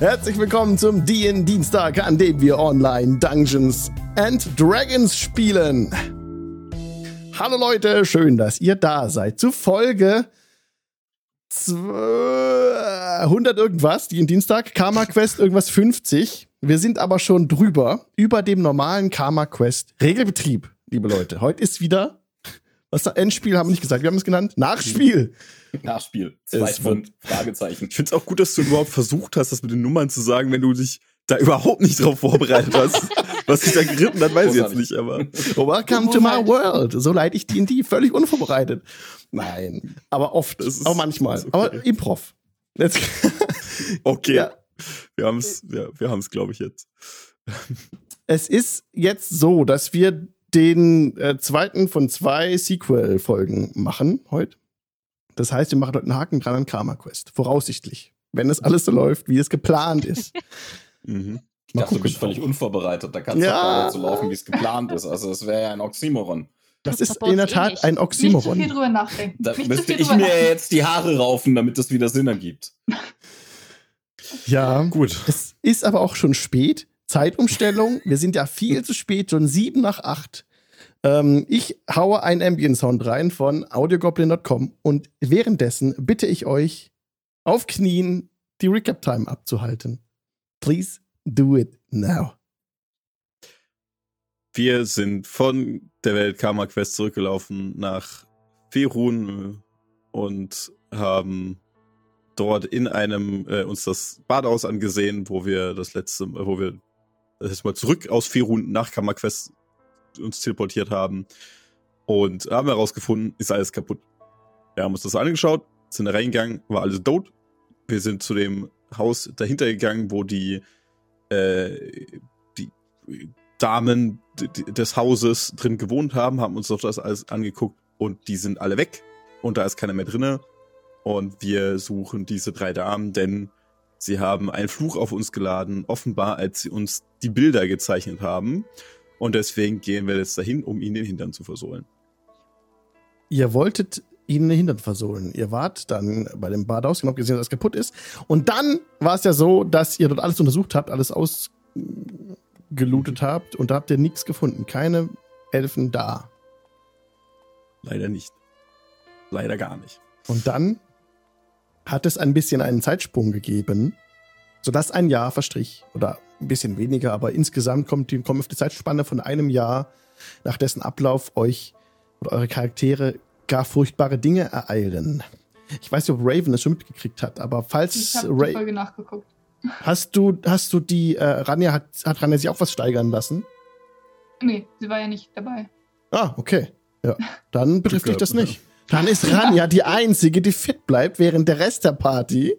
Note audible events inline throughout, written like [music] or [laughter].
Herzlich willkommen zum DN Dienstag, an dem wir online Dungeons and Dragons spielen. Hallo Leute, schön, dass ihr da seid. Zu Folge 100 irgendwas, die in Dienstag, Karma Quest irgendwas 50. Wir sind aber schon drüber, über dem normalen Karma Quest Regelbetrieb, liebe Leute. Heute ist wieder, was da, Endspiel haben wir nicht gesagt, wir haben es genannt, Nachspiel. Nachspiel. Zwei von Fragezeichen. Ich finde es auch gut, dass du überhaupt versucht hast, das mit den Nummern zu sagen, wenn du dich da überhaupt nicht drauf vorbereitet hast. Was dich da geritten hat, weiß ich jetzt nicht, aber. Welcome to my world. So leite ich D&D völlig unvorbereitet. Nein, aber oft, auch manchmal. okay. Aber Improv. Let's Okay. Ja. Wir haben es, ja, wir haben es, glaube ich, jetzt. Es ist jetzt so, dass wir den äh, zweiten von zwei Sequel-Folgen machen heute. Das heißt, wir machen heute einen Haken dran an Karma Quest. Voraussichtlich. Wenn es alles so läuft, wie es geplant ist. [laughs] Mhm. Ich dachte, du bist völlig unvorbereitet. Da kann es Ja. nicht so laufen, wie es geplant ist. Also es wäre ja ein Oxymoron. Das Das ist in der eh Tat ein Nicht zu Oxymoron. viel drüber nachdenken. Da Nicht müsste ich mir nachdenken. jetzt die Haare raufen, damit das wieder Sinn ergibt. Ja, Gut. Es ist aber auch schon spät. Zeitumstellung. Wir sind ja viel zu spät, schon sieben nach acht. Ähm, ich haue einen Ambient-Sound rein von audiogoblin.com und währenddessen bitte ich euch, auf Knien die Recap-Time abzuhalten. Please do it now. Wir sind von der Welt Karma Quest zurückgelaufen nach Ferun und haben dort in einem äh, uns das Badhaus angesehen, wo wir das letzte, wo wir das letzte Mal zurück aus Ferun nach Karma Quest uns teleportiert haben und haben herausgefunden, ist alles kaputt. Wir haben uns das angeschaut, sind da reingegangen, war alles tot. Wir sind zu dem Haus dahinter gegangen, wo die äh, die Damen des Hauses drin gewohnt haben, haben uns doch das alles angeguckt und die sind alle weg und da ist keiner mehr drinne und wir suchen diese drei Damen, denn sie haben einen Fluch auf uns geladen, offenbar als sie uns die Bilder gezeichnet haben und deswegen gehen wir jetzt dahin, um ihnen den Hintern zu versohlen. Ihr wolltet ihnen den Hintern versohlen. Ihr wart dann bei dem Badhaus habt gesehen, dass es kaputt ist. Und dann war es ja so, dass ihr dort alles untersucht habt, alles ausgelootet habt und da habt ihr nichts gefunden. Keine Elfen da. Leider nicht. Leider gar nicht. Und dann hat es ein bisschen einen Zeitsprung gegeben, sodass ein Jahr verstrich. Oder ein bisschen weniger, aber insgesamt kommt die, kommt auf die Zeitspanne von einem Jahr, nach dessen Ablauf euch oder eure Charaktere gar furchtbare Dinge ereilen. Ich weiß nicht, ob Raven es schon mitgekriegt hat, aber Ich falls habe die Ra Folge nachgeguckt. hast du hast du die äh, Rania hat hat Rania sich auch was steigern lassen? Nee, sie war ja nicht dabei. Ah, okay. Ja, dann betrifft dich das nicht. Dann ist Rania die Einzige, die fit bleibt, während der Rest der Party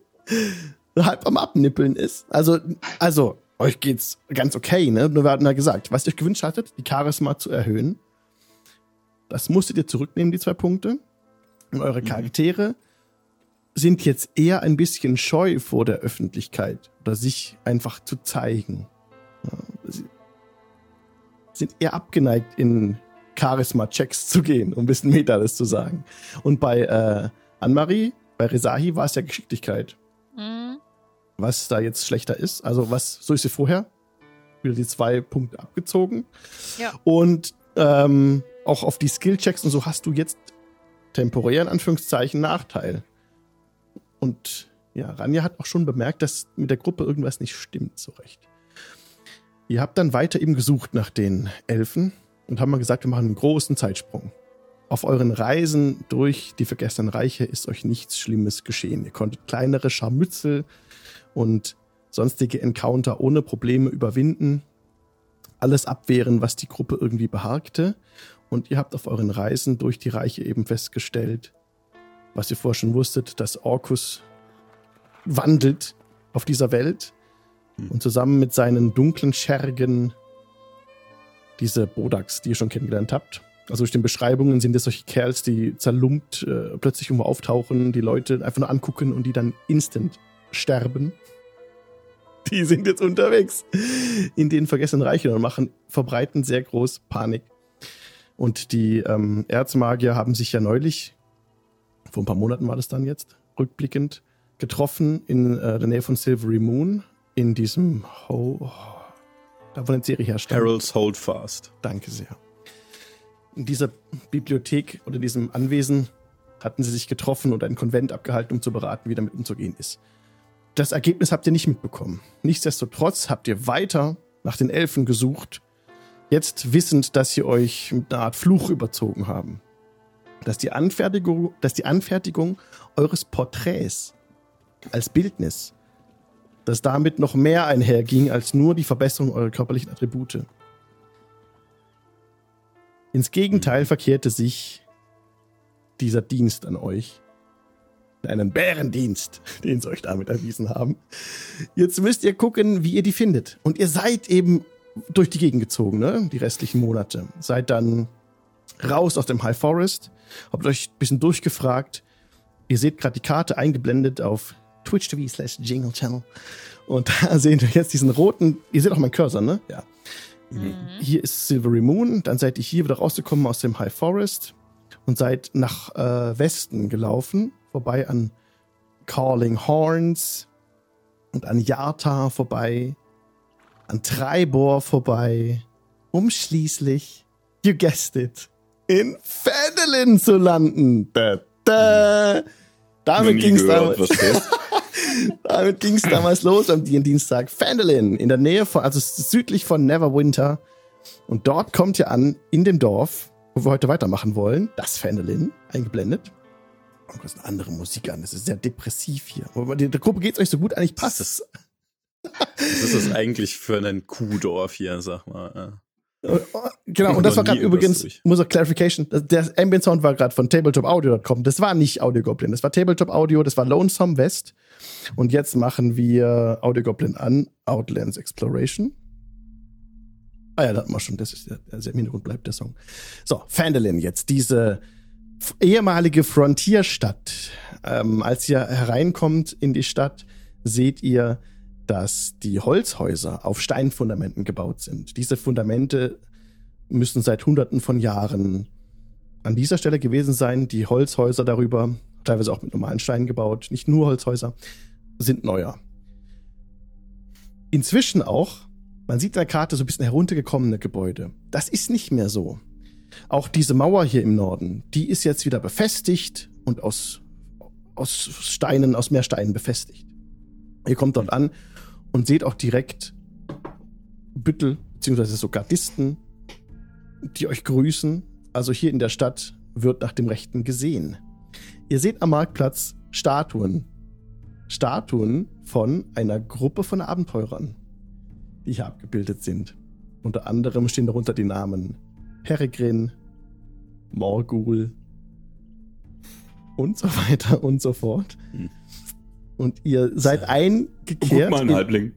halb am Abnippeln ist. Also, also, euch geht's ganz okay, ne? Nur wir hatten ja gesagt, was ihr euch gewünscht hattet, die Charisma zu erhöhen. Das musstet ihr zurücknehmen, die zwei Punkte. Und eure Charaktere sind jetzt eher ein bisschen scheu vor der Öffentlichkeit oder sich einfach zu zeigen. Ja, sie sind eher abgeneigt, in Charisma-Checks zu gehen, um ein bisschen Meta das zu sagen. Und bei äh, Anne-Marie, bei Rezahi war es ja Geschicklichkeit, Mhm. was da jetzt schlechter ist. Also was, so ist sie vorher. Wieder die zwei Punkte abgezogen. Ja. Und ähm, auch auf die Skill-Checks und so hast du jetzt temporär in Anführungszeichen Nachteil. Und ja, Ranja hat auch schon bemerkt, dass mit der Gruppe irgendwas nicht stimmt so recht. Ihr habt dann weiter eben gesucht nach den Elfen und haben mal gesagt, wir machen einen großen Zeitsprung. Auf euren Reisen durch die vergessenen Reiche ist euch nichts Schlimmes geschehen. Ihr konntet kleinere Scharmützel und sonstige Encounter ohne Probleme überwinden, alles abwehren, was die Gruppe irgendwie beharkte. Und ihr habt auf euren Reisen durch die Reiche eben festgestellt, was ihr vorher schon wusstet, dass Orkus wandelt auf dieser Welt und zusammen mit seinen dunklen Schergen diese Bodaks, die ihr schon kennengelernt habt. Also durch den Beschreibungen sind es solche Kerls, die zerlumpt äh, plötzlich irgendwo auftauchen, die Leute einfach nur angucken und die dann instant sterben. [laughs] Die sind jetzt unterwegs in den vergessenen Reichen und machen, verbreiten sehr groß Panik. Und die ähm, Erzmagier haben sich ja neulich, vor ein paar Monaten war das dann jetzt, rückblickend, getroffen in äh, der Nähe von Silvery Moon in diesem Ho da wo eine Serie herrstammt. Harold's Holdfast. Danke sehr. In dieser Bibliothek oder diesem Anwesen hatten sie sich getroffen und einen Konvent abgehalten, um zu beraten, wie damit umzugehen ist. Das Ergebnis habt ihr nicht mitbekommen. Nichtsdestotrotz habt ihr weiter nach den Elfen gesucht, jetzt wissend, dass sie euch mit einer Art Fluch überzogen haben. Dass die Anfertigung, dass die Anfertigung eures Porträts als Bildnis, dass damit noch mehr einherging als nur die Verbesserung eurer körperlichen Attribute. Ins Gegenteil verkehrte sich dieser Dienst an euch. Einen Bärendienst, [laughs] den sie euch damit erwiesen haben. Jetzt müsst ihr gucken, wie ihr die findet. Und ihr seid eben durch die Gegend gezogen, ne? Die restlichen Monate. Seid dann raus aus dem High Forest, habt euch ein bisschen durchgefragt. Ihr seht gerade die Karte eingeblendet auf Twitch TV slash Jingle Channel. Und [laughs] da seht ihr jetzt diesen roten, ihr seht auch meinen Cursor, ne? Ja. Mhm. Hier ist Silvery Moon, dann seid ihr hier wieder rausgekommen aus dem High Forest und seid nach äh, Westen gelaufen, vorbei an Calling Horns und an Yarta vorbei, an Treibor vorbei, um schließlich, you guessed it, in Fendelin zu landen. Da, da. Damit ging's gehört, damals. [laughs] Damit ging es damals los am Dienstag. Fandolin, in der Nähe von, also südlich von Neverwinter. Und dort kommt ihr an, in dem Dorf, wo wir heute weitermachen wollen. Das Fandolin, eingeblendet. Und das ist eine andere Musik an. Das ist sehr depressiv hier. Aber der der Gruppe geht's euch so gut, eigentlich passt es. Was ist das eigentlich für ein Kuhdorf hier, sag mal? Ja. Genau, und das war gerade übrigens, durch. muss auch Clarification, der Ambient Sound war gerade von tabletopaudio.com. Das war nicht Audio Goblin, das war Tabletop Audio, das war Lonesome West. Und jetzt machen wir Audio Goblin an, Outlands Exploration. Ah ja, da hatten wir schon, das ist der, also im Hintergrund bleibt der Song. So, Fandolin jetzt, diese ehemalige Frontierstadt. Ähm, als ihr hereinkommt in die Stadt, seht ihr, dass die Holzhäuser auf Steinfundamenten gebaut sind. Diese Fundamente müssen seit Hunderten von Jahren an dieser Stelle gewesen sein. Die Holzhäuser darüber, teilweise auch mit normalen Steinen gebaut, nicht nur Holzhäuser, sind neuer. Inzwischen auch, man sieht in der Karte so ein bisschen heruntergekommene Gebäude. Das ist nicht mehr so. Auch diese Mauer hier im Norden, die ist jetzt wieder befestigt und aus, aus Steinen, aus mehr Steinen befestigt. Ihr kommt dort an und seht auch direkt Büttel, beziehungsweise so Gardisten, die euch grüßen. Also hier in der Stadt wird nach dem Rechten gesehen. Ihr seht am Marktplatz Statuen. Statuen von einer Gruppe von Abenteurern, die hier abgebildet sind. Unter anderem stehen darunter die Namen Peregrin, Morgul und so weiter und so fort. Hm. Und ihr seid Guck eingekehrt. mal, ein in- Halbling.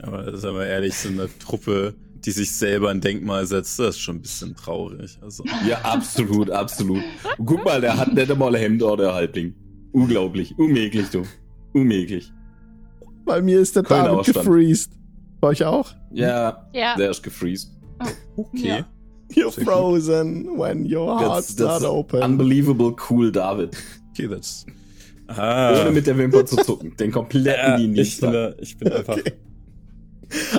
Aber sagen wir ehrlich, so eine Truppe, die sich selber ein Denkmal setzt, das ist schon ein bisschen traurig. Also, Ja, absolut, absolut. Und guck mal, der hat nicht einmal ein Hemd oder der Halbling. Unglaublich, unmöglich, du. Unmöglich. Bei mir ist der Kölner David Ausstand. gefreezed. Bei euch auch? Ja, Ja. der ist gefreezed. okay. Ja. You're frozen when your heart's That's, that's not open. unbelievable cool, David. Okay, das. Ohne Ah. mit der Wimper zu zucken. Den kompletten Ja, die ich, bin, ich bin einfach. Okay.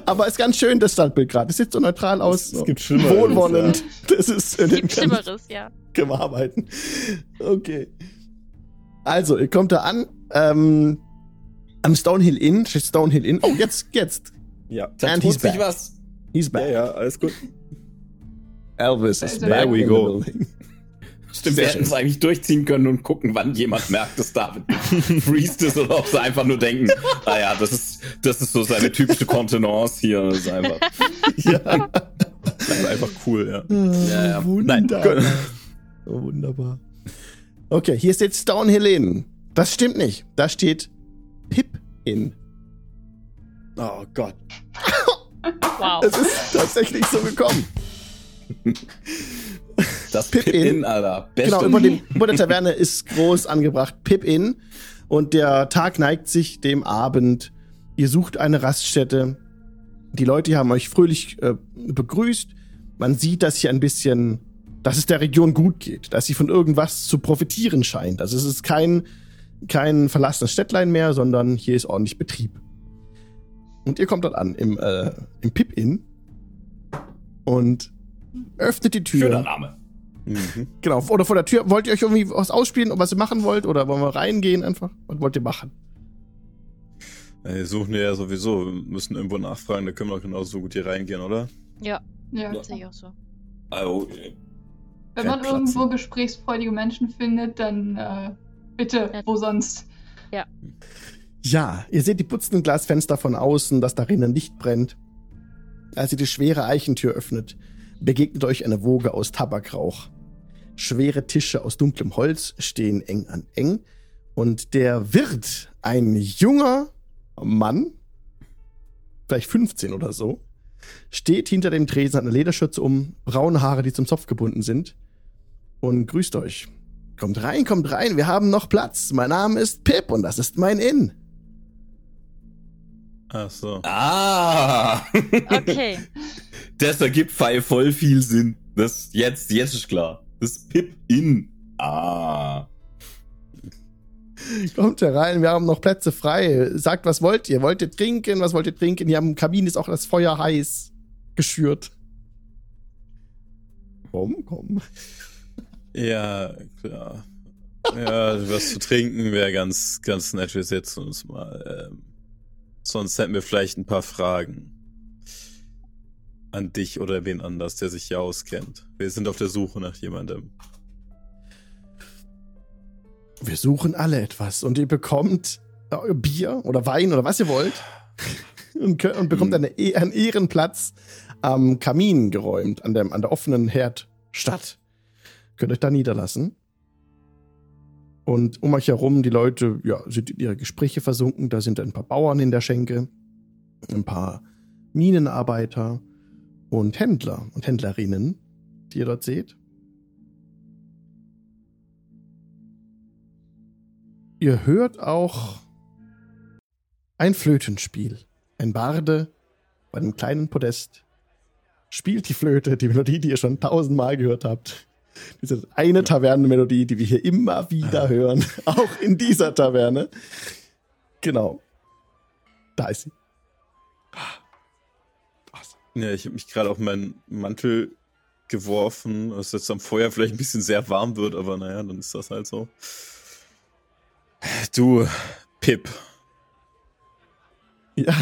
Aber ist ganz schön, das Standbild gerade. Es sieht so neutral aus. Es gibt Schlimmeres, Wohlwollend. Das ist in dem Gibt Schlimmeres, ja. können wir arbeiten. Okay. Also, ihr kommt da an, ähm, am Stonehill Inn, Stonehill Inn. Oh, jetzt, jetzt. Ja. Da And tut he's sich back. was. He's back. Ja, ja, alles gut. Elvis is There back. we in go. Stimmt, wir hätten es eigentlich durchziehen können und gucken, wann jemand merkt, dass David [laughs] freest ist oder ob sie einfach nur denken, ah ja, das ist, das ist so seine typische Kontenance hier. Das ist einfach. [laughs] ja. Das ist einfach cool, ja. Ja, ja. Wunderbar. Oh, wunderbar. Okay, hier steht Stonehill Inn. Das stimmt nicht. Da steht Pip Inn. Oh Gott. Wow. Es ist tatsächlich so gekommen. [laughs] [laughs] Das Pip Pip Alter. Beste. Genau, über, dem, über der Taverne ist groß angebracht Pip Inn. Und der Tag neigt sich dem Abend. Ihr sucht eine Raststätte. Die Leute haben euch fröhlich äh, begrüßt. Man sieht, dass hier ein bisschen, dass es der Region gut geht, dass sie von irgendwas zu profitieren scheint. Also es ist kein, kein verlassenes Städtlein mehr, sondern hier ist ordentlich Betrieb. Und ihr kommt dort an, im, äh, im Pip-In. Und öffnet die Tür. Schöner Name. Mhm. Genau, oder vor der Tür. Wollt ihr euch irgendwie was ausspielen was ihr machen wollt? Oder wollen wir reingehen einfach? Was wollt ihr machen? Äh, Wir suchen ja sowieso, wir müssen irgendwo nachfragen, da können wir doch genauso gut hier reingehen, oder? Ja, Ja. sehe ich auch so. Also, äh, Wenn man Kein Platz. irgendwo gesprächsfreudige Menschen findet, dann äh, bitte, Ja. wo sonst? Ja, ihr seht die putzenden Glasfenster von außen, das darin Licht brennt. Als ihr die schwere Eichentür öffnet, begegnet euch eine Woge aus Tabakrauch. Schwere Tische aus dunklem Holz stehen eng an eng. Und der Wirt, ein junger Mann, vielleicht 15 oder so, steht hinter dem Tresen, hat eine Lederschürze um, braune Haare, die zum Zopf gebunden sind und grüßt euch. Kommt rein, kommt rein, wir haben noch Platz. Mein Name ist Pip und das ist mein Inn. Ach so. ah! Okay. [laughs] das ergibt voll viel Sinn. Das jetzt, jetzt ist klar. Das Pip in. Ah. [laughs] Kommt herein, wir haben noch Plätze frei. Sagt, was wollt ihr? Wollt ihr trinken? Was wollt ihr trinken? Hier am Kamin ist auch das Feuer heiß geschürt. Komm, komm. Ja, klar. Ja, was zu trinken wäre ganz, ganz nett. Wir setzen uns mal. Ähm, sonst hätten wir vielleicht ein paar Fragen. An dich oder wen anders, der sich hier auskennt. Wir sind auf der Suche nach jemandem. Wir suchen alle etwas und ihr bekommt äh, Bier oder Wein oder was ihr wollt [laughs] und, könnt, und bekommt eine, E- einen Ehrenplatz am Kamin geräumt, an, dem, an der offenen Herdstatt. Könnt euch da niederlassen. Und um euch herum, die Leute, ja, sind in ihre Gespräche versunken. Da sind ein paar Bauern in der Schenke, ein paar Minenarbeiter und Händler und Händlerinnen, die ihr dort seht. Ihr hört auch ein Flötenspiel. Ein Barde bei einem kleinen Podest spielt die Flöte, die Melodie, die ihr schon tausendmal gehört habt. Diese eine Tavernenmelodie, die wir hier immer wieder hören, [laughs] auch in dieser Taverne. Genau. Da ist sie. Awesome. Ja, ich habe mich gerade auf meinen Mantel geworfen, dass jetzt am Feuer vielleicht ein bisschen sehr warm wird, aber naja, dann ist das halt so. Du, Pip, Ja,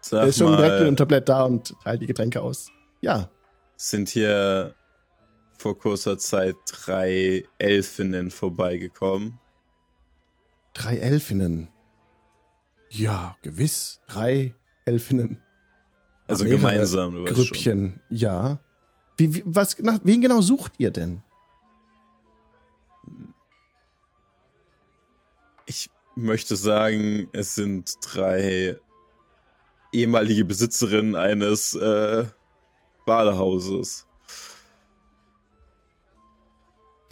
sag er ist schon direkt mit dem Tablett da und teilt die Getränke aus. Ja, sind hier vor kurzer Zeit drei Elfinnen vorbeigekommen. drei Elfinnen. Ja, gewiss. Drei Elfinnen. Also Mehrere gemeinsam, du weißt schon. Grüppchen, ja. Wie, wie, was, nach, wen genau sucht ihr denn? Ich möchte sagen, es sind drei ehemalige Besitzerinnen eines äh, Badehauses.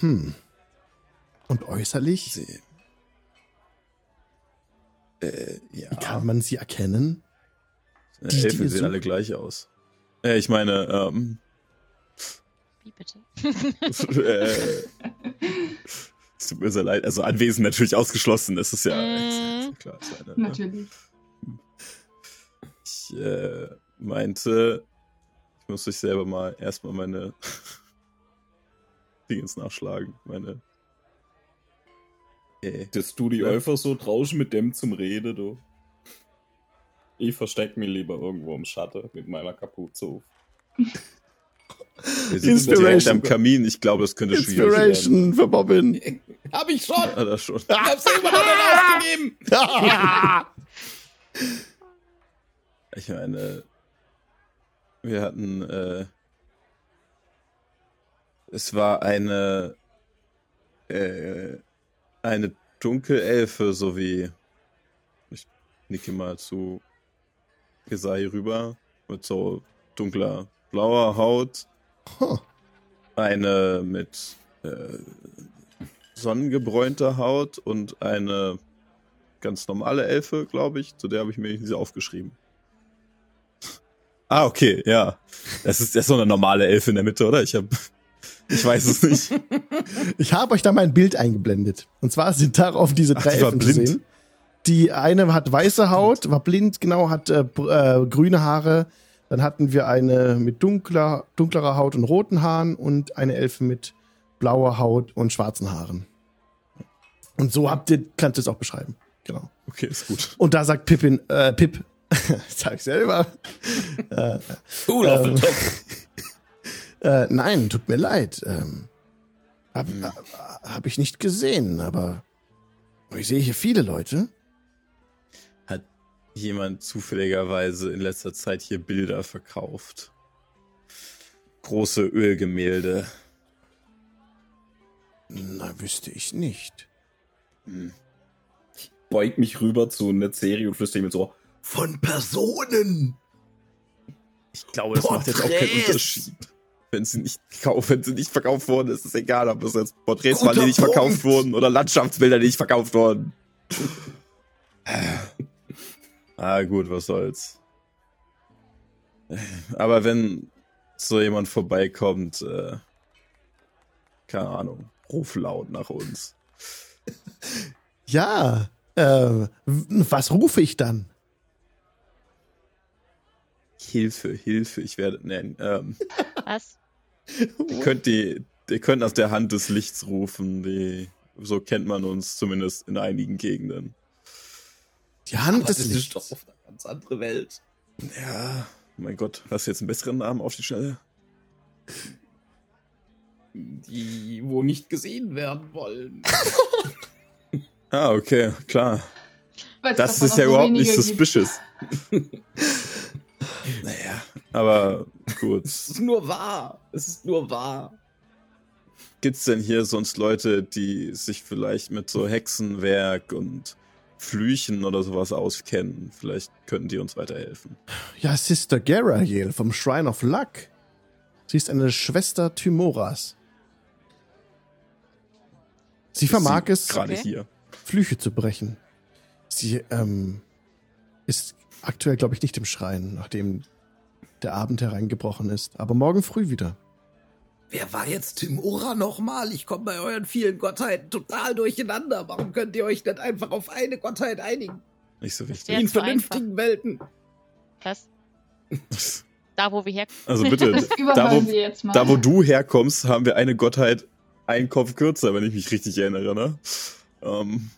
Hm. Und äußerlich? Sie. Äh, ja. Wie kann man sie erkennen? Die, die Elfen ihr sehen sucht? alle gleich aus. Äh, ich meine, ähm, Wie bitte? äh, [laughs] es tut mir sehr leid. Also Anwesen natürlich ausgeschlossen, das ist ja, Mm. klar. Ist eine, ne? Natürlich. Ich äh, meinte, ich muss euch selber mal erstmal meine Dingens nachschlagen. Meine. Äh, Das du die Ja. einfach so draußen mit dem zum Rede, du. Ich versteck mich lieber irgendwo im Schatten mit meiner Kapuze auf. wir sind Inspiration. am Kamin. Ich glaube, das könnte schwierig werden. Inspiration für Bobbin. [laughs] Hab ich schon! Ja, das schon. Ich hab's immer noch nicht! [laughs] Ich meine, wir hatten, äh, es war eine, äh, eine Dunkelelfe, so wie, ich nicke mal zu Gesai rüber, mit so dunkler, blauer Haut, Huh. eine mit äh, sonnengebräunter Haut und eine ganz normale Elfe, glaube ich. Zu der habe ich mir diese aufgeschrieben. Ah, okay, ja. Das ist, das ist so eine normale Elfe in der Mitte, oder? Ich habe, ich weiß es nicht. [laughs] Ich habe euch da mal ein Bild eingeblendet. Und zwar sind darauf diese Ach, drei die war Elfen zu blind. sehen. Die eine hat weiße Haut, war blind, genau, hat äh, äh, grüne Haare. Dann hatten wir eine mit dunkler, dunklerer Haut und roten Haaren und eine Elfe mit blauer Haut und schwarzen Haaren. Und so habt ihr, kannst du es auch beschreiben. Genau. Okay, ist gut. Und da sagt Pippin, äh, Pip, [laughs] sag ich selber, [laughs] äh, Cool auf Ähm. den Top. Äh, nein, tut mir leid. Ähm, hab, äh, hab ich nicht gesehen, aber ich sehe hier viele Leute. Hat jemand zufälligerweise in letzter Zeit hier Bilder verkauft? Große Ölgemälde. Na, wüsste ich nicht. Beug mich rüber zu Netzeri und flüstere ihm so, von Personen! Ich glaube, das macht jetzt auch keinen Porträts. Unterschied. Wenn sie nicht gekauft, wenn sie nicht verkauft wurden, ist es egal, ob es jetzt Porträts waren, die nicht Punkt. verkauft wurden oder Landschaftsbilder, die nicht verkauft wurden. ah, gut, was soll's. Aber wenn so jemand vorbeikommt, äh, keine Ahnung, ruf laut nach uns. Ja, äh, was rufe ich dann? Hilfe, Hilfe, ich werde nennen. Ähm, Was? Ihr könnt die, ihr könnt aus der Hand des Lichts rufen, die, so kennt man uns zumindest in einigen Gegenden. Die Hand Aber des das ist Lichts. doch auf eine ganz andere Welt. Ja, mein Gott, hast du jetzt einen besseren Namen auf die Schnelle? Die, wo nicht gesehen werden wollen. [laughs] Ah, okay, klar. Weil's Das ist ja überhaupt nicht suspicious. [laughs] naja, aber gut. Es ist nur wahr. Es ist nur wahr. Gibt's denn hier sonst Leute, die sich vielleicht mit so Hexenwerk und Flüchen oder sowas auskennen? Vielleicht könnten die uns weiterhelfen. Ja, Sister Garahiel vom Shrine of Luck. Sie ist eine Schwester Thymoras. Sie vermag Sie es, Gerade Okay. hier. Flüche zu brechen. Sie ähm, ist aktuell, glaube ich, nicht im Schrein, nachdem der Abend hereingebrochen ist. Aber morgen früh wieder. Wer war jetzt Timora nochmal? Ich komme bei euren vielen Gottheiten total durcheinander. Warum könnt ihr euch nicht einfach auf eine Gottheit einigen? Nicht so wichtig. In vernünftigen Welten. Was? Da, wo wir herkommen. Also bitte, [laughs] Das da wo, wir jetzt mal. da wo du herkommst, haben wir eine Gottheit einen Kopf kürzer, wenn ich mich richtig erinnere, ne? Ähm,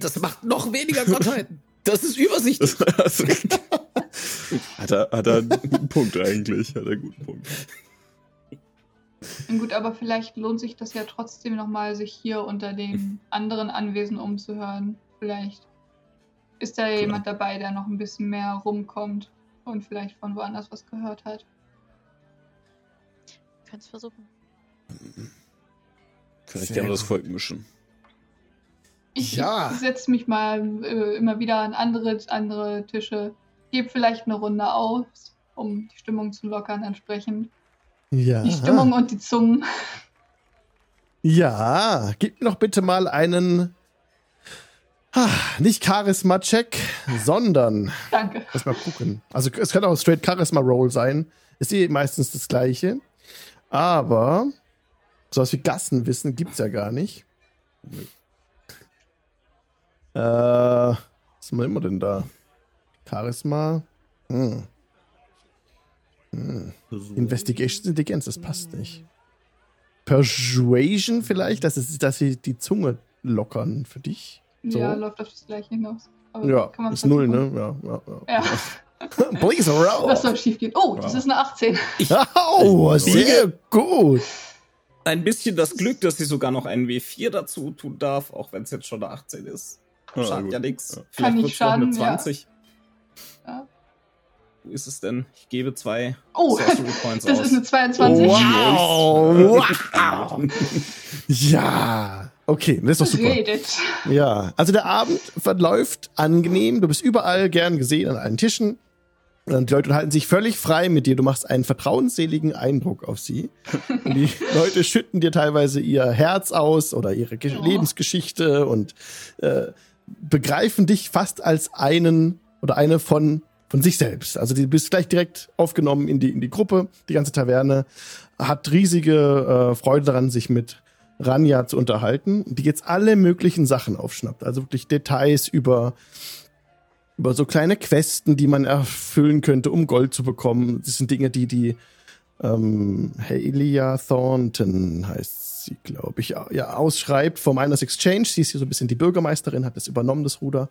Das macht noch weniger Gottheiten. Das ist übersichtlich. [laughs] hat, er, hat er einen guten Punkt eigentlich. Hat er einen guten Punkt. Gut, aber vielleicht lohnt sich das ja trotzdem nochmal, sich hier unter den anderen Anwesen umzuhören. Vielleicht ist da ja jemand dabei, der noch ein bisschen mehr rumkommt und vielleicht von woanders was gehört hat. Können es versuchen. Kann ich Sehr gerne das. Volk mischen. Ich, Ja. ich setze mich mal äh, immer wieder an andere, andere Tische, gebe vielleicht eine Runde aus, um die Stimmung zu lockern entsprechend. Ja. Die Stimmung und die Zungen. Ja, gib mir doch bitte mal einen. Ah, nicht Charisma-Check, sondern. Danke. Lass mal gucken. Also, es kann auch straight Charisma-Roll sein. Ist eh meistens das Gleiche. Aber. Sowas wie Gassenwissen gibt's ja gar nicht. Äh, was haben wir immer denn da? Charisma. Hm. Hm. Investigation Intelligenz, das passt nicht. Persuasion vielleicht, dass, es, dass sie die Zunge lockern für dich. So. Ja, läuft auf das gleiche hinaus. Aber Ja, kann man ist null, ne? Ja, ja, Ja, ja. Please roll. das soll schief gehen. Oh, das Ja. ist eine 18. [laughs] Oh, sehr gut. Ein bisschen das Glück, dass sie sogar noch einen W4 dazu tun darf, auch wenn es jetzt schon eine 18 ist. Ja, Schadet gut. ja nichts. Ja. Vielleicht nicht wird's noch schaden, eine ja. 20. Ja. Wo ist es denn? Ich gebe zwei Oh, [laughs] Sorcery Points das aus. ist eine 22. Wow. wow. Ja. Okay, das ist doch super. Redet. Ja, also der Abend verläuft angenehm. Du bist überall gern gesehen an allen Tischen. Und die Leute halten sich völlig frei mit dir. Du machst einen vertrauensseligen Eindruck auf sie. Und die [laughs] Leute schütten dir teilweise ihr Herz aus oder ihre Ge Oh. Lebensgeschichte und äh, begreifen dich fast als einen oder eine von, von sich selbst. Also du bist gleich direkt aufgenommen in die, in die Gruppe. Die ganze Taverne hat riesige äh, Freude daran, sich mit Ranja zu unterhalten, die jetzt alle möglichen Sachen aufschnappt. Also wirklich Details über, über so kleine Questen, die man erfüllen könnte, um Gold zu bekommen. Das sind Dinge, die die ähm, Halia Thornton heißt sie, glaube ich, ja, ausschreibt vom Miners Exchange. Sie ist hier so ein bisschen die Bürgermeisterin, hat das übernommen, das Ruder.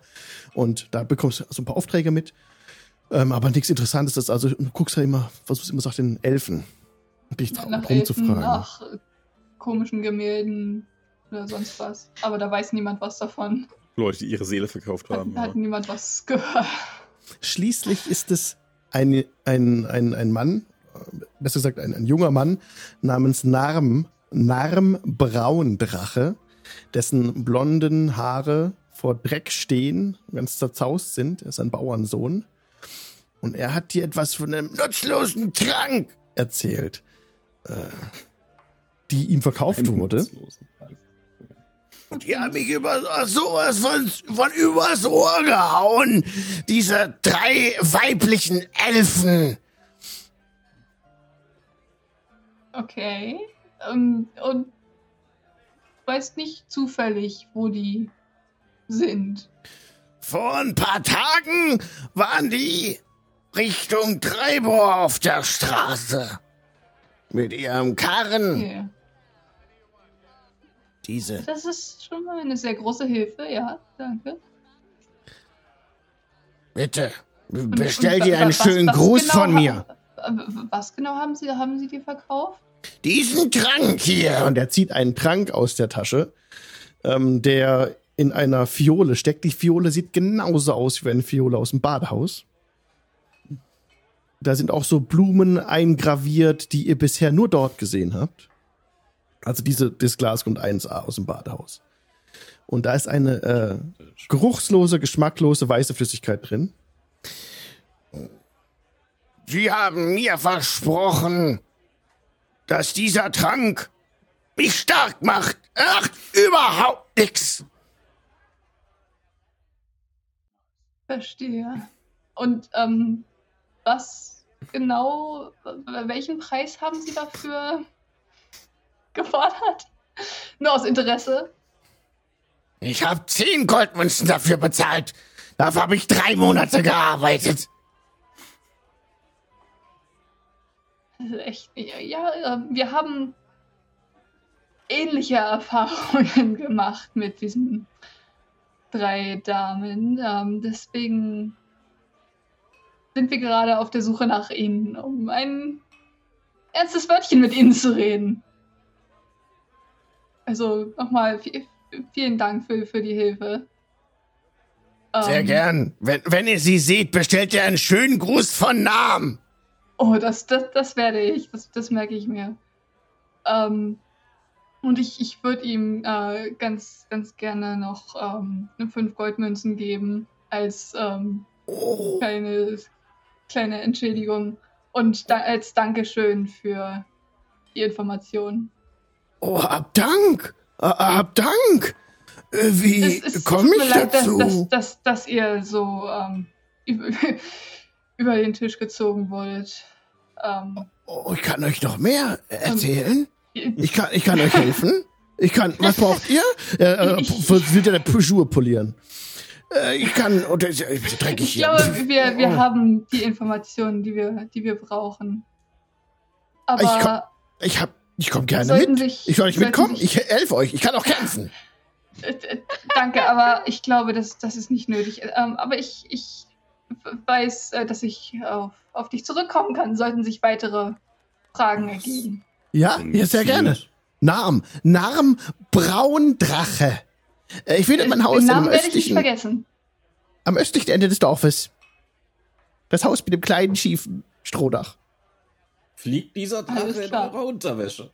Und da bekommst du so ein paar Aufträge mit. Ähm, aber nichts Interessantes ist, also du guckst ja immer, was du immer sagt, den Elfen. Dich nach Elfen, nach komischen Gemälden oder sonst was. Aber da weiß niemand was davon. Leute, die ihre Seele verkauft haben. Da hat aber. niemand was gehört. Schließlich ist es ein, ein, ein, ein Mann, besser gesagt ein, ein junger Mann namens Narm, Narm Braundrache, dessen blonden Haare vor Dreck stehen, ganz zerzaust sind. Er ist ein Bauernsohn. Und er hat dir etwas von einem nutzlosen Trank erzählt, äh, die ihm verkauft wurde. Und die haben mich über sowas von, von übers Ohr gehauen. Diese drei weiblichen Elfen. Okay. Ähm, und weißt nicht zufällig, wo die sind. Vor ein paar Tagen waren die Richtung Treibor auf der Straße. Mit ihrem Karren. Okay. Diese. Das ist schon mal eine sehr große Hilfe, ja, danke. Bitte, bestell dir einen schönen Gruß genau von mir. Was genau haben Sie, haben Sie dir verkauft? Diesen Trank hier. Und er zieht einen Trank aus der Tasche, ähm, der in einer Fiole steckt. Die Fiole sieht genauso aus wie eine Fiole aus dem Badehaus. Da sind auch so Blumen eingraviert, die ihr bisher nur dort gesehen habt. Also diese, das Glasgrund 1a aus dem Badehaus. Und da ist eine äh, geruchslose, geschmacklose weiße Flüssigkeit drin. Sie haben mir versprochen, dass dieser Trank mich stark macht. Ach, überhaupt nix. Verstehe. Und ähm, was genau, welchen Preis haben Sie dafür gefordert? [laughs] Nur aus Interesse. Ich habe zehn Goldmünzen dafür bezahlt. Dafür habe ich drei Monate gearbeitet. Echt, ja, wir haben ähnliche Erfahrungen [laughs] gemacht mit diesen drei Damen. Ähm, deswegen sind wir gerade auf der Suche nach ihnen, um ein ernstes Wörtchen mit ihnen zu reden. Also nochmal vielen Dank für, für die Hilfe. Sehr ähm, gern. Wenn, wenn ihr sie seht, bestellt ihr einen schönen Gruß von Namen. Oh, das, das, das werde ich. Das, das merke ich mir. Ähm, und ich, ich würde ihm äh, ganz, ganz gerne noch ähm, fünf Goldmünzen geben als ähm, oh. kleines kleine Entschädigung und da als Dankeschön für die Information. Oh, hab Dank! Äh, hab Dank! Äh, wie komme ich leid, dazu? Dass, dass, dass, dass ihr so ähm, [laughs] über, den Tisch gezogen wollt. Ähm, oh, ich kann euch noch mehr erzählen. ich, kann, ich kann euch helfen. Ich kann, [laughs] was braucht ihr? Äh, äh, wird ja der Peugeot polieren. Äh, ich kann, oder ich, ich dreckig hier. Ich glaube, wir, wir oh. haben die Informationen, die wir, die wir brauchen. Aber ich, komm, ich hab, ich komme gerne mit. Sich, ich soll nicht mitkommen. Ich helfe euch. Ich kann auch kämpfen. [laughs] Äh, äh, danke, aber ich glaube, das, das ist nicht nötig. Ähm, aber ich, ich weiß, dass ich auf, auf dich zurückkommen kann, sollten sich weitere Fragen ergeben. Ja, ja sehr gerne. Narm. Narm Braundrache. Äh, ich finde mein Haus Den Namen werde ich nicht vergessen. Am östlichen Ende des Dorfes. Das Haus mit dem kleinen schiefen Strohdach. Fliegt dieser Drache in eurer Unterwäsche?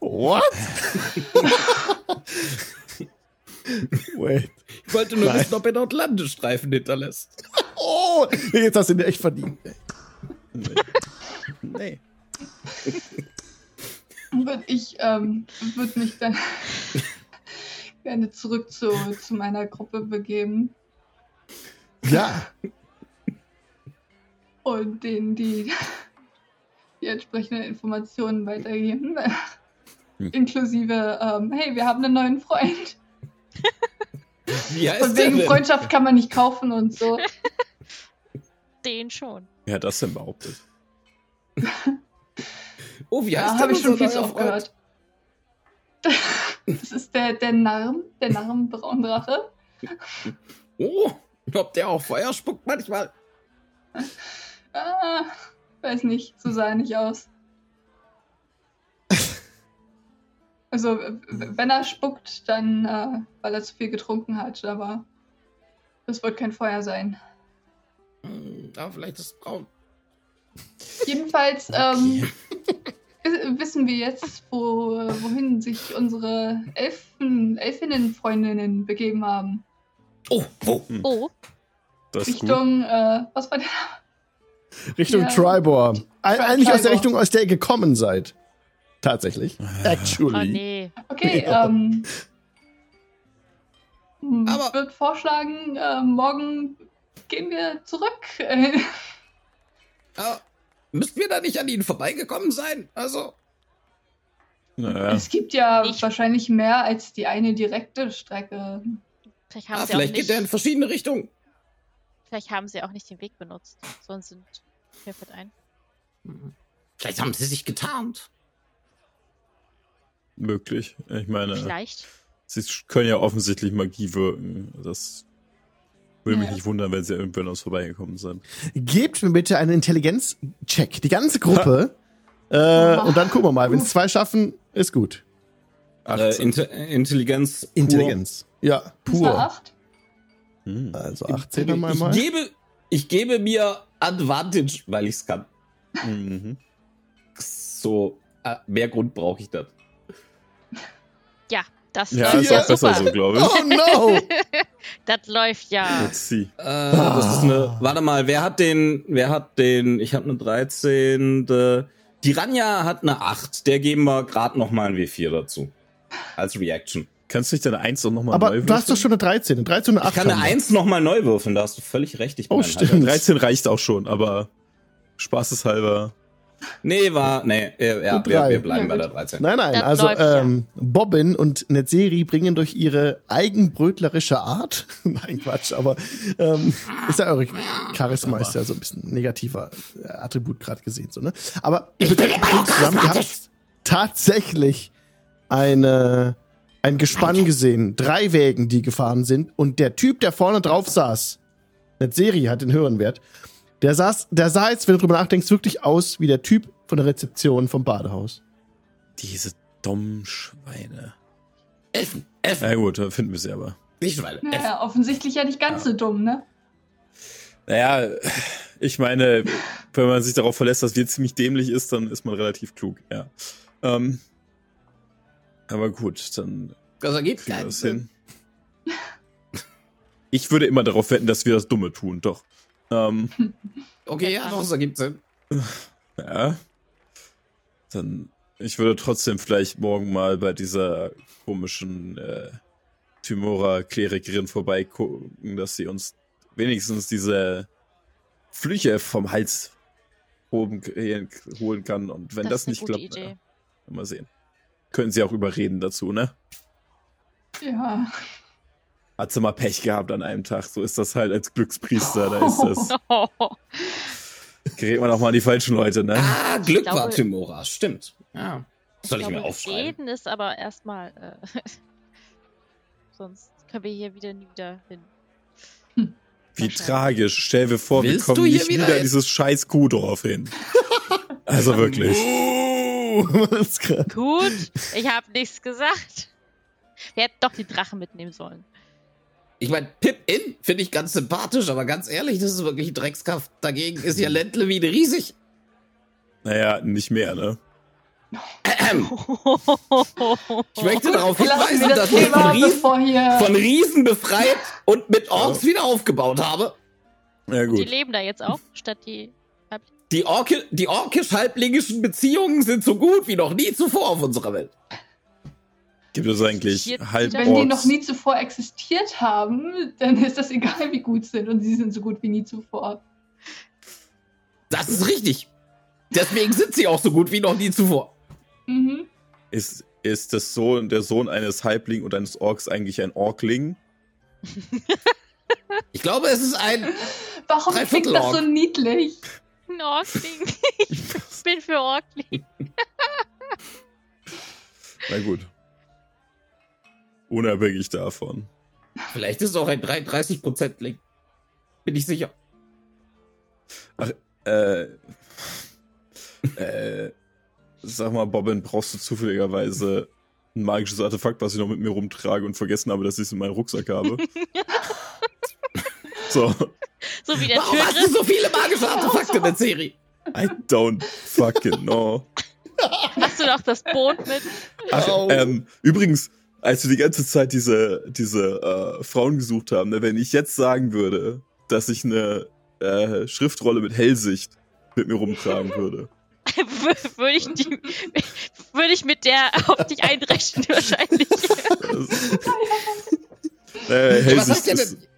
What? [laughs] Wait. Ich wollte nur Nein. wissen, ob er dort Landestreifen hinterlässt. [laughs] Oh, jetzt hast du ihn echt verdient. Nee. nee würde ich ähm, würde mich dann [laughs] gerne zurück zu, zu meiner Gruppe begeben. Ja. Und denen die [laughs] die entsprechenden Informationen weitergeben. Hm. Inklusive, ähm, hey, wir haben einen neuen Freund. Wie heißt Von der wegen denn? Freundschaft kann man nicht kaufen und so. [laughs] Den schon. Wer hat das denn behauptet? [laughs] Oh, wie heißt Ja, denn habe ich schon viel zu oft gehört. [laughs] Das ist der, der Narren, der Narrenbraundrache. Oh, ob der auch Feuer spuckt manchmal. Ah, weiß nicht, so sah er nicht aus. Also, w- wenn er spuckt, dann, äh, weil er zu viel getrunken hat, aber das wird kein Feuer sein. Hm, Aber vielleicht ist es braun. Jedenfalls ähm, [laughs] wi- wissen wir jetzt, wo, wohin sich unsere Elfen, Elfinnen-Freundinnen begeben haben. Oh, wo? Oh, Das ist gut. Richtung, äh, was war der? Richtung Ja. Tribor. Eigentlich aus der Tribor. Richtung, aus der ihr gekommen seid. Tatsächlich. oh Actually. nee. Okay, Ja. ähm. hm, Aber- Ich würde vorschlagen, äh, morgen gehen wir zurück. Äh, [laughs] Ah, müssten wir da nicht an ihnen vorbeigekommen sein? Also, Naja. Es gibt ja Ich- wahrscheinlich mehr als die eine direkte Strecke. Vielleicht haben, ah, sie auch vielleicht geht nicht, er in verschiedene Richtungen. vielleicht haben sie auch nicht den Weg benutzt. Sonst sind mir fällt ein. Vielleicht haben sie sich getarnt. Möglich. Ich meine, Vielleicht. sie können ja offensichtlich Magie wirken. Das würde mich Ja. nicht wundern, wenn sie irgendwann uns vorbeigekommen sind. Gebt mir bitte einen Intelligenz-Check. Die ganze Gruppe. äh, und dann gucken wir mal. Wenn es zwei schaffen, ist gut. Äh, 18. Inte Intelligenz. pur. Intelligenz. Ja, Das war pur. acht. Hm. Also 18 dann mal ich, mal. Gebe, ich gebe mir Advantage, weil ich es kann. Mhm. So, äh, mehr Grund brauche ich das. Ja, das Ja, ist ja auch besser super. so, glaube ich. Oh no! [laughs] Das läuft ja. Let's see. Äh, das ist eine. Warte mal, wer hat den. Wer hat den. Ich habe eine 13. Die Ranja hat eine 8. Der geben wir gerade nochmal ein W4 dazu. Als Reaction. Kannst du nicht deine 1 auch nochmal Aber neu du hast doch würfeln? schon eine 13. Eine 13 und eine Ich 8. kann eine haben wir. 1 nochmal neu würfeln, da hast du völlig recht. Ich bin Oh, stimmt. halber- 13 reicht auch schon, aber spaßeshalber. Nee, war. Nee, äh, ja, wir, wir bleiben Ja, bei der 13. Nein, nein, Das also läuft ja. ähm, Bobbin und Netzeri bringen durch ihre eigenbrötlerische Art, [laughs] nein Quatsch, aber ähm, ist ja eure Charisma ist ja so ein bisschen negativer äh, Attribut gerade gesehen, so, ne? Aber ihr bringt zusammen, ihr habt tatsächlich eine, ein Gespann gesehen, drei Wägen, die gefahren sind und der Typ, der vorne drauf saß, Netzeri hat den höheren Wert, der saß, der sah jetzt, wenn du drüber nachdenkst, wirklich aus wie der Typ von der Rezeption vom Badehaus. Diese dummen Schweine. Elfen, Elfen, Na gut, finden wir sie aber. nicht Schweine. Elfen. Naja, offensichtlich ja nicht ganz so dumm, ne? Naja, ich meine, wenn man sich darauf verlässt, dass wir ziemlich dämlich ist, dann ist man relativ klug, ja. Ähm, aber gut, dann Das ergibt kriegen wir keinen das hin. Ich würde immer darauf wetten, dass wir das Dumme tun, doch. Ähm, [laughs] Okay, ja, doch, das ergibt Sinn. [laughs] ja. Dann, ich würde trotzdem vielleicht morgen mal bei dieser komischen äh, Timora-Klerikerin vorbeigucken, dass sie uns wenigstens diese Flüche vom Hals holen, holen kann. Und wenn das, eine nicht klappt, ja, mal sehen. Können sie auch überreden dazu, ne? Ja. Hat sie mal Pech gehabt an einem Tag. So ist das halt als Glückspriester. Da ist das. [laughs] Gerät man auch mal an die falschen Leute, ne? Ah, Glück war glaube- Timora, stimmt. Ja. Das soll ich, glaube, mir aufschreiben. Reden ist aber erstmal. Äh, [laughs] sonst können wir hier wieder nie wieder hin. Wie Wahrscheinlich. tragisch. Stell dir vor, Willst wir kommen hier nicht wieder wieder hin? dieses scheiß Kuhdorf hin. [laughs] Also wirklich. Grad? Gut, ich habe nichts gesagt. Wir hätten doch die Drachen mitnehmen sollen. Ich meine, Pip-In finde ich ganz sympathisch, aber ganz ehrlich, das ist wirklich ein Dreckskaff. Dagegen ist ja Ländle wieder riesig. Naja, nicht mehr, ne? Ähm, ich möchte darauf hinweisen, das dass ich von Riesen, von Riesen befreit und mit Orks wieder aufgebaut habe. Ja, Die gut. leben da jetzt auch, statt die. Die, Orki die orkisch-halblingischen Beziehungen sind so gut wie noch nie zuvor auf unserer Welt. Gibt es eigentlich Jetzt halb wieder- Wenn die noch nie zuvor existiert haben, dann ist das egal, wie gut sie sind. Und sie sind so gut wie nie zuvor. Das ist richtig. Deswegen sind sie auch so gut wie noch nie zuvor. Mhm. Ist, ist das Sohn, der Sohn eines Halbling und eines Orks eigentlich ein Orkling? [laughs] Ich glaube, es ist ein. Warum klingt das so niedlich? Ein Orkling. [laughs] Ich bin für Orkling. [laughs] Na gut. Unabhängig davon. Vielleicht ist es auch ein 33% Link. Bin ich sicher. Äh, äh, sag mal, Bobbin, brauchst du zufälligerweise ein magisches Artefakt, was ich noch mit mir rumtrage und vergessen habe, dass ich es in meinem Rucksack habe? [laughs] so, So wie der Warum hast du so viele magische Artefakte in der Serie? I don't fucking know. Hast du noch das Boot mit? Ach, Oh. ähm, übrigens, als wir die ganze Zeit diese, diese äh, Frauen gesucht haben, ne, wenn ich jetzt sagen würde, dass ich eine äh, Schriftrolle mit Hellsicht mit mir rumtragen würde. Wür- [laughs] [laughs] Würde ich, die, würde ich mit der auf dich einrechnen wahrscheinlich. [laughs] Äh, Was hast Hellsicht du ist, denn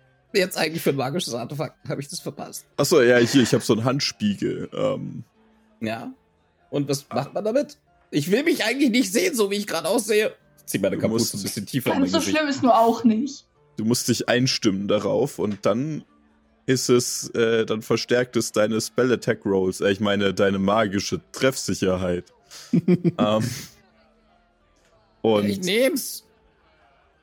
jetzt eigentlich für ein magisches Artefakt? Habe ich das verpasst? achso, ja, hier, ich habe so einen Handspiegel. Ähm, Ja. Und was macht man damit? Ich will mich eigentlich nicht sehen, so wie ich gerade aussehe. Ich zieh meine Du Kapuze musst- ein bisschen tiefer in mein so Gesicht. schlimm ist nur auch nicht. du musst dich einstimmen darauf und dann ist es, äh, dann verstärkt es deine Spell Attack Rolls, äh, ich meine deine magische Treffsicherheit. [laughs] ähm, Ich und nehm's.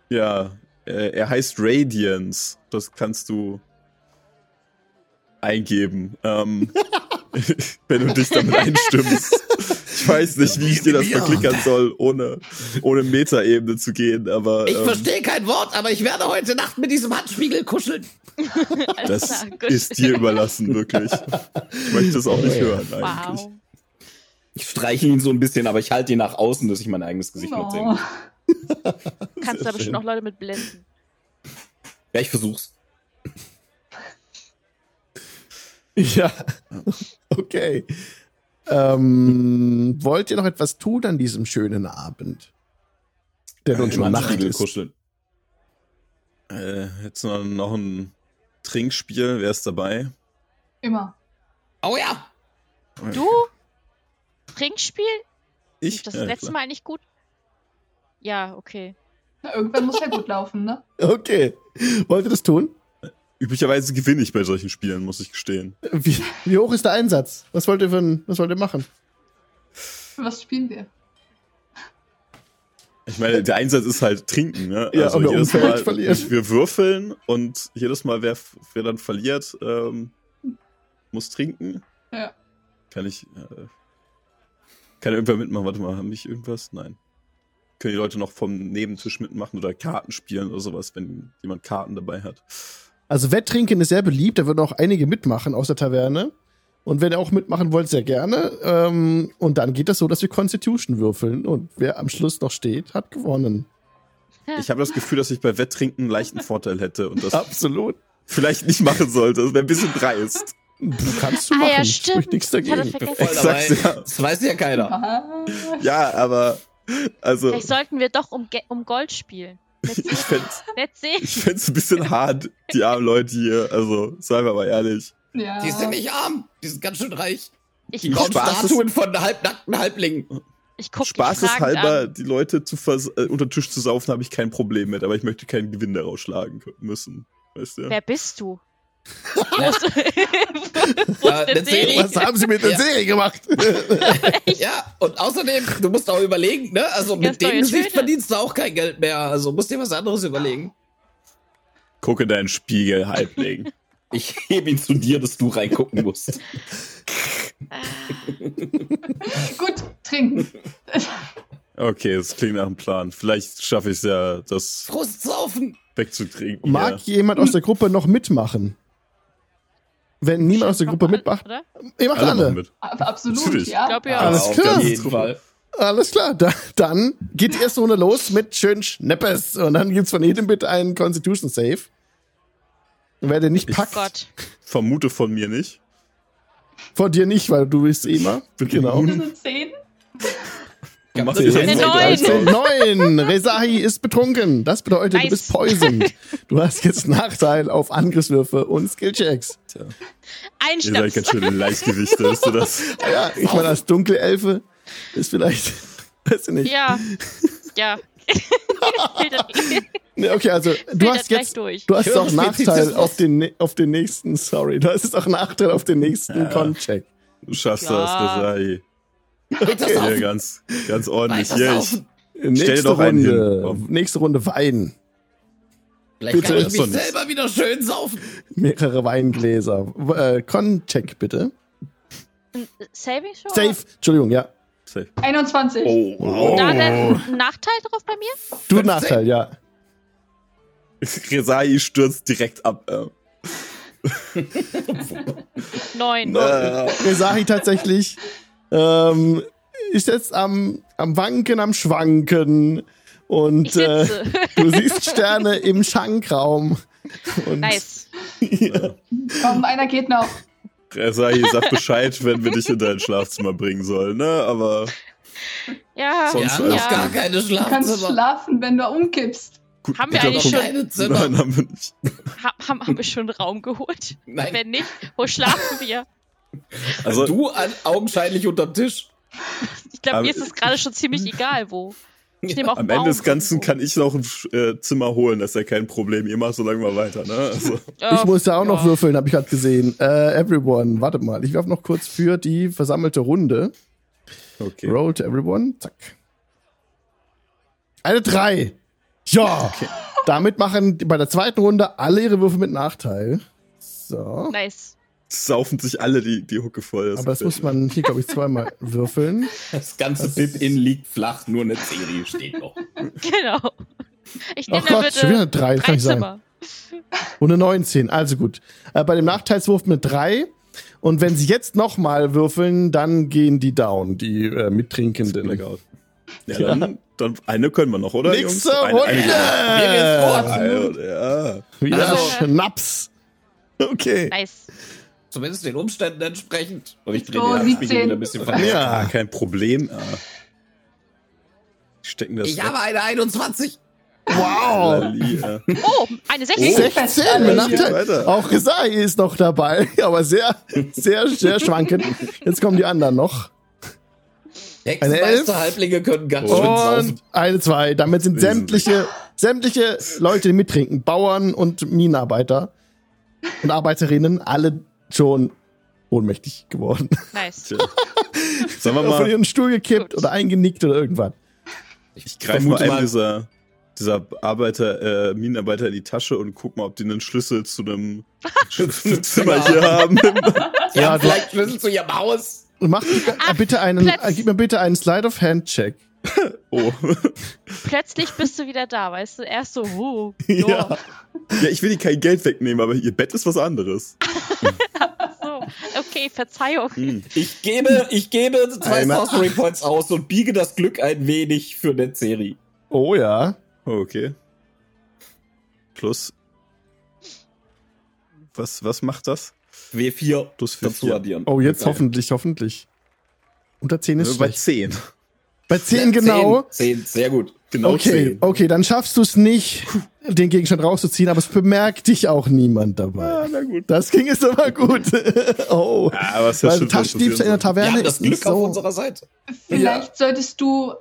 ja, äh, er heißt Radiance. Das kannst du eingeben, ähm, [laughs] [laughs] wenn du dich damit einstimmst. Ich weiß nicht, wie ich dir das verklickern soll, ohne, ohne Metaebene zu gehen, aber Ich ähm, verstehe kein Wort, aber ich werde heute Nacht mit diesem Handspiegel kuscheln. Das ist dir überlassen, wirklich. Ich möchte es auch nicht hören, eigentlich. Wow. Ich streiche ihn so ein bisschen, aber ich halte ihn nach außen, dass ich mein eigenes Gesicht Oh. mitsehen muss. [laughs] Kannst Sehr da bestimmt noch Leute mit blenden. Ja, ich versuch's. Ja. [laughs] Okay. Ähm, wollt ihr noch etwas tun an diesem schönen Abend? Der nun Im schon Nacht ist. kuscheln. Äh, jetzt noch, noch ein Trinkspiel, wer ist dabei? Immer. Oh ja. Du? Trinkspiel? Ich? Lief das Ja, letzte klar. Mal eigentlich gut? Ja, okay. Na, irgendwann muss ja gut laufen, ne? Okay. Wollt ihr das tun? Üblicherweise gewinne ich bei solchen Spielen, muss ich gestehen. Wie, wie hoch ist der Einsatz? Was wollt ihr, für ein, was wollt ihr machen? Was spielen wir? Ich meine, der Einsatz ist halt trinken, ne? Ja, und wer jedes Mal, verliert. wir würfeln und jedes Mal, wer, wer dann verliert, ähm, muss trinken. Ja. Kann ich, äh, kann irgendwer mitmachen? Warte mal, haben ich irgendwas? Nein. Können die Leute noch vom Nebentisch mitmachen oder Karten spielen oder sowas, wenn jemand Karten dabei hat? Also Wetttrinken ist sehr beliebt, da würden auch einige mitmachen aus der Taverne. Und wenn ihr auch mitmachen wollt, sehr gerne. Ähm, und dann geht das so, dass wir Constitution würfeln. Und wer am Schluss noch steht, hat gewonnen. Ich habe das Gefühl, dass ich bei Wetttrinken einen leichten Vorteil hätte und das Absolut. vielleicht nicht machen sollte. Das wäre ein bisschen dreist. Du kannst du Ah, machen. ja, Spricht stimmt. nichts Ich dagegen. Ich dabei. sag's ja. Das weiß ja keiner. Was? Ja, aber also Vielleicht sollten wir doch um, um Gold spielen. Ich fänd's, Let's ich ein bisschen hart, die armen Leute hier. Also, seien wir mal ehrlich. Ja. Die sind nicht arm, die sind ganz schön reich. Ich Die ist- Statuen von halbnackten Halblingen. ich guck Spaßeshalber, an. die Leute zu vers äh, unter den Tisch zu saufen, habe ich kein Problem mit, aber ich möchte keinen Gewinn daraus schlagen müssen. Weißt du? Wer bist du? Ja. Wo [laughs] Ja, Serie. Was haben sie mit der Ja. Serie gemacht? Ja, und außerdem, du musst auch überlegen, ne? Also mit dem Gesicht verdienst du auch kein Geld mehr. Also musst dir was anderes überlegen. Gucke deinen Spiegel, Halbling. Ich hebe ihn zu dir, dass du reingucken musst. Gut, trinken. okay, das klingt nach einem Plan. Vielleicht schaffe ich es ja, das Frustsaufen. wegzutrinken. Mag jemand aus der Gruppe noch mitmachen? wenn niemand aus der Gruppe mitmacht. Ihr macht alle. alle. Mit. Absolut, Natürlich. ja. Glaub, ja. Alles klar. Auf jeden Fall. Alles klar, da, dann geht die erste Runde los mit schön Schneppes. Und dann gibt's von jedem Bit einen Constitution Save. Und wer den nicht ich packt. Gott. Vermute von mir nicht. Von dir nicht, weil du bist eh immer. Genau. Das sind 10. Ja, das ist eine 9. 9. Rezahi ist betrunken. Das bedeutet, nice. du bist poisoned. [laughs] Du hast jetzt Nachteil auf Angriffswürfe und Skillchecks. Tja. Ein Ihr seid ganz schön Leichtgewicht, weißt du das? [laughs] Ja, ich meine, das dunkle Elfe ist vielleicht, [laughs] weißt du nicht. Ja, ja. nee, okay, also du hast jetzt, durch. du hast auch Nachteil auf den, auf den nächsten, sorry, du hast jetzt auch Nachteil auf den nächsten ja. Con-Check. Du schaffst Klar. das, Resahi. [laughs] Weiter Hier ganz, ganz ordentlich. Hier, ich. Nächste doch einen Runde, hin. Nächste Runde Wein. Vielleicht Bitte. kann ich mich selber wieder schön saufen. Mehrere Weingläser. Äh, Con-Check bitte. Saving Show? Safe, Entschuldigung, ja. safe. 21. Oh, Und da dann ein Nachteil drauf bei mir? Du 15. Nachteil, ja. [laughs] Resai stürzt direkt ab. Neun. Äh, Rezahi tatsächlich ähm, ist jetzt am, am Wanken, am Schwanken. Und Ich äh, sitze. du siehst Sterne im Schankraum. Und nice. [laughs] Komm, einer geht noch. Resai, sag Bescheid, wenn wir dich in dein Schlafzimmer bringen sollen, ne? Aber Ja, Sonst Wir haben noch gar ja. keine Du kannst Schlafzimmer. schlafen, wenn du umkippst. gut, Haben wir eigentlich Punkt. schon- Zimmer. Nein, haben wir nicht. Ha haben, haben wir schon einen Raum geholt? Nein, Wenn nicht, wo schlafen wir? Also, du an, augenscheinlich unterm Tisch. Ich glaube, mir ist es gerade schon ziemlich egal, wo. Ich nehme auch am Ende des Ganzen irgendwo. kann ich noch ein äh, Zimmer holen, das ist ja kein Problem. Ihr macht so lange mal weiter, ne? Also, Ja, ich muss da auch noch würfeln, habe ich gerade gesehen. Äh, everyone, warte mal. Ich werfe noch kurz für die versammelte Runde. okay. Roll to everyone. Zack. Eine 3. Ja. Damit machen bei der zweiten Runde alle ihre Würfe mit Nachteil. So. Nice. Saufen sich alle die, die Hucke voll. Aber das muss man hier, glaube ich, zweimal [laughs] würfeln. Das ganze Bib-In liegt flach, nur eine Serie steht noch. [laughs] Genau. Ich Ach nehme Gott, bitte schon wieder eine 3, kann nicht sein. Zimmer. Und eine 19, also gut. Äh, bei dem Nachteilswurf eine 3. Und wenn sie jetzt nochmal würfeln, dann gehen die down, die äh. Mittrinkenden. Ja, dann, dann eine können wir noch, oder? Nächste Jungs? Eine, Runde! eine, eine, ja. Wieder Also- Schnaps. Okay. Nice. Zumindest den Umständen entsprechend. Und ich drehe So, den Handspiegel 17. wieder ein bisschen von Ja. Ah, kein Problem. Ah. Stecken das Ich weg. habe eine 21. Wow. Ja. Oh, eine 16. 16 mit Geht Nachteil. weiter. Auch Resai ist noch dabei, [laughs] aber sehr, sehr, sehr schwankend. Jetzt kommen die anderen noch. Hexenmeister Halblinge können ganz schön saufen. Und eine, zwei. Damit sind sämtliche, sämtliche Leute, die mittrinken, Bauern und Minenarbeiter und Arbeiterinnen, alle schon ohnmächtig geworden. Nice. [laughs] Sagen wir Von mal, ihren Stuhl gekippt Gut. oder eingenickt oder irgendwas. ich greife mal einen dieser, dieser Arbeiter, äh, Minenarbeiter in die Tasche und guck mal, ob die einen Schlüssel zu einem [laughs] Zimmer hier haben. [laughs] Ja, vielleicht Schlüssel zu ihrem Haus. Mach Ach, bitte einen, gib mir bitte einen Slide of Hand Check. Oh. Plötzlich bist du wieder da, weißt du? Erst so, uh, [laughs] Ja. ja. Ja, ich will dir kein Geld wegnehmen, aber ihr Bett ist was anderes. So. Okay, Verzeihung. Hm. Ich gebe, ich gebe zwei Eine- Sorcery Points aus und biege das Glück ein wenig für Netzeri. Oh ja. Oh, okay. Plus. Was, was macht das? W4 Plus vier, dazu vier. addieren. Oh, jetzt Geil. hoffentlich, hoffentlich. Unter 10 ist Bei schlecht. 10. Bei 10 genau. 10, 10, sehr gut. Genau Okay, 10. okay, dann schaffst du es nicht, den Gegenstand rauszuziehen, aber es bemerkt dich auch niemand dabei. Ah, na gut. Das ging jetzt aber gut. [laughs] oh. Ja, aber es ist ja Weil schon Taschendiebstahl in der Taverne das ist nicht Glück auf so. unserer Seite. Vielleicht solltest du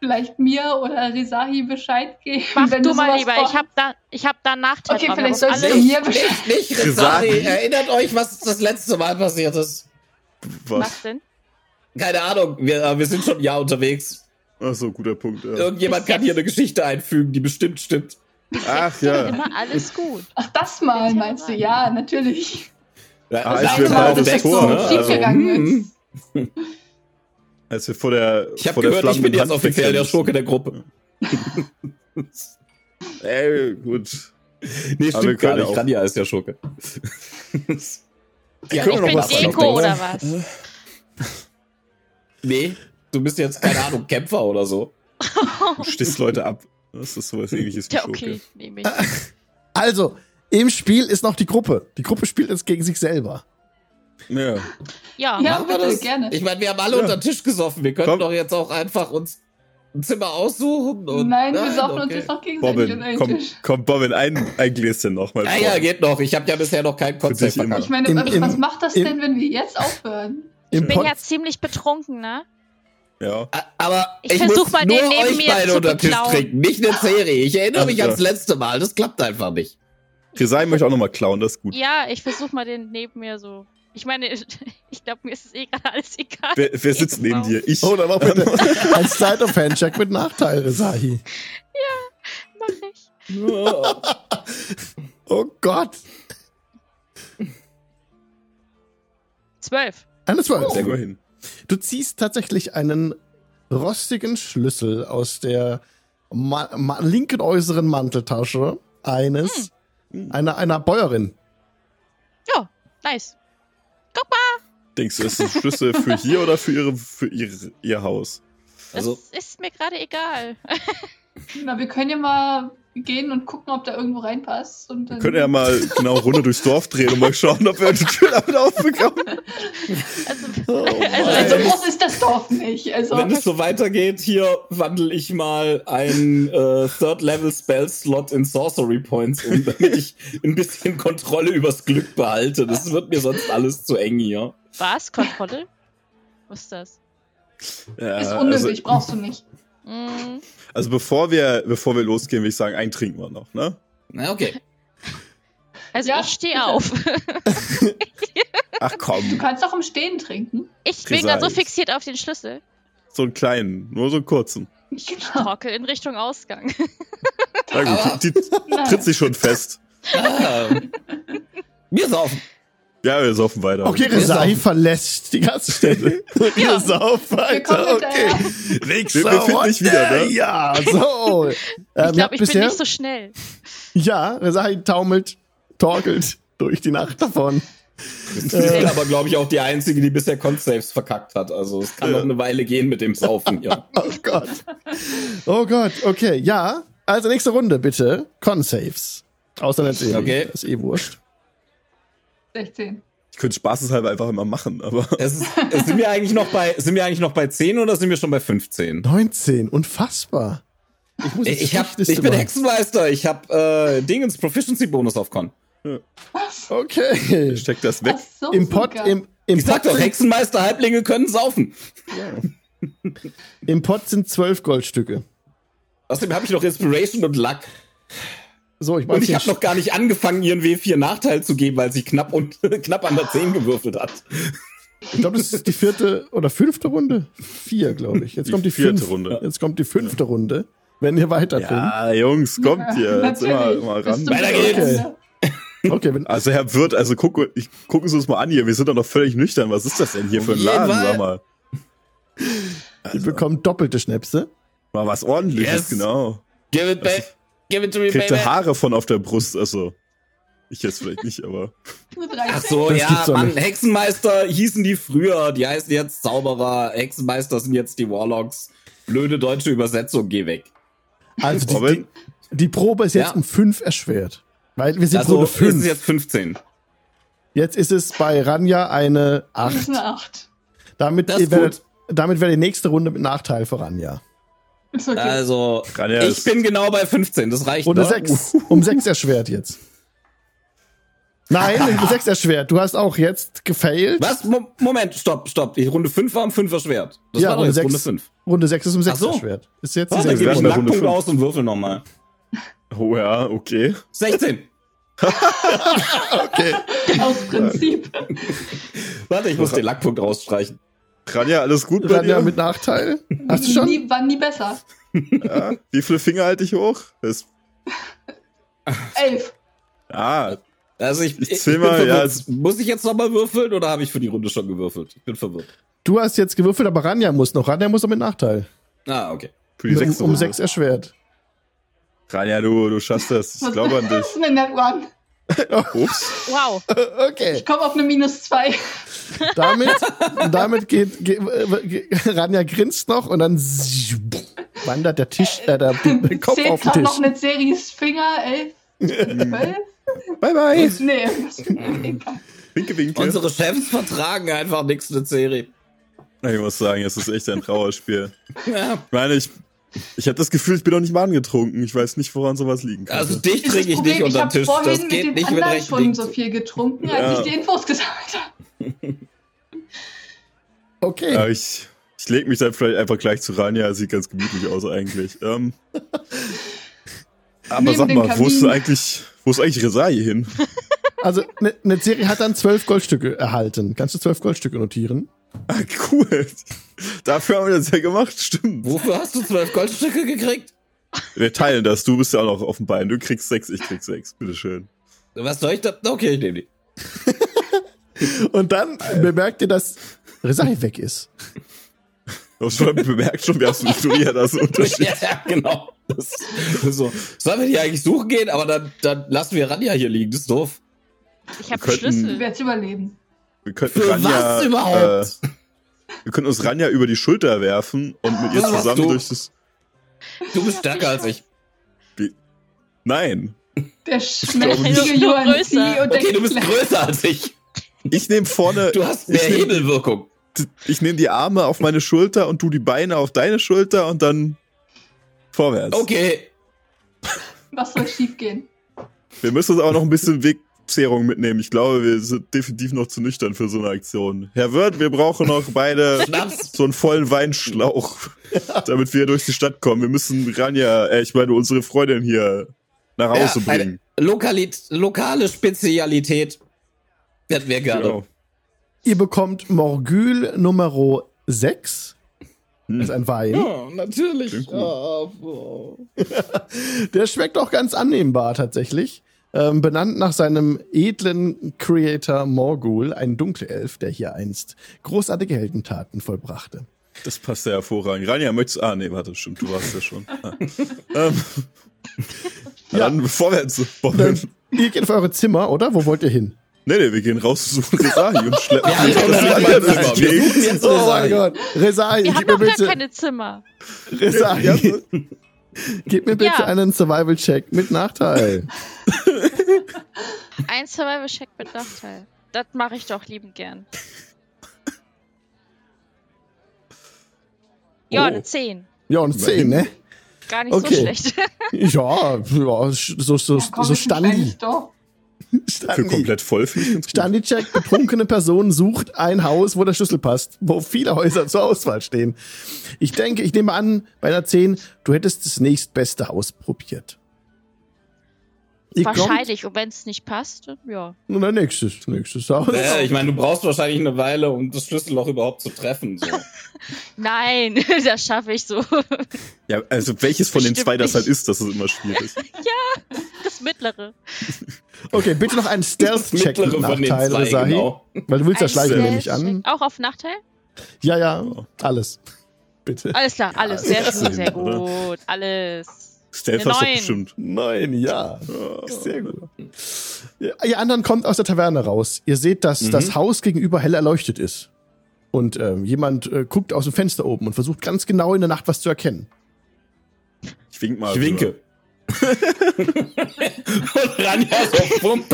vielleicht mir oder Risahi Bescheid geben. Mach wenn du mal lieber. vor- Ich hab da, ich hab da einen Nachteil. Okay, dran. vielleicht solltest du mir Bescheid Nicht, nicht, Rizari. Erinnert euch, was das letzte Mal passiert ist. Was? Was denn? Keine Ahnung, wir, äh, wir sind schon ein Jahr unterwegs. Ach so, guter Punkt. Ja. Irgendjemand kann hier eine Geschichte einfügen, die bestimmt stimmt. Ach ja. Immer alles gut. Ach, das mal meinst du? Ja, natürlich. Ja, Ah, das als wir Mal das Tor, ne? ne? Also, Schiefgegangen hm, Als wir vor der. Ich habe vor der gehört, ich bin jetzt offiziell der Schurke der Gruppe. [laughs] Ey, gut. Nee, Aber stimmt gar nicht. auch- Rania ist der Schurke. [laughs] Wir Ich bin Deko oder was? [laughs] Nee, du bist jetzt, keine Ahnung, [laughs] Kämpfer oder so. [laughs] Du stichst Leute ab. Das ist sowas ähnliches wie Ja, Schurke. okay, nehme ich. Also, im Spiel ist noch die Gruppe. Die Gruppe spielt jetzt gegen sich selber. Ja. Ja, Ja. Machen wir bitte, das? gerne. Ich meine, wir haben alle Ja. unter den Tisch gesoffen. Wir können Komm. doch jetzt auch einfach uns ein Zimmer aussuchen. Und Nein, wir saufen uns okay. jetzt noch gegenseitig Bobbin, einen komm, Tisch. komm, Bobbin, ein, ein Gläschen noch mal Ja, vor. ja, geht noch. Ich habe ja bisher noch kein Konzept. Ich meine, was im- macht das denn, wenn wir jetzt aufhören? Im ich bin Pod ja ziemlich betrunken, ne? Ja. Aber Ich ich, versuch muss mal, nur den neben euch mir beide zu unter Tisch trinken, nicht eine Serie. Ich erinnere mich Ja. ans letzte Mal. Das klappt einfach nicht. Resai möchte auch noch mal klauen, das ist gut. Ja, ich versuch mal den neben mir so. Ich meine, [laughs] ich glaube, mir ist es eh gerade alles egal. Wer, wer sitzt neben dir? Ich. Oh, dann mach bitte [laughs] ein Slide of Handcheck mit Nachteil, Resahi. Mach ich. Oh [laughs] Gott. Zwölf. Eine 12. Sehr gut hin. Du ziehst tatsächlich einen rostigen Schlüssel aus der ma ma linken äußeren Manteltasche eines einer, einer Bäuerin. Ja, nice. Guck mal, Denkst du, ist das Schlüssel für hier oder für ihre, für ihr, ihr Haus? das Also, ist mir gerade egal. Na, wir können ja mal gehen und gucken, ob da irgendwo reinpasst. Und Wir dann können ja mal [laughs] genau Runde durchs Dorf drehen und mal schauen, ob wir die Tür damit aufbekommen. Also, Oh, Also so groß ist das Dorf nicht. Also wenn es so weitergeht, hier wandle ich mal ein äh, Third-Level-Spell-Slot in Sorcery Points um, damit ich ein bisschen Kontrolle übers Glück behalte. Das wird mir sonst alles zu eng hier. was? Kontrolle? Was ist das? Ja, ist also, unnötig, brauchst du nicht. Mm, also bevor wir, bevor wir losgehen, will ich sagen, einen trinken wir noch, ne? Na, okay. Also Ja, ich stehe auf. [laughs] Ach Du komm, kannst auch im Stehen trinken. Ich bin gerade so fixiert auf den Schlüssel. so einen kleinen, nur so einen kurzen. Genau. Torkel in Richtung Ausgang. Na gut, die, die [laughs] tritt sich schon fest. Ah, wir saufen. Ja, wir saufen weiter. Okay, saufen. verlässt die Gaststätte. [laughs] Ja. Wir kommen weiter. Okay. Nächster Wir- wir finden dich wieder, ne? Ja, so. [laughs] Ähm, Ich habt glaube, ich bin bisher, nicht so schnell. Ja, Resahi taumelt, torkelt durch die Nacht davon. Ich bin aber, glaube ich, auch die Einzige, die bisher Con-Saves verkackt hat. Also es kann noch eine Weile gehen mit dem Saufen hier. [laughs] Oh Gott. Oh Gott, okay, ja. Also nächste Runde bitte. Con-Saves. Außer natürlich. Okay. Ist eh wurscht. 16. Ich könnte spaßeshalber einfach immer machen, aber [laughs] Es ist, es sind wir eigentlich noch bei, sind wir eigentlich noch bei 10 oder sind wir schon bei 15? 19, unfassbar. Ich muss jetzt Ich, hab, ich bin. Hexenmeister. Ich habe äh, Dingens Proficiency Bonus auf Con. Was? Okay. steck das weg. So, Im Pot, im, im Ich sag Pot doch, sind, Hexenmeister Halblinge können saufen. im Pot sind zwölf Goldstücke. Außerdem habe ich noch Inspiration und Luck. So, ich mach Und ich habe noch gar nicht angefangen, ihren W4 Nachteil zu geben, weil sie knapp und [laughs] knapp an der 10 gewürfelt hat. Ich glaube, das ist die vierte oder fünfte Runde. Vier, glaube ich. Jetzt Die kommt die vierte fünfte Runde. Jetzt kommt die fünfte Runde. Wenn ihr weiter Ja, Jungs, kommt hier. Jetzt immer, immer ran. Weiter geht's. Okay, wenn, Also Herr Wirt, also guck, ich, gucken Sie uns mal an hier. Wir sind doch noch völlig nüchtern. Was ist das denn hier für ein Laden, Fall. sag mal? ihr bekommt doppelte Schnäpse. Mal was ordentliches, Yes. genau. Give it, babe. Give it to me, Kriegt baby. Haare von auf der Brust, also. Ich jetzt vielleicht nicht, aber. Nur 13. Ach so, Das ja, Mann, nicht. Hexenmeister hießen die früher, die heißen jetzt Zauberer, Hexenmeister sind jetzt die Warlocks. Blöde deutsche Übersetzung, geh weg. Also die, die, die Probe ist jetzt Ja. um fünf erschwert. Weil wir sind Also Runde ist fünf. es jetzt 15. Jetzt ist es bei Ranja eine Das 8. ist eine 8. Damit, Das ist ihr werdet, damit wäre die nächste Runde mit Nachteil für Ranja. Okay. Also, ich ist- bin genau bei 15, das reicht Runde noch. 6. Um 6 erschwert jetzt. Nein, um 6 erschwert. Du hast auch jetzt gefailt. Was? Mo Moment, stopp, stopp. Die Runde 5 war um 5 erschwert. Das Ja, war Runde jetzt sechs. Runde 5. Runde 6 ist um 6 Ach so. erschwert. Ist jetzt Oh, dann gebe ich einen Lackpunkt aus und würfel nochmal. Oh ja, okay. 16. [laughs] Okay. Aus Prinzip. Warte, ich muss den Lackpunkt rausstreichen. Ranja, alles gut bei Ranja dir? mit Nachteil. Hast du schon? Nie, war nie besser. Ja. Wie viele Finger halte ich hoch? Das, [laughs] 11. ah, Also ich, Ich ich, zähl bin mal, verwirrt. ja, Muss ich jetzt nochmal würfeln oder habe ich für die Runde schon gewürfelt? Ich bin verwirrt. Du hast jetzt gewürfelt, aber Ranja muss noch. Ranja muss noch mit Nachteil. Ah, okay. für die um, sechste um. 6 erschwert. Ranja, du, du schaffst das. Ich glaube an dich. Das ist eine Net One. Ups. Wow. [laughs] Okay. Ich komme auf eine minus 2. Damit, [laughs] damit geht, geht, äh, Ranja grinst noch und dann wandert der Tisch, äh, der, der Kopf Zählt auf den Tisch. noch eine Series Finger. 11. 12? [laughs] Bye, bye. Nee. egal. Winke, winke. Unsere Chefs vertragen einfach nichts mit Seri. Ich muss sagen, es ist echt ein Trauerspiel. Ja. Ich meine, ich, ich habe das Gefühl, ich bin noch nicht mal angetrunken. Ich weiß nicht, woran sowas liegen kann. Also dich trinke ich Problem, nicht unter den Tisch. vorhin Das mit geht den nicht mit anderen rechten schon so viel getrunken, als Ja. ich die Infos gesammelt habe. [laughs] Okay. Ja, ich ich lege mich dann vielleicht einfach gleich zu Rania. Sieht ganz gemütlich aus eigentlich. Ähm, [laughs] aber Neben sag dem mal, wo ist eigentlich, wo ist eigentlich Resai hin? [laughs] Also eine ne Serie hat dann zwölf Goldstücke erhalten. Kannst du zwölf Goldstücke notieren? Ah, cool. Dafür haben wir das ja gemacht, stimmt. Wofür hast du zwölf Goldstücke gekriegt? Wir teilen das. Du bist ja auch noch auf dem Bein. Du kriegst sechs, ich krieg sechs. Bitteschön. Was soll ich da? Okay, ich nehme die. [laughs] Und dann bemerkt ihr, dass Resai weg ist. Du hast schon bemerkt schon, wir haben ignoriert, das ist ein Unterschied. [laughs] Ja, ja, genau. Das, so. Sollen wir die eigentlich suchen gehen? Aber dann, dann lassen wir Ranja hier liegen. Das ist doof. Ich habe könnten- Ich Schlüssel. werde überleben. Wir könnten Für Ranja, was überhaupt? Äh, wir könnten uns Ranja über die Schulter werfen und mit ihr Was zusammen du? durch das. Du bist stärker als ich. Nein. Der schmächtige Yuan Okay, du bist größer als ich. Ich nehme vorne. Du hast mehr ich nehm, Hebelwirkung. Ich nehme die Arme auf meine Schulter und du die Beine auf deine Schulter und dann vorwärts. Okay. Was soll schiefgehen? Wir müssen uns aber noch ein bisschen Wegzehrung mitnehmen. Ich glaube, wir sind definitiv noch zu nüchtern für so eine Aktion. Herr Wirt, wir brauchen noch beide [laughs] so einen vollen Weinschlauch, damit wir durch die Stadt kommen. Wir müssen Ranja, äh, ich meine, unsere Freundin hier nach Hause Ja, bringen. Lokalit lokale Spezialität. Hätten wir gerne. Genau. Ihr bekommt Morgül Nummer 6. Hm. Das ist ein Wein. Ja, natürlich. Ah, boah. [laughs] Der schmeckt auch ganz annehmbar tatsächlich. Ähm, benannt nach seinem edlen Creator Morgul, ein Dunkelelf, der hier einst großartige Heldentaten vollbrachte. Das passt ja hervorragend. Ranja, möchtest du. Ah, nee, warte, stimmt, du warst ja schon. Ah. [laughs] ähm, Ja. Dann vorwärts. Dann, Wollen. ihr geht auf eure Zimmer, oder? Wo wollt ihr hin? Nee, nee, wir gehen raus zu suchen Resahi und schleppen Ja, mal Gegend. ein Zimmer. Wir suchen jetzt Oh mein Resahi. Gott. Resai, Wir haben doch gar keine Zimmer. Resai, Ja, [laughs] gib mir bitte Ja. einen Survival-Check mit Nachteil. [laughs] Ein Survival-Check mit Nachteil. Das mache ich doch liebend gern. Ja, Oh. eine 10. Ja, und 10, ne? Gar nicht Okay. so schlecht. [laughs] Ja, ja so, so, so, Ja, komm, so Standi. Dorf. Für komplett voll finde ich. Standi-Check, betrunkene Person sucht ein Haus, wo der Schlüssel passt, wo viele Häuser zur Auswahl stehen. Ich denke, ich nehme an, bei einer 10, du hättest das nächstbeste Haus probiert. Ihr Wahrscheinlich. Und wenn es nicht passt, dann ja. Kommt, na, nächstes, nächstes Haus. Ja, ich meine, du brauchst wahrscheinlich eine Weile, um das Schlüsselloch überhaupt zu treffen. So. [laughs] Nein, [laughs] das schaffe ich so. Ja, also welches von den Bestimmt zwei das halt ist, das ist immer schwierig. [laughs] Das mittlere. Okay, bitte noch einen Stealth-Check mit den Nachteil, zwei, genau. Weil du willst ja schleichen, nehme ich an. Auch auf Nachteil? Ja, ja, alles. Bitte. Alles klar, alles. Sehr gut, sehr ist oder? gut. Alles. Stealth hast du bestimmt. Nein, ja. Sehr gut. Ja, ihr anderen kommt aus der Taverne raus. Ihr seht, dass Mhm. das Haus gegenüber hell erleuchtet ist. Und ähm, jemand äh, guckt aus dem Fenster oben und versucht ganz genau in der Nacht was zu erkennen. Ich wink mal. Ich winke. [laughs] Und Ranja so pump.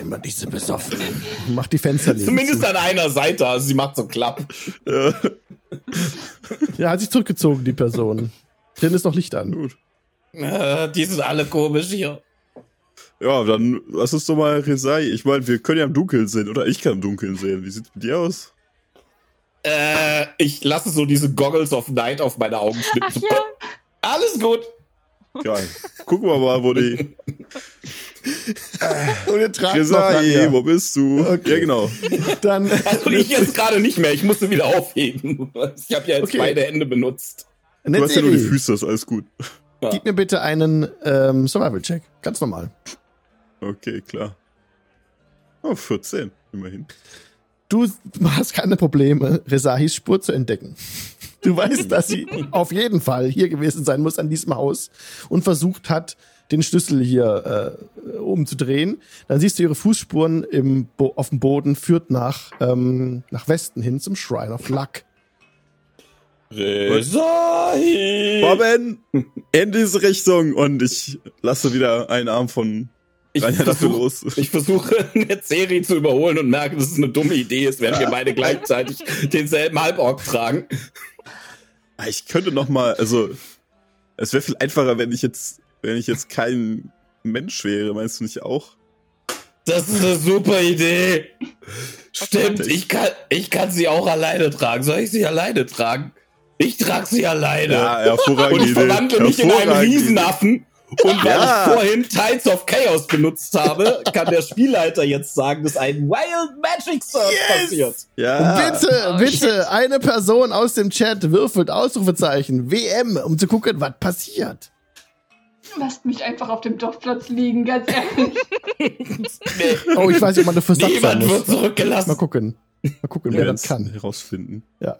Immer diese Besoffenen. Macht die Fenster leer. Zumindest an einer Seite. Also sie macht so klapp. Ja, Ja, hat sich zurückgezogen, die Person. Drin ist noch Licht an. gut. Äh, die sind alle komisch hier. Ja, dann lass uns doch mal Resai. Ich meine, wir können ja im Dunkeln sehen, oder ich kann im Dunkeln sehen. Wie sieht's mit dir aus? Äh, ich lasse so diese Goggles of Night auf meine Augen Ach schnippen. ja. Alles gut. Geil. Gucken wir mal, wo die. Und ihr tragt Resai, wo bist du? Okay. Ja, genau. Dann Also ich jetzt gerade nicht mehr. Ich musste wieder aufheben. Ich habe ja jetzt Okay. beide Hände benutzt. Du hast ja nur die Füße, ist alles gut. gib mir bitte einen ähm, Survival-Check. Ganz normal. Okay, klar. Oh, 14, immerhin. Du hast keine Probleme, Resahis Spur zu entdecken. Du weißt, dass sie [laughs] auf jeden Fall hier gewesen sein muss an diesem Haus und versucht hat, den Schlüssel hier äh, umzudrehen. Dann siehst du ihre Fußspuren im Bo auf dem Boden, führt nach, ähm, nach Westen hin zum Shrine of Luck. Resai! Robin, in diese Richtung. Und ich lasse wieder einen Arm von Ich Ranja dafür versuche los. ich versuche, Netzeri zu überholen und merke, dass es eine dumme Idee ist, wenn wir [laughs] beide gleichzeitig denselben Halborg tragen. Ah, Ich könnte noch mal, also es wäre viel einfacher, wenn ich jetzt, wenn ich jetzt kein Mensch wäre, meinst du nicht auch? Das ist eine super Idee. Stimmt, ich kann, ich kann sie auch alleine tragen. Soll ich sie alleine tragen? Ich trage sie alleine. Ja, hervorragende und verwandle mich in einen Riesenaffen. Und weil Ja. ich vorhin Tides of Chaos benutzt habe, kann der Spielleiter jetzt sagen, dass ein Wild Magic Surf Yes! passiert. Ja. bitte, Oh, bitte, eine Person aus dem Chat würfelt Ausrufezeichen WM, um zu gucken, was passiert. Lasst mich einfach auf dem Dorfplatz liegen, ganz ehrlich. Nee, [laughs] Oh, ich weiß nicht, ob man dafür satt sein niemand wird muss. Mal zurückgelassen. gucken. Mal gucken, Wir wer das kann. herausfinden. Ja.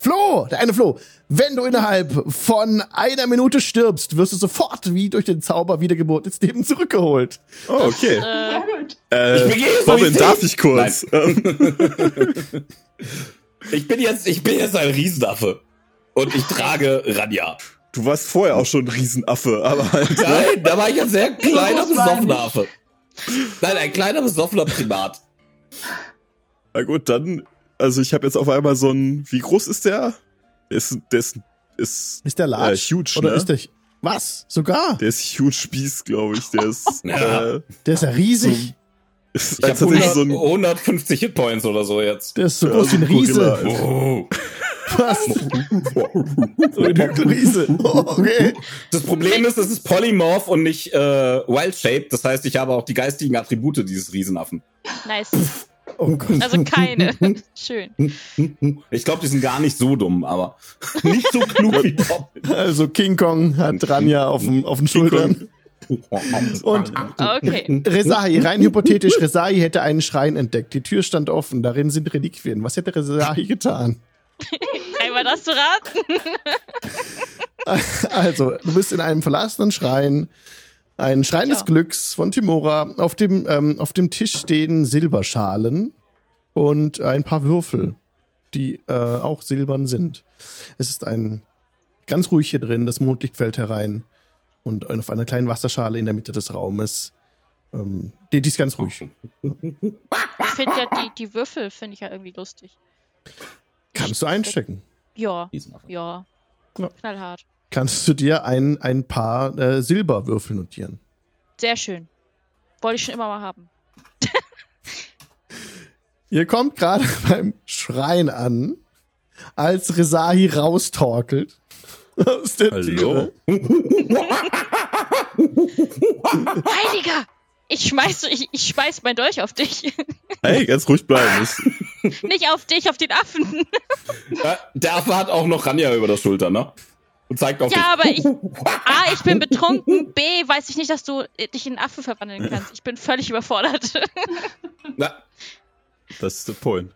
Flo, der eine Flo. Wenn du innerhalb von einer Minute stirbst, wirst du sofort wie durch den Zauber Wiedergeburt ins Leben zurückgeholt. Oh, okay. Äh. Äh, Ich Robin, darf ich kurz? [laughs] Ich bin jetzt, ich bin jetzt ein Riesenaffe. Und ich trage Ranja. Du warst vorher auch schon ein Riesenaffe, aber halt. Nein, da war ich ein sehr kleiner, besoffener. Affe. Nein, ein kleiner, besoffener Primat. Na gut, dann. Also ich habe jetzt auf einmal so ein. Wie groß ist der? Der ist, der ist, ist Ist der large? Äh, huge, Oder ne? ist der... Was? Sogar? der ist huge Spieß, glaube ich. Der ist, [laughs] Ja. äh, Der ist ja riesig. ist Ich habe tatsächlich 100, so ein 150 Hitpoints oder so jetzt. Der ist so Ja, groß wie ein so. Riese. Oh. Was? [laughs] so ein Riese. Oh, [laughs] okay. Das Problem ist, es ist Polymorph und nicht äh, Wild Shape. Das heißt, ich habe auch die geistigen Attribute dieses Riesenaffen. nice. Oh. Also keine. [laughs] Schön. Ich glaube, die sind gar nicht so dumm, aber [laughs] nicht so klug wie Bob. Also King Kong hat Ranja auf den, auf den Schultern. Und Okay. Resahi, rein hypothetisch, Resahi hätte einen Schrein entdeckt. Die Tür stand offen, darin sind Reliquien. Was hätte Resahi getan? [laughs] Einmal das zu raten. Also, du bist in einem verlassenen Schrein. Ein Schrein des Ja. Glücks von Timora. Auf dem, ähm, auf dem Tisch stehen Silberschalen und ein paar Würfel, die äh, auch silbern sind. Es ist ein ganz ruhig hier drin, das Mondlicht fällt herein. Und auf einer kleinen Wasserschale in der Mitte des Raumes. Ähm, die, die ist ganz ruhig. Ich finde ja die, die Würfel, finde ich ja irgendwie lustig. Kannst du einstecken. Ja, ja. Ja. Knallhart. Kannst du dir ein, ein paar äh, Silberwürfel notieren. Sehr schön. Wollte ich schon immer mal haben. [laughs] Ihr kommt gerade [laughs] beim Schrein an, als Resahi raustorkelt [laughs] aus der Hallo? Heiliger! Ich schmeiß, ich, ich schmeiß mein Dolch auf dich. Hey, ganz ruhig bleiben. Nicht auf dich, auf den Affen. Ja, der Affe hat auch noch Ranja über der Schulter, ne? Und zeigt auf Ja, dich. aber ich. [laughs] A, ich bin betrunken. B, weiß ich nicht, dass du äh, dich in einen Affen verwandeln kannst. Ich bin völlig überfordert. Na, das ist der Point.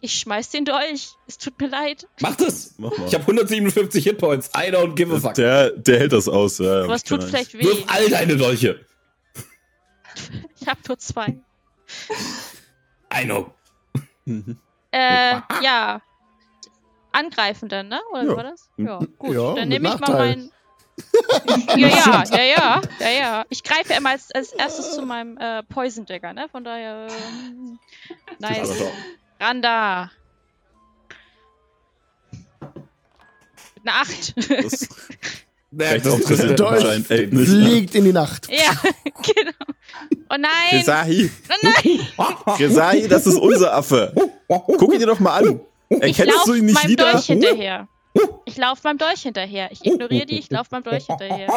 Ich schmeiß den Dolch. Es tut mir leid. mach das! Mach mal. Ich habe 157 Hitpoints. I don't give a fuck. Der, der hält das aus. Ja, Aber es tut vielleicht weh. Wirf all deine Dolche. [laughs] Ich hab nur zwei. I know. Mhm. Äh, [laughs] ja. Angreifen dann, ne? Oder Ja. war das? Ja, gut. Ja, dann nehme ich mal Nachteil. meinen. [laughs] Ja, ja, ja, ja, ja, ja. Ich greife immer als, als erstes zu meinem äh, Poison Dagger, ne? Von daher. Ähm, nice. Randa. Mit einer Acht. Das [laughs] der, reicht auch das, das Dolch. Fliegt in die Nacht. ja, [laughs] genau. Oh nein! Resahi, Oh nein! Resahi, das ist unser Affe. Guck ihn dir doch mal an. Ich Erkennst du ihn nicht meinem wieder? Dolch hinterher. Ich lauf meinem Dolch hinterher. Ich ignoriere die, ich lauf meinem Dolch hinterher.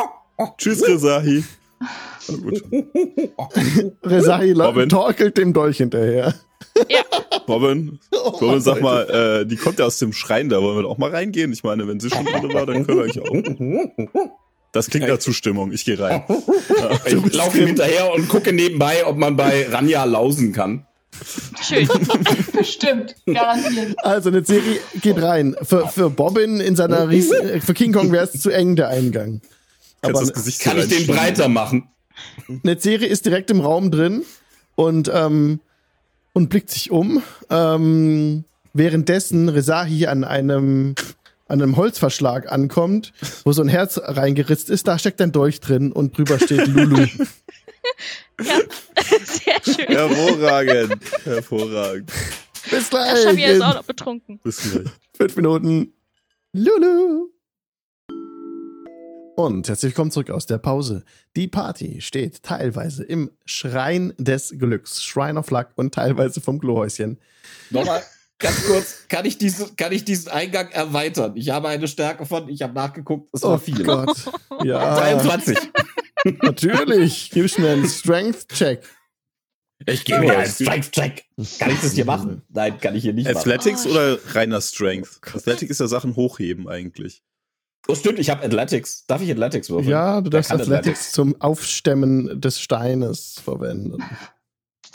Tschüss, Resahi. Na [laughs] gut. Resahi Robin. torkelt dem Dolch hinterher. Ja, Robin, Robin, sag mal, äh, die kommt ja aus dem Schrein, da wollen wir doch auch mal reingehen. Ich meine, wenn sie schon drin war, dann können wir eigentlich auch. Das klingt nach Zustimmung. Ich gehe rein. ich laufe ihm hinterher und gucke nebenbei, ob man bei Ranja lausen kann. Schön. [laughs] Bestimmt, garantiert. Also eine Serie geht rein. Für, für Bobbin in seiner Ries äh, für King Kong wäre es zu eng der Eingang. Aber das Gesicht Kann ich den breiter machen? eine Serie ist direkt im Raum drin und ähm, und blickt sich um. Ähm, währenddessen Resahi an einem an einem Holzverschlag ankommt, wo so ein Herz reingeritzt ist, da steckt ein Dolch drin und drüber steht Lulu. [laughs] [laughs] Ja, [laughs] sehr schön. Hervorragend. [laughs] Hervorragend. Bis gleich. Xavier ist in auch noch betrunken. Bis gleich. fünf Minuten. Lulu. Und herzlich willkommen zurück aus der Pause. Die Party steht teilweise im Schrein des Glücks, Shrine of Luck und teilweise vom Klohäuschen. Nochmal ganz kurz, kann ich, diese, kann ich diesen Eingang erweitern? Ich habe eine Stärke von, ich habe nachgeguckt, es war Oh viel. Gott. Ja, 23. natürlich. Gib mir einen Strength-Check. Ich gebe mir einen Strength-Check. Kann ich das hier machen? Nein, kann ich hier nicht machen. Athletics Oh, oder reiner Strength? Athletic ist ja Sachen hochheben eigentlich. Oh, stimmt, ich habe Athletics. Darf ich Athletics würfeln? Ja, du darfst kann Athletics zum Aufstemmen des Steines verwenden.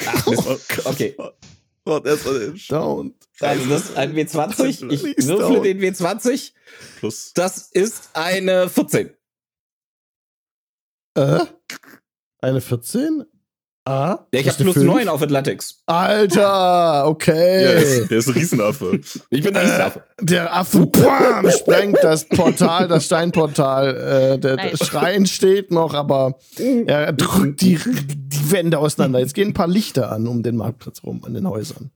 Ach, Mist. Okay, mal den Don't. also das ist ein W20. Ich würfle den W20. Plus. Das ist eine 14. Äh? Eine 14? Ah? Ja, ich habe plus fünf? 9 auf Athletics. Alter, okay. der ist, der ist ein Riesenaffe. Ich bin der Riesenaffe. Der Affe bam, sprengt das Portal, das Steinportal. Äh, der, der. Schrein steht noch, aber er drückt die, die Wände auseinander. Jetzt gehen ein paar Lichter an um den Marktplatz rum, an den Häusern.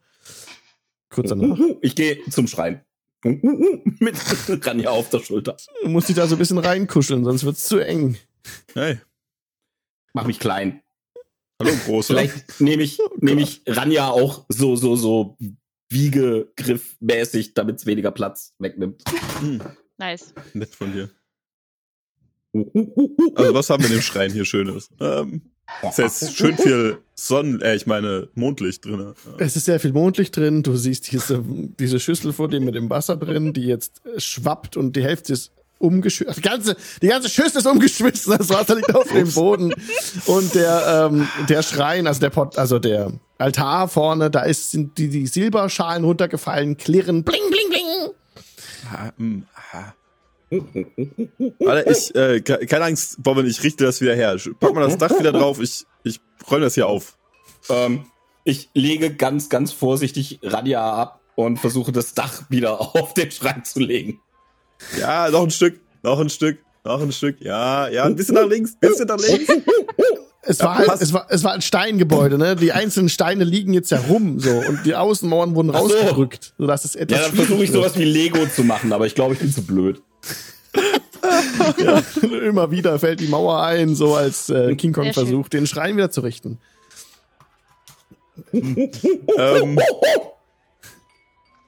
Kurz danach. Ich gehe zum Schrein. [laughs] Mit Ranja auf der Schulter. Du musst dich da so ein bisschen reinkuscheln, sonst wird's zu eng. Hey, Mach mich klein. hallo Großer. Vielleicht nehme ich, nehme ich Ranja auch so, so, so Wiegegriffmäßig, damit es weniger Platz wegnimmt. Hm, Nice. nett von dir. Also was haben wir in dem Schrein hier Schönes? Ähm, ist jetzt schön viel Sonnen, äh, ich meine Mondlicht drin. Es ist sehr viel Mondlicht drin. Du siehst diese, diese Schüssel vor dir mit dem Wasser drin, die jetzt schwappt und die Hälfte ist umgeschmissen. Die ganze, die ganze Schüssel ist umgeschmissen. Das Wasser liegt auf dem Boden. Und der, ähm, der Schrein, also der Pot, also der Altar vorne, da ist, sind die, die Silberschalen runtergefallen, klirren, bling, bling, bling. Mm. Warte, ich, äh, ke- keine Angst, Bobbin, ich richte das wieder her. Pack mal das Dach wieder drauf, ich, ich räume das hier auf. Ähm, ich lege ganz, ganz vorsichtig Ranja ab und versuche das Dach wieder [laughs] auf den Schrein zu legen. Ja, noch ein Stück, noch ein Stück, noch ein Stück. Ja, ja, ein bisschen nach links, bisschen nach links. Es Ja, war halt, passt. es war, es war ein Steingebäude, ne? Die einzelnen Steine liegen jetzt ja rum, so. Und die Außenmauern wurden Ach so. rausgedrückt, sodass es etwas Ja, dann versuche ich sowas wie Lego zu machen, aber ich glaube, ich bin zu blöd. [laughs] Ja, immer wieder fällt die Mauer ein, so als äh, King Kong Sehr schön. versucht, den Schrein wieder zu richten. ähm,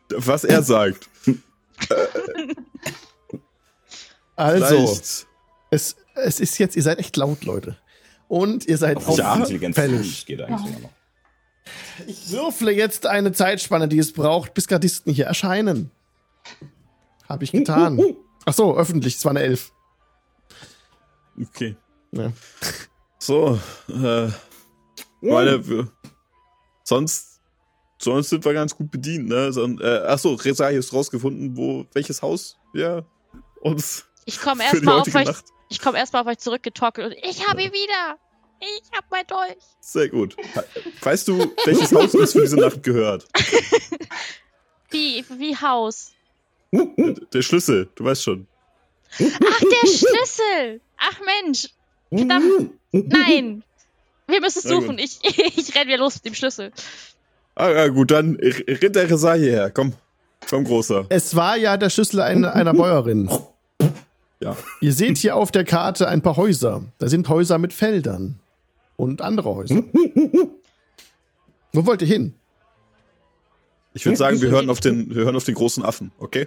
[laughs] was er sagt. [laughs] Also, es, es ist jetzt, ihr seid echt laut, Leute. Und ihr seid Auf auch Ja, Intelligenz fällig. geht eigentlich immer noch. Ich würfle jetzt eine Zeitspanne, die es braucht, bis Gardisten hier erscheinen. Habe ich getan. Ach so, öffentlich, es war eine Elf. Okay. Ja. So, äh, meine, wir, sonst, sonst sind wir ganz gut bedient, ne? So, äh, ach so, Reza hier ist rausgefunden, wo, welches Haus wir uns Ich komme [laughs] erstmal auf euch. Ich komme erstmal auf euch zurückgetorkelt und ich habe ihn wieder. Ich hab mein Dolch. Sehr gut. Weißt du, welches Haus uns für diese Nacht gehört? [laughs] Wie, wie Haus. Der, der Schlüssel, du weißt schon. Ach, der Schlüssel. Ach Mensch. Verdammt. Nein. Wir müssen es suchen. Ich, [laughs] ich renn wieder los mit dem schlüssel. Ah, ja, gut, dann r- rennt der Reza hierher. Komm, komm, Großer. Es war ja der Schlüssel einer, einer Bäuerin. Ja. Ihr seht hier auf der Karte ein paar Häuser. Da sind Häuser mit Feldern. Und andere Häuser. Wo wollt ihr hin? Ich würde sagen, wir hören, auf den, wir hören auf den großen Affen, okay?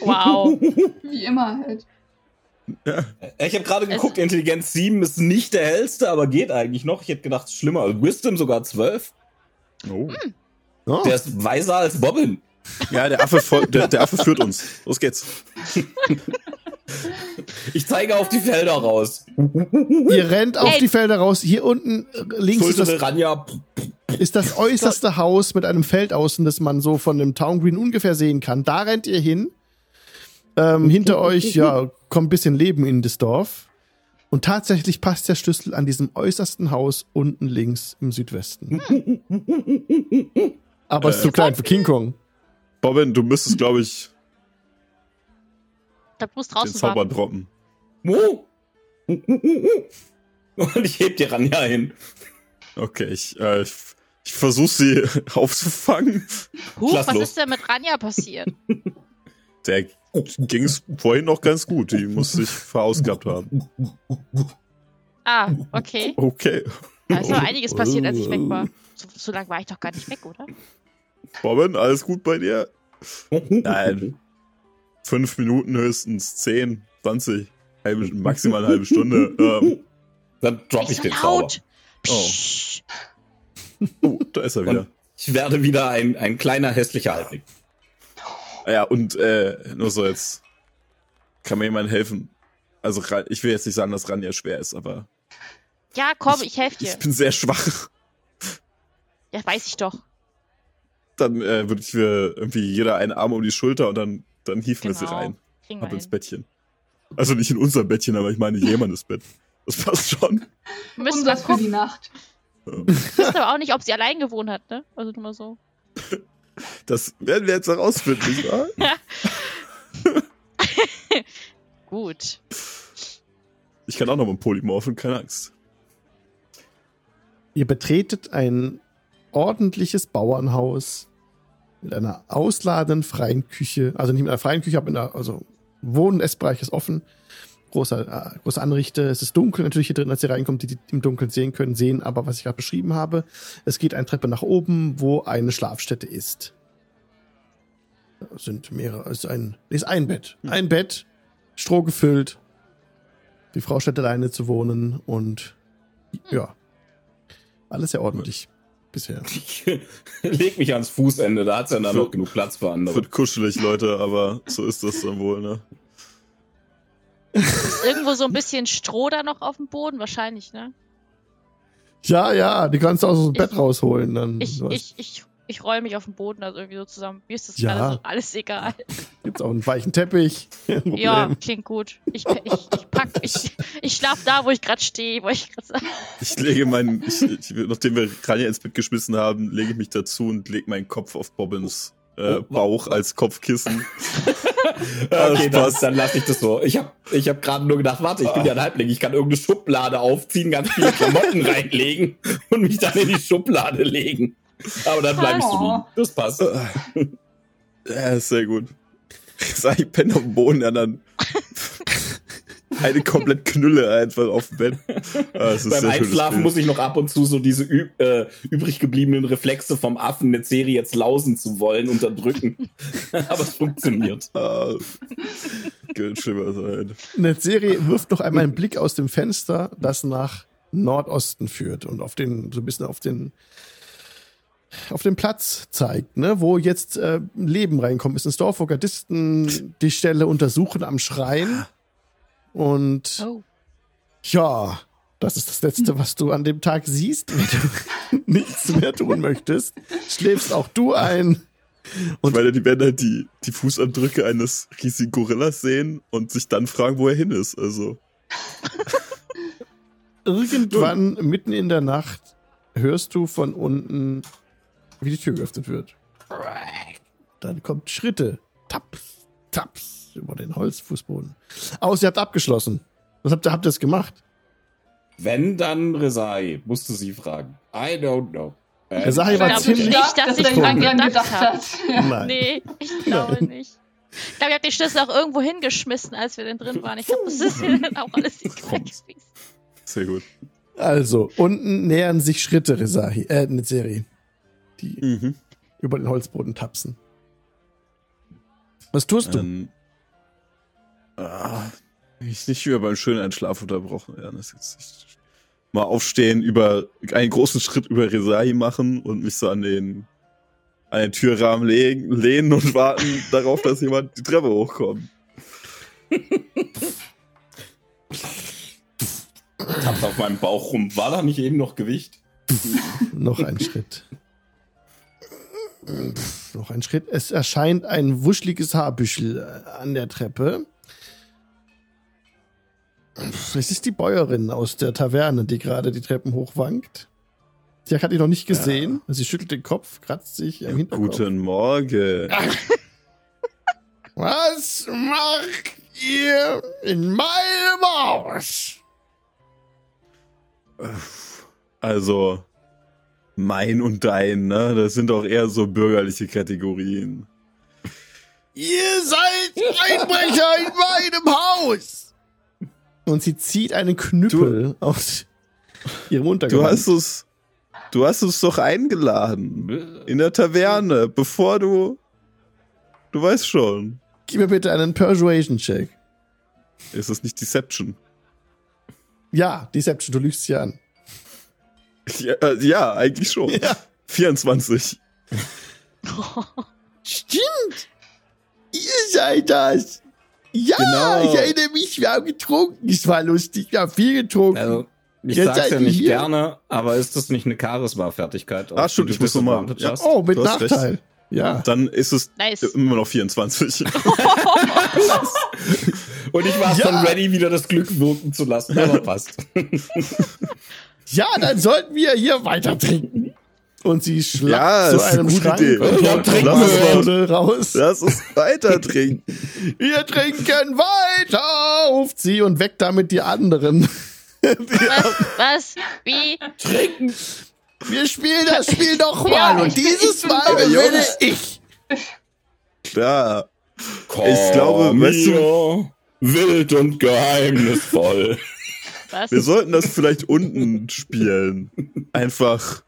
Wow. [laughs] Wie immer halt. Äh, Ich habe gerade geguckt, Intelligenz 7 ist nicht der hellste, aber geht eigentlich noch. Ich hätte gedacht, schlimmer. Wisdom sogar 12. Oh. Oh, Der ist weiser als Bobbin. Ja, der Affe, der, der Affe führt uns. Los geht's. Ich zeige auf die Felder raus. ihr rennt auf die Felder raus. Hier unten äh, links ist das, ist das äußerste Haus mit einem Feld außen, das man so von dem Town Green ungefähr sehen kann. Da rennt ihr hin. Ähm, hinter euch, ja, kommt ein bisschen Leben in das Dorf. Und tatsächlich passt der Schlüssel an diesem äußersten Haus unten links im Südwesten. Aber es ist zu klein für King Kong. Bobbin, du müsstest, glaube ich, Da muss den draußen Zauber warten. droppen. [laughs] Und ich heb dir Ranja hin. Okay, ich, äh, ich, ich versuche sie [laughs] aufzufangen. Huch, was los. ist denn mit Ranja passiert? [laughs] Der ging es vorhin noch ganz gut. Die muss sich verausgabt haben. Ah, okay. Okay. Da ist noch einiges passiert, als ich weg war. So, so lange war ich doch gar nicht weg, oder? Robin, alles gut bei dir? [laughs] Nein. Fünf Minuten höchstens, zehn, zwanzig, halbe, maximal eine halbe Stunde. [laughs] Ähm, Dann drop ich den Zauber. Oh. Oh, da ist er wieder. Und ich werde wieder ein, ein kleiner hässlicher Halbling. Ja, und äh, nur so jetzt. Kann mir jemand helfen? Also, ich will jetzt nicht sagen, dass Ranja schwer ist, aber Ja, komm, ich helfe dir. ich bin sehr schwach. Ja, weiß ich doch. Dann äh, würde ich mir irgendwie jeder einen Arm um die Schulter und dann, dann hieven wir sie Genau. rein. Kriegen Ab ins. Bettchen. Also nicht in unser Bettchen, aber ich meine jemandes Bett. Das passt schon. [laughs] Wir müssen Unseres für die gucken. Nacht. Wir wissen aber auch nicht, ob sie allein gewohnt hat, ne? Also nur mal so. [laughs] Das werden wir jetzt herausfinden, nicht wahr? [laughs] Gut. Ich kann auch noch mal polymorphen, keine Angst. Ihr betretet ein ordentliches Bauernhaus mit einer ausladenden freien Küche, also nicht mit einer freien Küche, aber in einer, also Wohn- und Essbereich ist offen. Großer, äh, große Anrichte. Es ist dunkel natürlich hier drin, als ihr reinkommt, die, die im Dunkeln sehen können, sehen aber, was ich gerade beschrieben habe. Es geht eine Treppe nach oben, wo eine Schlafstätte ist. Da sind mehrere, es ist ein, ist ein Bett. Ein Bett, Stroh gefüllt. Die Frau stellt alleine zu wohnen und ja, alles sehr ordentlich bisher. Ich [laughs] leg mich ans Fußende, da hat's ja dann Für- noch genug Platz für andere. Wird kuschelig, Leute, aber so ist das dann wohl, ne? Ist irgendwo so ein bisschen Stroh da noch auf dem Boden? Wahrscheinlich, ne? Ja, ja, die kannst du aus dem Ich- Bett rausholen. Dann Ich, ich, ich, ich roll mich auf den Boden, also irgendwie so zusammen. Mir ist das Ja. so alles egal. [laughs] gibt's auch einen weichen Teppich. [laughs] Ja, klingt gut. Ich, ich, ich pack, ich, ich schlaf da, wo ich gerade stehe, wo ich gerade [laughs] Ich lege meinen, ich, ich, nachdem wir Ranja ins Bett geschmissen haben, lege ich mich dazu und lege meinen Kopf auf Bobbins äh, Oh, Bauch als Kopfkissen. Okay, das dann, dann lasse ich das so. Ich habe ich hab gerade nur gedacht, warte, ich bin ja ein Halbling. Ich kann irgendeine Schublade aufziehen, ganz viele Klamotten reinlegen und mich dann in die Schublade legen. Aber dann bleibe ich so Oh. liegen. Das passt. [laughs] Ja, ist sehr gut. Sag ich penne auf dem Boden, ja dann [laughs] eine komplett Knülle einfach auf dem Bett. Ah, Beim Einschlafen muss ich noch ab und zu so diese äh, übrig gebliebenen Reflexe vom Affen eine Serie jetzt lausen zu wollen unterdrücken. [laughs] Aber es funktioniert. Ah, könnte schlimmer sein. Eine Serie wirft noch einmal einen Blick aus dem Fenster, das nach Nordosten führt und auf den, so ein bisschen auf den, auf den Platz zeigt, ne, wo jetzt äh, Leben reinkommt. Ist ins Dorf, wo Gardisten die Stelle untersuchen am Schrein. Und Oh. ja, das ist das Letzte, was du an dem Tag siehst, wenn du [laughs] nichts mehr tun möchtest. Schläfst auch du ein. Und weil die werden halt die, die Fußabdrücke eines riesigen Gorillas sehen und sich dann fragen, wo er hin ist. Also, [laughs] Irgendwann mitten in der Nacht hörst du von unten, wie die Tür geöffnet wird. Dann kommt Schritte. Taps, taps über den Holzfußboden. Aus, ihr habt abgeschlossen. Was habt ihr, habt ihr es gemacht? Wenn dann Resai, musste sie fragen. I don't know. Äh, Resai war glaube ziemlich. nicht, dass ich dran gedacht gedacht hab. hat. Ja. Nein. Nee, ich glaube nicht. Ich glaube, ihr habt den Schlüssel auch irgendwo hingeschmissen, als wir denn drin waren. Ich glaube, das ist [laughs] dann auch alles egal gewesen. sehr gut. Also, unten nähern sich Schritte, Resahi, äh, eine Serie, die Mhm. über den Holzboden tapsen. Was tust du? Ähm, ah, ich nicht über beim schönen Einschlaf unterbrochen werden. Das ist jetzt nicht, mal aufstehen, über einen großen Schritt über Resai machen und mich so an den an den Türrahmen legen, lehnen und warten [laughs] darauf, dass jemand die Treppe hochkommt. tappt auf meinem Bauch rum. War da nicht eben noch Gewicht? Noch ein Schritt. Pff, Noch ein Schritt. Es erscheint ein wuscheliges Haarbüschel äh, an der Treppe. Pff, Es ist die Bäuerin aus der Taverne, die gerade die Treppen hochwankt. Sie hat ihn noch nicht gesehen. Sie schüttelt den Kopf, kratzt sich am Hinterkopf. Guten Morgen. Was macht ihr in meinem Haus? Also, mein und dein, ne? Das sind doch eher so bürgerliche Kategorien. Ihr seid Einbrecher in meinem Haus! Und sie zieht einen Knüppel aus ihrem Du Untergewand. hast es, du hast uns doch eingeladen. In der Taverne, bevor du, du weißt schon. Gib mir bitte einen Persuasion-Check. Ist das nicht Deception? Ja, Deception, du lügst sie an. Ja, äh, ja eigentlich schon. Ja. 24. [laughs] Stimmt! Ihr seid das! Ja, Genau. ich erinnere mich, wir haben getrunken. Es war lustig, wir haben viel getrunken. Also, ich Jetzt sag's ja nicht hier. gerne, aber ist das nicht eine Charisma-Fertigkeit? Ah, auf stimmt, ich muss du noch mal- Disadvantage ja. oh, mit hast recht. Nachteil. Ja. Dann ist es Nice. immer noch 24. [laughs] Und ich war Ja. schon ready, wieder das Glück wirken zu lassen, aber [laughs] passt. Ja, dann sollten wir hier weiter trinken. Und sie Ja, schlagt zu ist eine einem gute Schrank Idee. und. Pulle raus. Lass uns weiter trinken. [laughs] Wir trinken weiter, ruft sie und weckt damit die anderen. [laughs] Was? Was? Wie? Trinken! Wir spielen das Spiel [laughs] nochmal Ja, und dieses Mal gewinne Jungs. ich. Klar. Ich glaube, weißt du, wild und geheimnisvoll. Was? Wir sollten das vielleicht unten spielen. Einfach.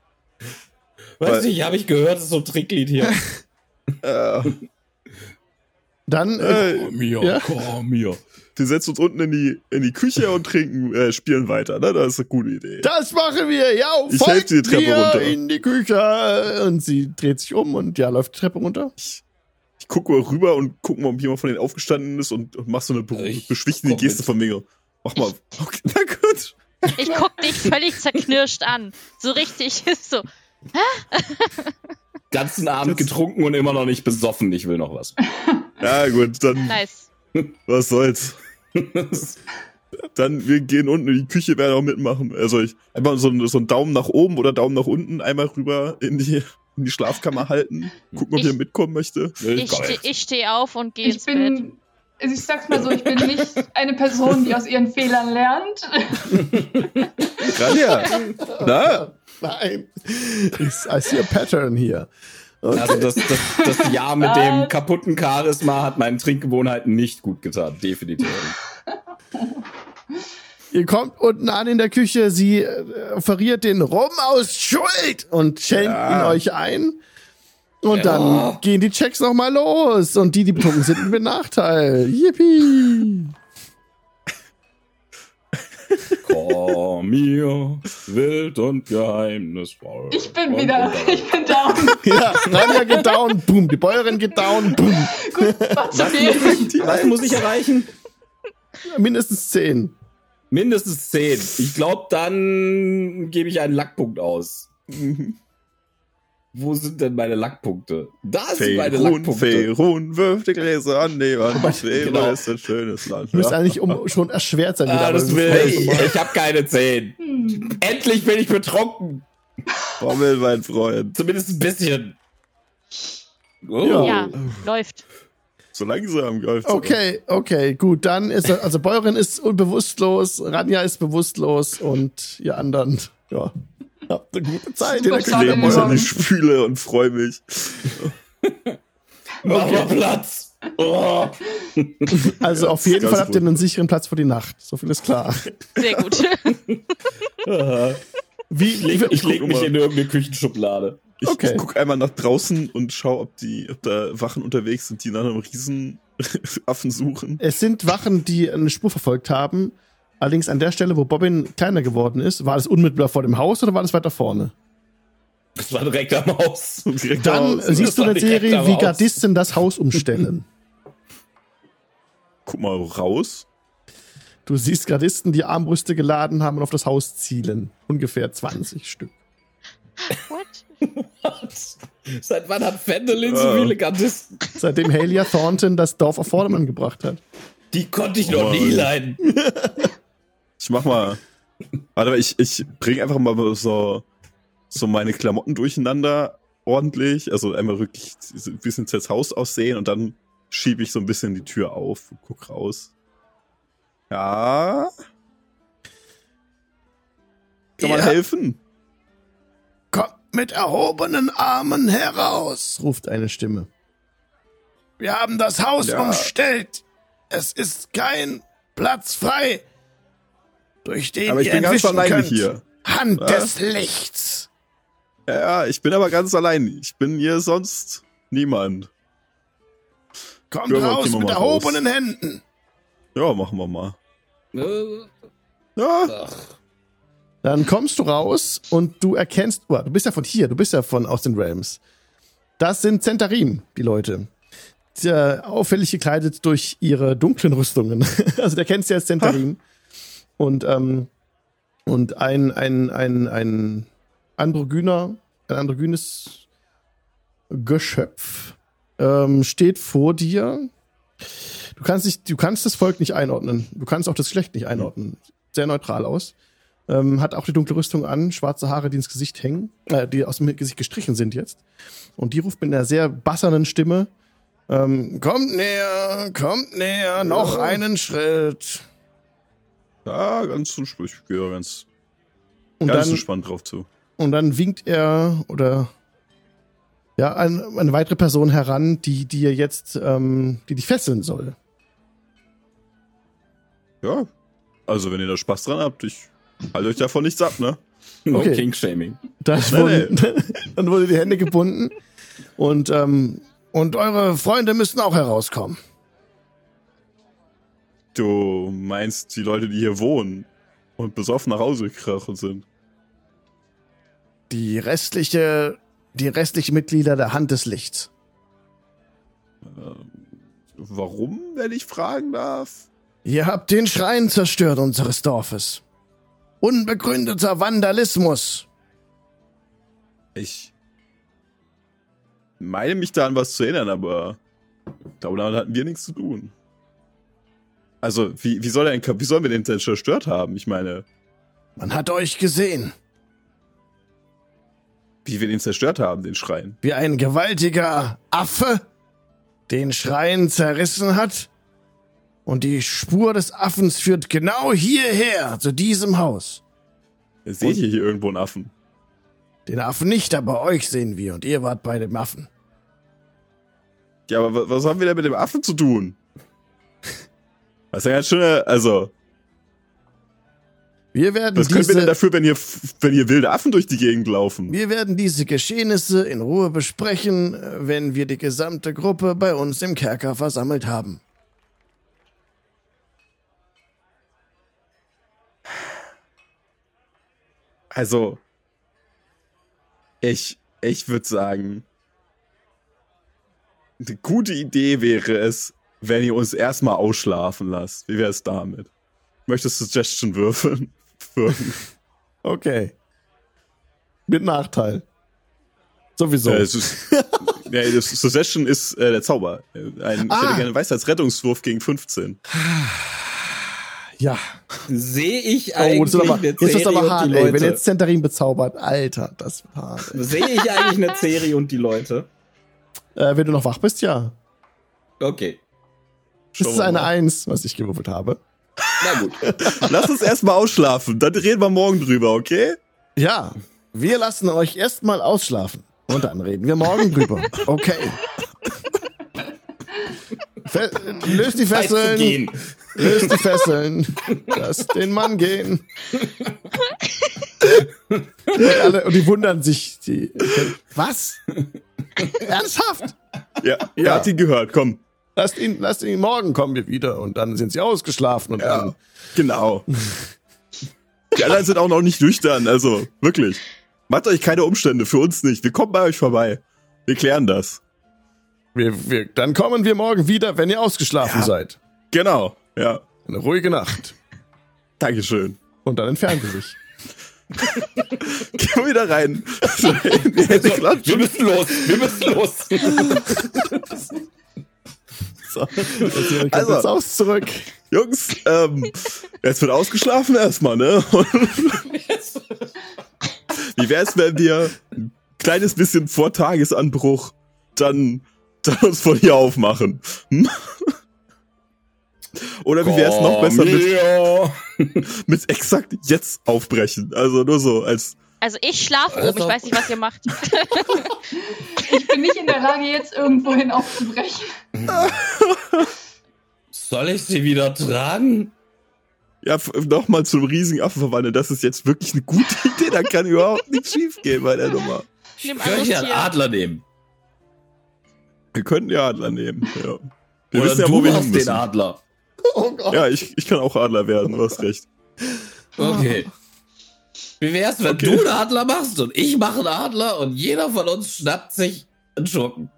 Weiß nicht, habe ich gehört, das ist so ein Tricklied hier. [laughs] Äh, Dann, äh, äh, mir, Ja. komm mir. wir setzen uns unten in die, in die Küche und trinken, äh, spielen weiter, ne? Das ist eine gute Idee. das machen wir. Ja, Ich folgt helfe dir die Treppe mir runter. in die Küche. Und sie dreht sich um und ja, läuft die Treppe runter. Ich gucke mal rüber und guck mal, ob jemand von denen aufgestanden ist und, und mach so eine be Ich beschwichtigende komm Geste mit. von mir. Mach mal. Okay, na gut. Ich guck dich völlig zerknirscht an. So richtig so. Ganzen Abend getrunken und immer noch nicht besoffen. Ich will noch was. Ja, gut, dann, Nice. was soll's. Dann, wir gehen unten in die Küche, werden auch mitmachen. Also ich, einfach so, ein- so einen Daumen nach oben oder Daumen nach unten einmal rüber in die, in die Schlafkammer halten. Gucken, ob Ich- ihr mitkommen möchte. Ich, ich stehe auf und gehe ins Bett. Also ich sag's mal so, ich bin nicht eine Person, die aus ihren Fehlern lernt. Rania! Na? Nein. Ich, I see a pattern hier. Okay. Also das, das, das Jahr mit dem kaputten Charisma hat meinen Trinkgewohnheiten nicht gut getan. Definitiv. Ihr kommt unten an in der Küche, sie äh, offeriert den Rum aus Schuld und schenkt Ja. ihn euch ein. Und Ja. dann gehen die Checks nochmal los. Und die, die betrunken sind, mit Nachteil. Yippie! Komm mir, wild und geheimnisvoll. Ich bin Und wieder, ich bin down. [laughs] Ja, Rania geht down, boom. Die Bäuerin geht down, boom. Gut, Was muss, was muss ich erreichen? Mindestens zehn. Mindestens 10. Ich glaube, dann gebe ich einen Lackpunkt aus. Wo sind denn meine Lackpunkte? Da sind meine Lackpunkte. Ferun, wirf die Gläser an die Wand. Schwebe Genau. ist ein schönes Land. Müsste eigentlich um, schon erschwert sein. Ah, das will ich. Ich habe keine 10. Hm. Endlich bin ich betrunken. Rommel, mein Freund. Zumindest ein bisschen. Oh. Ja. Ja, läuft. So langsam läuft's. Okay, okay, gut. Dann ist er, also Bäuerin ist bewusstlos, Ranja ist bewusstlos und ihr anderen, ja, [laughs] habt eine gute Zeit in der Super Ich lege Küche. mich an die Spüle und freue mich. [laughs] Mach mal Platz. Oh. Also auf jeden Fall habt ihr einen sicheren Platz für die Nacht. So viel ist klar. Sehr gut. [laughs] Wie, Ich leg, ich leg mich mal. in irgendeine Küchenschublade. Ich, Okay. ich guck einmal nach draußen und schau, ob die, ob da Wachen unterwegs sind, die nach einem riesen Affen suchen. es sind Wachen, die eine Spur verfolgt haben. Allerdings an der Stelle, wo Bobbin kleiner geworden ist, war das unmittelbar vor dem Haus oder war das weiter vorne? Das war direkt am Haus. Direkt Dann raus. siehst du war eine Serie, wie Haus. Gardisten das Haus umstellen. [laughs] Guck mal raus. Du siehst Gardisten, die Armbrüste geladen haben und auf das Haus zielen. Ungefähr 20 Stück. What? Seit wann hat Fendelin so viele Gardisten? Seitdem Halia Thornton das Dorf auf Vordermann gebracht hat. Die konnte ich noch Oh. nie leiden. [laughs] Ich mach mal. Warte mal, ich, ich bring einfach mal so, so meine Klamotten durcheinander ordentlich. Also einmal wirklich ein bisschen das Haus aussehen und dann schiebe ich so ein bisschen die Tür auf und guck raus. Ja. Kann man Ja. helfen? Kommt mit erhobenen Armen heraus, ruft eine Stimme. Wir haben das Haus Ja. umstellt. Es ist kein Platz frei, durch den Aber ich ihr bin ganz alleine könnt. hier. Hand Was? des Lichts. Ja, ja, ich bin aber ganz allein. Ich bin hier sonst niemand. Kommt Ja, raus mit erhobenen Händen. Ja, machen wir mal. Äh, Ja, ach, Dann kommst du raus und du erkennst, oh, du bist ja von hier, du bist ja von aus den Realms. Das sind Zentarim, die Leute. Sehr auffällig gekleidet durch ihre dunklen Rüstungen. [laughs] Also der kennst du als Zentarim. Und, ähm, und ein, ein, ein, ein Androgyner, ein androgynes Geschöpf ähm, steht vor dir. Du kannst dich, du kannst das Volk nicht einordnen. Du kannst auch das Geschlecht nicht einordnen. Sehr neutral aus. Ähm, hat auch die dunkle Rüstung an, schwarze Haare, die ins Gesicht hängen, äh, die aus dem Gesicht gestrichen sind jetzt. Und die ruft mit einer sehr bassernen Stimme: ähm, Kommt näher, kommt näher, noch einen Schritt. Ja ganz entspannt. Ich gehe ganz, Und ganz dann, entspannt drauf zu. und dann winkt er oder ja, ein, eine weitere Person heran, die dir jetzt, ähm, die dich fesseln soll. Ja, also wenn ihr da Spaß dran habt, ich halte euch davon nichts ab, ne? [laughs] no Okay. King-Shaming. Das Nee, wurden, [laughs] dann wurde die Hände gebunden und ähm, und eure Freunde müssen auch herauskommen. Du meinst die Leute, die hier wohnen und besoffen nach Hause gekrachen sind. Die restliche, die restlichen Mitglieder der Hand des Lichts. Warum, wenn ich fragen darf? Ihr habt den Schrein zerstört unseres Dorfes. Unbegründeter Vandalismus. Ich meine mich da an was zu erinnern, aber ich glaube, damit hatten wir nichts zu tun. Also, wie, wie, soll denn- wie sollen wir den denn zerstört haben? Ich meine, Man hat euch gesehen, wie wir den zerstört haben, den Schrein. wie ein gewaltiger Affe den Schrein zerrissen hat. Und die Spur des Affens führt genau hierher, zu diesem Haus. Seht ihr hier irgendwo einen Affen? Den Affen nicht, aber euch sehen wir und ihr wart bei dem Affen. Ja, aber wa- was haben wir denn mit dem Affen zu tun? Das ist ja ganz schön, also, Wir werden was können wir denn diese, dafür, wenn hier, wenn hier wilde Affen durch die Gegend laufen? wir werden diese Geschehnisse in Ruhe besprechen, äh, wenn wir die gesamte Gruppe bei uns im Kerker versammelt haben. Also, ich, ich würde sagen, eine gute Idee wäre es, wenn ihr uns erstmal ausschlafen lasst. Wie wäre es damit? Möchtest du Suggestion würfeln? [laughs] Würfeln. Okay. Mit Nachteil. Sowieso. Äh, ist, ja, [laughs] Suggestion ist äh, der Zauber. Ein, Ich Ah. hätte gerne Weisheitsrettungswurf gegen 15. ja. Sehe ich Oh, eigentlich das ist aber, eine jetzt ist Serie aber und hart, die ey. Wenn Leute? jetzt Zentarin bezaubert, Alter, das wird hart. Sehe ich eigentlich eine Serie und die Leute? Äh, wenn du noch wach bist, ja. Okay. Das ist eine. Eins, was ich gewürfelt habe. Na gut. [laughs] Lass uns erstmal ausschlafen, dann reden wir morgen drüber, okay? Ja, wir lassen euch erstmal ausschlafen. Und dann reden wir morgen drüber. Okay. Fe löst die Fesseln. Löst die Fesseln. Lass den Mann gehen. Und, alle, und die wundern sich. Die, was? Ernsthaft? Ja, Ja. ja. hat ihn gehört, komm. Lasst ihn, lasst ihn, morgen kommen wir wieder. Und dann sind sie ausgeschlafen. Und Ja, dann, genau. [laughs] Die anderen sind auch noch nicht nüchtern, also wirklich. Macht euch keine Umstände, für uns nicht. Wir kommen bei euch vorbei. Wir klären das. wir, wir, dann kommen wir morgen wieder, wenn ihr ausgeschlafen Ja. seid. Genau, ja. Eine ruhige Nacht. Dankeschön. Und dann entfernen sie sich. [laughs] Gehen wir wieder rein. [laughs] Wir müssen los. Wir müssen los. So, jetzt Also. das Haus zurück. Jungs, ähm, jetzt wird ausgeschlafen erstmal, ne? Wie wär's, wenn wir ein kleines bisschen vor Tagesanbruch dann, dann uns von hier aufmachen? Hm? Oder wie wäre es noch besser mit, mit exakt jetzt aufbrechen? Also nur so als Also ich schlafe oben, ich weiß nicht, was ihr macht. [laughs] Ich bin nicht in der Lage, jetzt irgendwohin aufzubrechen. Soll ich sie wieder tragen? ja nochmal zum riesigen Affen verwandeln. Das ist jetzt wirklich eine gute [laughs] Idee. Da kann überhaupt nichts schief gehen bei der Nummer. Nimm Könnte ich einen. Adler nehmen? Wir könnten ja Adler nehmen. Ja. Wir Oder wissen ja, du wo wir hin den. Adler. Oh Gott. Ja, ich, ich kann auch Adler werden. Du hast recht. Okay. Wie wär's, wenn Okay. du einen Adler machst und ich mache einen Adler und jeder von uns schnappt sich einen Schurken?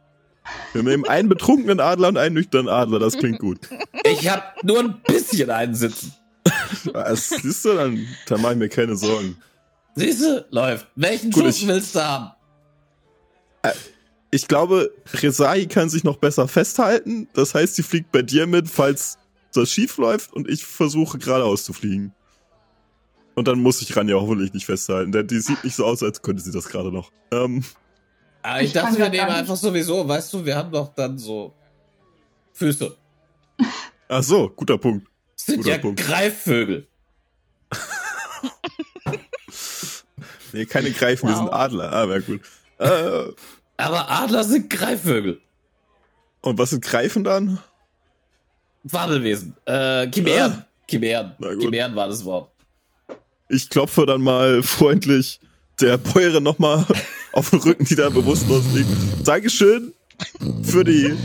Wir nehmen einen betrunkenen Adler und einen nüchternen Adler. Das klingt gut. Ich hab nur ein bisschen einen sitzen. Das siehst du, dann, dann mach ich mir keine Sorgen. Siehst du? Läuft. Welchen Gut, Schurken willst du haben? Ich glaube, Resai kann sich noch besser festhalten. Das heißt, sie fliegt bei dir mit, falls das schief läuft und ich versuche geradeaus zu fliegen. Und dann muss ich Ranja hoffentlich nicht festhalten, denn die sieht nicht so aus, als könnte sie das gerade noch. Ähm, Aber ich, Ich dachte, wir nehmen einfach sowieso, weißt du, wir haben doch dann so Füße. [laughs] ach so, guter Punkt. Das sind Guter ja Punkt. Greifvögel. [laughs] Nee, keine Greifen, wir Wow. sind Adler. Ah, wäre gut. Äh, Aber Adler sind Greifvögel. und was sind Greifen dann? Wandelwesen. Äh, Chimären. Chimären. Na gut. Chimären war das Wort. Ich klopfe dann mal freundlich der Bäuerin nochmal auf den Rücken, die da bewusstlos liegt. Dankeschön für die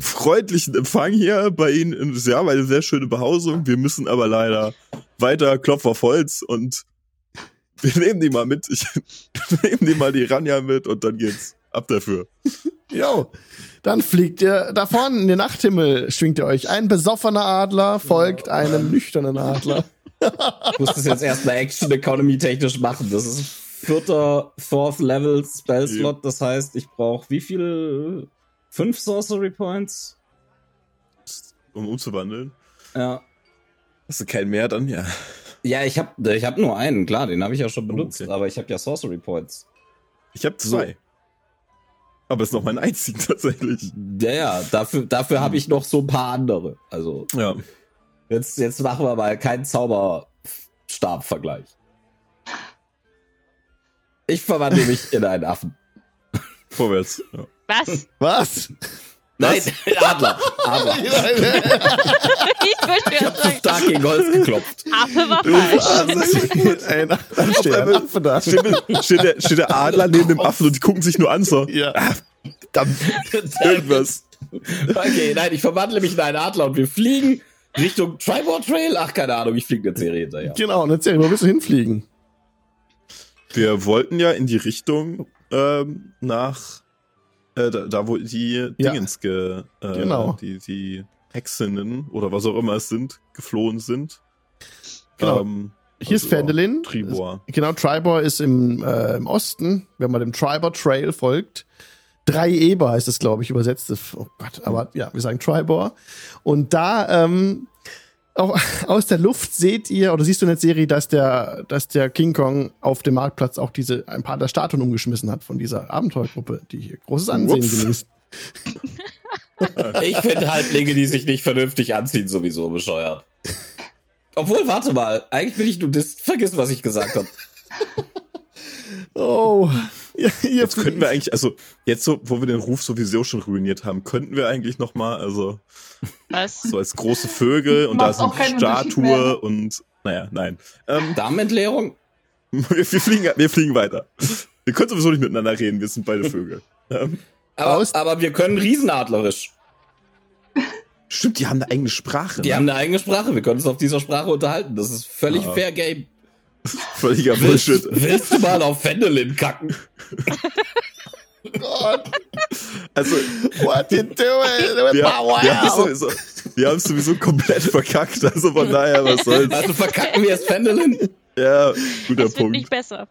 freundlichen Empfang hier bei Ihnen. Haben eine sehr schöne Behausung. Wir müssen aber leider weiter Klopf auf Holz und wir nehmen die mal mit. Ich [laughs] nehme die mal die Ranja mit und dann geht's ab dafür. Jo, dann fliegt ihr da vorne in den Nachthimmel, schwingt ihr euch. Ein besoffener Adler folgt einem nüchternen Adler. Ich muss das jetzt erstmal Action Economy technisch machen. Das ist vierter Fourth Level Spell Slot. Das heißt, ich brauche wie viel? Fünf Sorcery Points? Um umzuwandeln. Ja. Hast du keinen mehr dann? Ja. Ja, ich habe ich hab nur einen, klar, den habe ich ja schon benutzt, okay. aber ich habe ja Sorcery Points. Ich habe zwei. Aber es ist noch mein einzigen [laughs] tatsächlich. Ja, ja, dafür, dafür habe ich noch so ein paar andere. Also, Ja. Jetzt, jetzt machen wir mal keinen Zauberstab-Vergleich. Ich verwandle mich in einen Affen. [laughs] Vorwärts. Ja. Was? Was? Nein, [laughs] Adler. Adler. [laughs] ich würde Ich habe zu stark gegen Holz geklopft. Affe war falsch. Ein, dann steht ein Affe da. Steht, steht, der, steht der Adler neben dem Affen und die gucken sich nur an so. Ja. Dann irgendwas. Okay, nein, ich verwandle mich in einen Adler und wir fliegen Richtung Tribord Trail. Ach, keine Ahnung, ich fliege eine Serie hinterher. Genau, und erzähl, wo willst du hinfliegen? Wir wollten ja in die Richtung ähm, nach äh, da, da, wo die Ja. Dingens ge, äh, Genau. die, die Hexinnen oder was auch immer es sind, geflohen sind. Genau. Ähm, Hier ist also, Fendelin. Tribor. Genau, Tribor ist im, äh, im Osten, wenn man dem Tribor Trail folgt. Drei Eber heißt es, glaube ich, übersetzt. Oh Gott, aber ja, wir sagen Tribor. Und da ähm, auch, [laughs] aus der Luft seht ihr, oder siehst du in der Serie, dass der, dass der King Kong auf dem Marktplatz auch diese ein paar der Statuen umgeschmissen hat von dieser Abenteuergruppe, die hier großes Ansehen Ups. genießt. Ich finde Halblinge, die sich nicht vernünftig anziehen, sowieso bescheuert. Obwohl, warte mal, eigentlich bin ich Nudist. Vergiss, was ich gesagt habe. Oh, ihr Jetzt könnten wir eigentlich, also jetzt so, wo wir den Ruf sowieso schon ruiniert haben, könnten wir eigentlich noch mal, also Was? so als große Vögel und da keinen Unterschied Statue mehr. und naja, nein. Ähm, Darmentleerung? wir, [laughs] wir, fliegen, wir fliegen weiter. Wir können sowieso nicht miteinander reden, wir sind beide [laughs] Vögel. Ähm, Aber, Aus- aber wir können riesenadlerisch. stimmt, die haben eine eigene Sprache. Die ne? haben eine eigene Sprache. Wir können uns auf dieser Sprache unterhalten. Das ist völlig Ja. fair game. Völliger Willst, Bullshit. willst du mal auf Fendelin kacken? [laughs] Also, What you doing? wir, wir haben es sowieso, wir haben es sowieso komplett verkackt, also von daher, was soll's. Also verkacken wir es Fendelin? Ja, guter Das wird Punkt. nicht besser.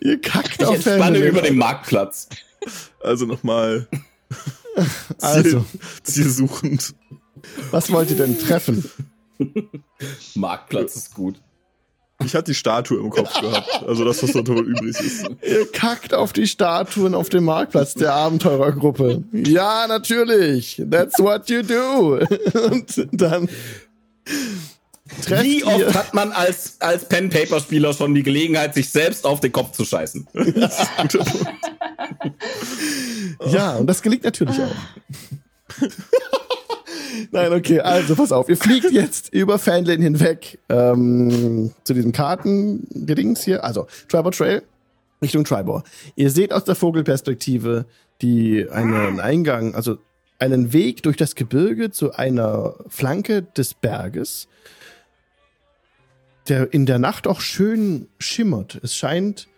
Ihr kackt Ich auf Fendelin. über den Marktplatz. Also nochmal [laughs] Also, zielsuchend. was wollt ihr denn treffen? Marktplatz ist gut. Ich hatte die Statue im Kopf gehabt. Also das, was dort wohl übrig ist. Ihr kackt auf die Statuen auf dem Marktplatz der Abenteurergruppe. Ja, natürlich. That's what you do. Und dann Wie ihr. oft hat man als, als Pen-Paper-Spieler schon die Gelegenheit, sich selbst auf den Kopf zu scheißen? [laughs] Ja, und das gelingt natürlich auch. [laughs] Nein, okay, also pass auf. Ihr fliegt jetzt [laughs] über Fanlane hinweg ähm, zu diesem Kartengedings hier. Also, Tribor Trail Richtung Tribor. Ihr seht aus der Vogelperspektive die einen Eingang, also einen Weg durch das Gebirge zu einer Flanke des Berges, der in der Nacht auch schön schimmert. Es scheint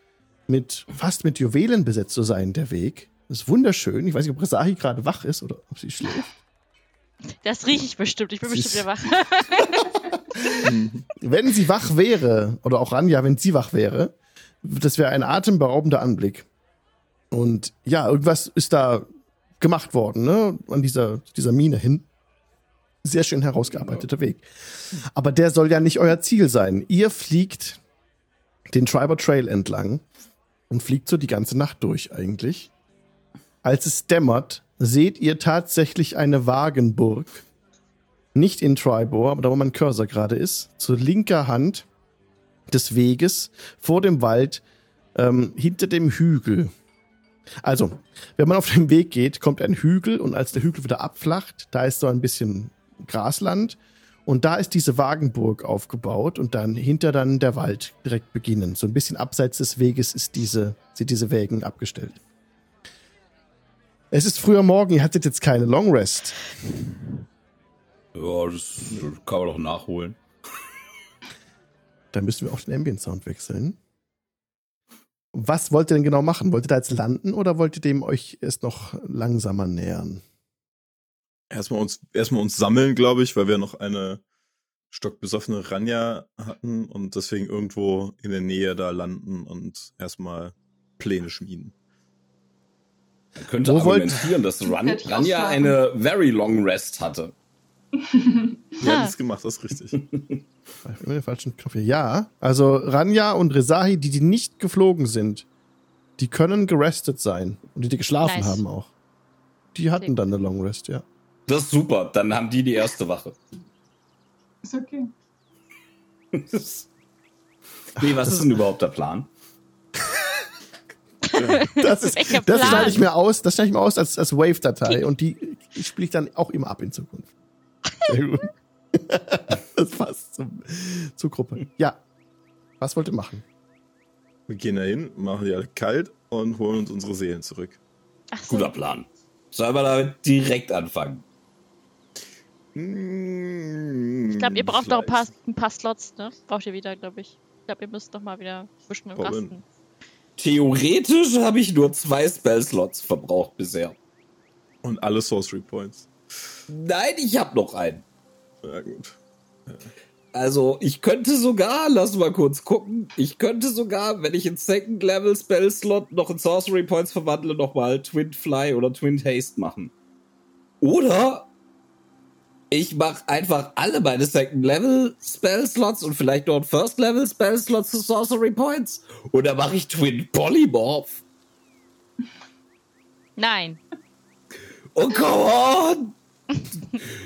mit fast mit Juwelen besetzt zu sein, der Weg. Das ist wunderschön. Ich weiß nicht, ob Resahi gerade wach ist oder ob sie schläft. Das rieche ich bestimmt. Ich bin Sie bestimmt wach. [laughs] Wenn sie wach wäre, oder auch Ranja, wenn sie wach wäre, das wäre ein atemberaubender Anblick. Und ja, irgendwas ist da gemacht worden, ne? An dieser, dieser Mine hin. Sehr schön herausgearbeiteter Weg. Aber der soll ja nicht euer Ziel sein. Ihr fliegt den Tribal Trail entlang und fliegt so die ganze Nacht durch eigentlich. Als es dämmert, seht ihr tatsächlich eine Wagenburg. Nicht in Tribor, aber da wo mein Cursor gerade ist. Zur linker Hand des Weges vor dem Wald ähm, hinter dem Hügel. Also, wenn man auf dem Weg geht, kommt ein Hügel und als der Hügel wieder abflacht, da ist so ein bisschen Grasland und da ist diese Wagenburg aufgebaut und dann hinter dann der Wald direkt beginnen. So ein bisschen abseits des Weges ist diese, sind diese Wägen abgestellt. Es ist früher Morgen, ihr hattet jetzt keine Long Rest. Ja, das kann man doch nachholen. [laughs] Dann müssen wir auch den Ambient Sound wechseln. Was wollt ihr denn genau machen? Wollt ihr da jetzt landen oder wollt ihr dem euch erst noch langsamer nähern? Erstmal uns, erstmal uns sammeln, glaube ich, weil wir noch eine stockbesoffene Ranja hatten und deswegen irgendwo in der Nähe da landen und erstmal Pläne schmieden. Man könnte Wo argumentieren, dass ich Ranja eine very long rest hatte. [laughs] Ja, das gemacht, das ist richtig. Ich bin den falschen Knopf hier. Ja, also Ranja und Resahi, die, die nicht geflogen sind, die können gerestet sein. Und die, die geschlafen Nice. haben auch. Die hatten dann eine Long Rest, ja. Das ist super, dann haben die die erste Wache. Ist okay. [laughs] nee, was ist denn überhaupt der Plan? [laughs] Das ist, das schneide ich mir aus, das schneide ich mir aus als, als Wave-Datei und die spiele ich dann auch immer ab in Zukunft. Sehr gut. [laughs] Das passt zum, zur Gruppe. Ja. Was wollt ihr machen? Wir gehen da hin, machen die alle kalt und holen uns unsere Seelen zurück. Ach so. Guter Plan. Sollen wir damit direkt anfangen? Ich Ich glaube, ihr braucht noch ein paar, ein paar Slots, ne? Braucht ihr wieder, glaube ich. Ich glaube, ihr müsst noch mal wieder ein bisschen Warum? Rasten. Theoretisch habe ich nur zwei Spell-Slots verbraucht bisher. Und alle Sorcery Points. Nein, ich habe noch einen. Ja, gut. Also, ich könnte sogar, lass mal kurz gucken, ich könnte sogar, wenn ich in Second Level Spell Slot noch in Sorcery Points verwandle, nochmal Twin Fly oder Twin Haste machen. Oder ich mache einfach alle meine Second Level Spell Slots und vielleicht noch ein First Level Spell Slots zu Sorcery Points. Oder mache ich Twin Polymorph. Nein. Oh, come on!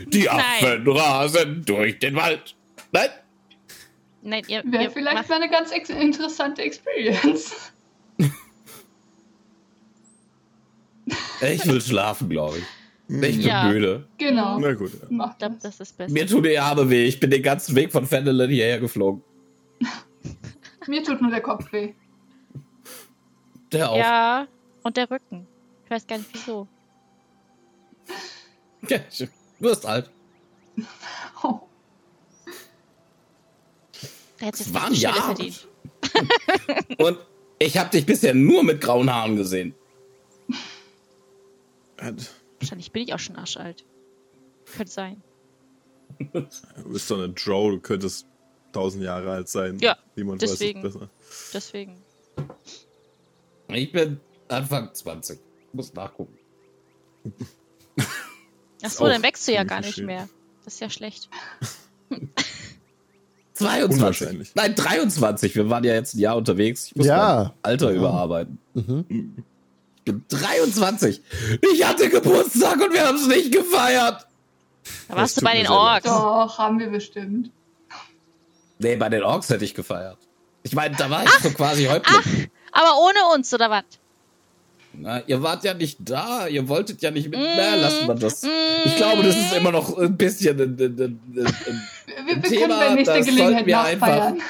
Die Nein. Affen rasen durch den Wald. Nein! Nein, ihr, Wäre ihr vielleicht macht, mal eine ganz ex interessante Experience. Ich will schlafen, glaube ich. Ich bin Ja. müde. Genau. Na gut, ja. Ich glaube, das. das ist besser. Mir tut die Arme weh. Ich bin den ganzen Weg von Fendelin hierher geflogen. [laughs] Mir tut nur der Kopf weh. Der auch. Ja, und der Rücken. Ich weiß gar nicht wieso. [laughs] Ja, du wirst alt. Oh. Es war ein eine Stelle Jahr. verdient. [laughs] Und ich habe dich bisher nur mit grauen Haaren gesehen. Wahrscheinlich bin ich auch schon arschalt. Könnte sein. Du bist doch eine Drow, du könntest tausend Jahre alt sein. Ja, Niemand deswegen. weiß es besser. Deswegen. Ich bin Anfang 20. Muss nachgucken. Ach so, auch dann wächst du ja gar nicht mehr. Das ist ja schlecht. [laughs] 22. Unwahrscheinlich. Nein, 23. Wir waren ja jetzt ein Jahr unterwegs. Ich muss Ja. mein Alter Ja. überarbeiten. Mhm. Ich bin 23. Ich hatte Geburtstag und wir haben es nicht gefeiert. Da warst du bei den. Orks. Doch, haben wir bestimmt. Nee, bei den Orks hätte ich gefeiert. Ich meine, da war ich so quasi Häuptling. Aber ohne uns, oder was? Na, ihr wart ja nicht da. Ihr wolltet ja nicht mit. Mm. Na, lassen wir das. Ich glaube, das ist immer noch ein bisschen ein, ein, ein, ein, Wir, wir Ein können Thema, bei nächster das Gelegenheit sollten wir nachfeiern.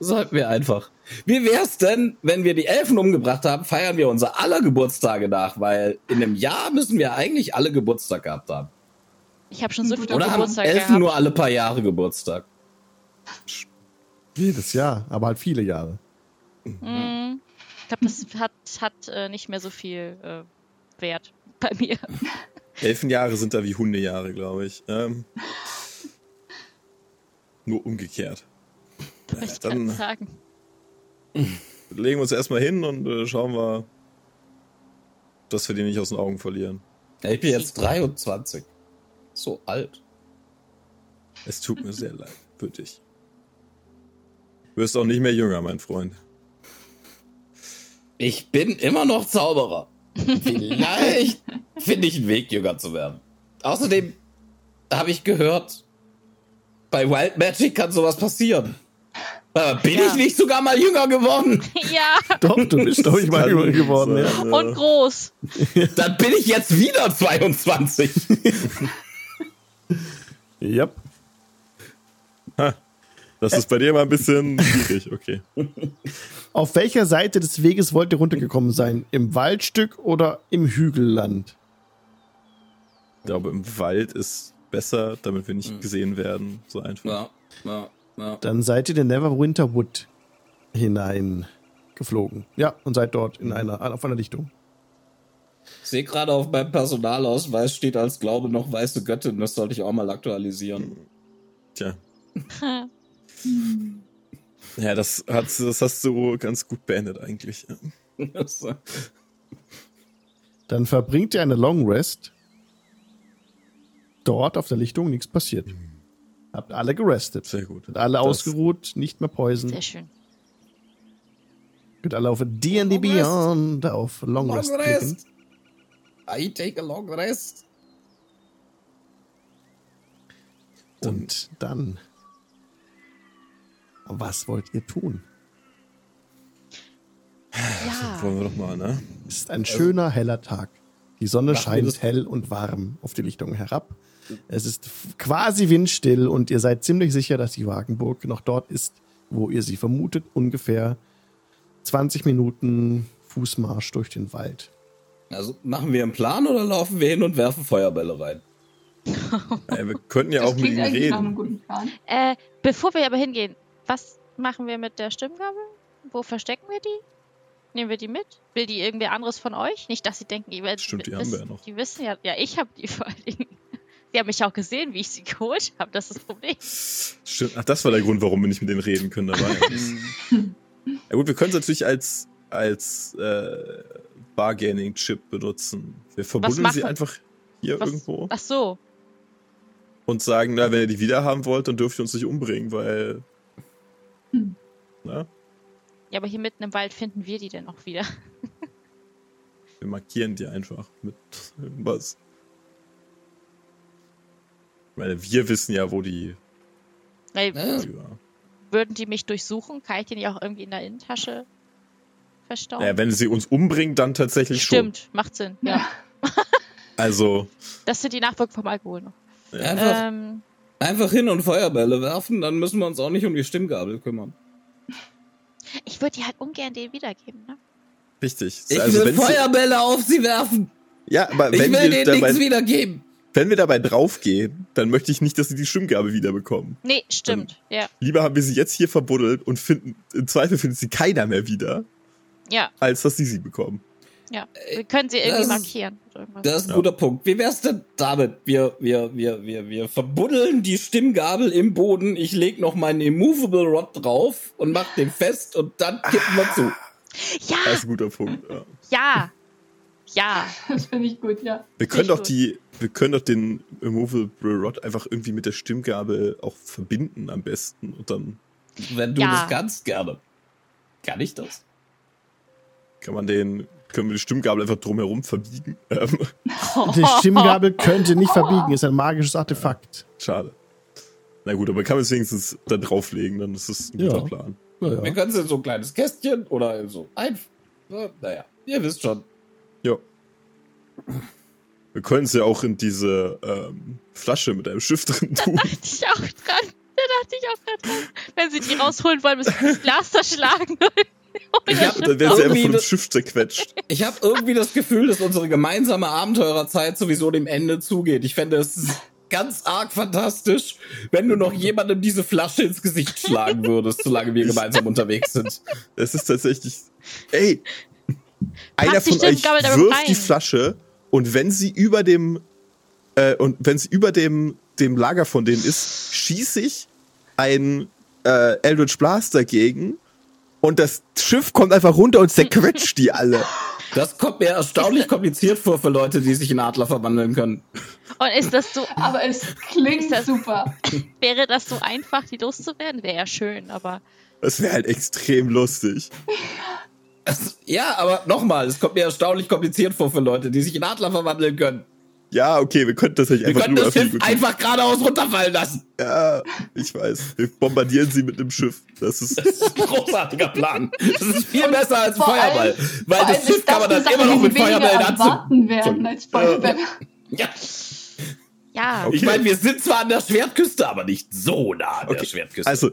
Sollten wir einfach. Wie wär's denn, wenn wir die Elfen umgebracht haben, feiern wir unser aller Geburtstage nach, weil in einem Jahr müssen wir eigentlich alle Geburtstag gehabt haben. Ich habe schon so Oder viele Oder haben Geburtstag Elfen gehabt. nur alle paar Jahre Geburtstag? Jedes Jahr, aber halt viele Jahre. Mm. Ich glaube, das hat, hat äh, nicht mehr so viel äh, Wert bei mir. [laughs] Elfenjahre sind da wie Hundejahre, glaube ich. Ähm, nur umgekehrt. Ich dann- sagen. [laughs] Legen wir uns erstmal hin und äh, schauen wir, dass wir die nicht aus den Augen verlieren. Ja, ich bin jetzt 23. So alt. Es tut mir sehr leid für dich. Du wirst auch nicht mehr jünger, mein Freund. Ich bin immer noch Zauberer. Vielleicht finde ich einen Weg, jünger zu werden. Außerdem habe ich gehört, bei Wild Magic kann sowas passieren. Äh, bin Ja. ich nicht sogar mal jünger geworden? [laughs] Ja, Doch, du bist, glaube ich, mal jünger geworden. sein, Ja. und groß. [laughs] Dann bin ich jetzt wieder 22. [laughs] Yep. Das ist bei dir mal ein bisschen schwierig, okay. Auf welcher Seite des Weges wollt ihr runtergekommen sein? Im Waldstück oder im Hügelland? Ich glaube, im Wald ist besser, damit wir Hm. nicht gesehen werden. So einfach. Ja, ja, ja. Dann seid ihr in den Neverwinter Wood hineingeflogen. Ja, und seid dort in einer, auf einer Lichtung. Ich sehe gerade auf meinem Personalausweis steht als Glaube noch weiße Göttin. Das sollte ich auch mal aktualisieren. Tja. [laughs] Ja, das, hat, das hast du ganz gut beendet eigentlich. [laughs] Dann verbringt ihr eine Long Rest. Dort auf der Lichtung nichts passiert. Habt alle gerestet. Sehr gut. Sind alle Das- ausgeruht, nicht mehr poison. Sehr schön. Könnt alle auf D&D. Beyond auf Long, Long Rest klicken. rest. I take a long rest. Und dann. Was wollt ihr tun? Ja. Wollen wir doch mal, ne? Es ist ein schöner, heller Tag. Die Sonne Machen scheint hell und warm auf die Lichtung herab. Es ist quasi windstill und ihr seid ziemlich sicher, dass die Wagenburg noch dort ist, wo ihr sie vermutet. Ungefähr 20 Minuten Fußmarsch durch den Wald. Also machen wir einen Plan oder laufen wir hin und werfen Feuerbälle rein? [laughs] Ey, wir könnten ja Das auch mit einem reden. guten Plan. Äh, bevor wir aber hingehen, was machen wir mit der Stimmgabel? Wo verstecken wir die? Nehmen wir die mit? Will die irgendwer anderes von euch? Nicht, dass sie denken, ihr werdet. Stimmt, die haben wir ja noch. Die wissen ja, ja, ich habe die vor allen Dingen. Sie haben mich auch gesehen, wie ich sie [laughs] geholt habe. Das ist das Problem. Stimmt. Ach, das war der Grund, warum wir nicht mit denen reden können dabei. ja gut, wir können es natürlich als, als äh, Bargaining-Chip benutzen. Wir verbuddeln sie einfach hier Was? irgendwo Ach so. und sagen, na, wenn ihr die wieder haben wollt, dann dürft ihr uns nicht umbringen, weil. Hm. Na, Ja, aber hier mitten im Wald finden wir die denn auch wieder. [laughs] wir markieren die einfach mit irgendwas. Weil wir wissen ja, wo die. Weil Ja. würden die mich durchsuchen, kann ich die nicht auch irgendwie in der Innentasche verstauen? Naja, wenn sie uns umbringen, dann tatsächlich Stimmt, macht Sinn. Ja. Ja. schon. [laughs] Also, Das sind die Nachwirkungen vom Alkohol noch. Einfach, Ähm, einfach hin und Feuerbälle werfen, dann müssen wir uns auch nicht um die Stimmgabel kümmern. ich würde die halt ungern denen wiedergeben, ne? richtig. Ich also, will Feuerbälle auf sie werfen. ja, aber Ich wenn will wir, denen nichts wiedergeben. Wenn wir dabei draufgehen, dann möchte ich nicht, dass sie die Stimmgabe wiederbekommen. Nee, stimmt. Ja. Lieber haben wir sie jetzt hier verbuddelt und finden, im Zweifel findet sie keiner mehr wieder, Ja, als dass sie sie bekommen. ja. Wir können sie irgendwie das- markieren. Das ist ein Ja. guter Punkt. Wie wär's denn damit? Wir, wir, wir, wir, wir verbuddeln die Stimmgabel im Boden. Ich leg noch meinen Immovable Rod drauf und mach den fest und dann kippen wir zu. ja, Das ist ein guter Punkt. Ja. ja. Ja, Das finde ich gut, ja. Wir können doch gut. die, wir können doch den Immovable Rod einfach irgendwie mit der Stimmgabel auch verbinden am besten und dann Wenn du Ja. das kannst, gerne. Kann ich das? kann man den, können wir die Stimmgabel einfach drumherum verbiegen. Ähm, [laughs] Die Stimmgabel könnte nicht verbiegen, ist ein magisches Artefakt. schade. Na gut, aber kann man es wenigstens da drauflegen, dann ist es ein Ja. guter Plan. Ja, Wir ja. können es in so ein kleines Kästchen oder in so ein. Naja, ihr wisst schon. Ja. Wir können es ja auch in diese ähm, Flasche mit einem Schiff drin tun. dachte ich auch dran. Da dachte ich auch gerade dran. Wenn sie die rausholen wollen, müssen sie das Glas zerschlagen. [laughs] Ich hab- Dann wäre sie einfach von dem Schiff zerquetscht. Ich habe irgendwie das Gefühl, dass unsere gemeinsame Abenteurerzeit sowieso dem Ende zugeht. Ich fände es ganz arg fantastisch, wenn du noch jemandem diese Flasche ins Gesicht schlagen würdest, solange wir gemeinsam unterwegs sind. Es ist tatsächlich. Ey! Einer von euch da wirft die Flasche und wenn sie über dem äh, und wenn sie über dem dem Lager von denen ist, schieße ich ein äh, Eldritch Blast dagegen und das Schiff kommt einfach runter und zerquetscht die alle. Das kommt mir erstaunlich kompliziert vor für Leute, die sich in Adler verwandeln können. Und ist das so, Aber es klingt das- super. wäre das so einfach, die loszuwerden? Wäre ja schön, aber Das wäre halt extrem lustig. Es- Ja, aber nochmal, es kommt mir erstaunlich kompliziert vor für Leute, die sich in Adler verwandeln können. Ja, okay, wir könnten tatsächlich Wir einfach können das Schiff einfach geradeaus runterfallen lassen. Ja, ich weiß. Wir bombardieren sie mit einem Schiff. Das ist Das ist ein großartiger Plan. Das ist viel besser als ein Vor allem- Feuerball. Weil das Schiff kann man das dann immer noch mit Feuerbällen anzünden. erwarten werden als Feuerbälle. Ja. ja. Okay. Ich meine, wir sind zwar an der Schwertküste, aber nicht so nah an der Okay, Schwertküste. Also,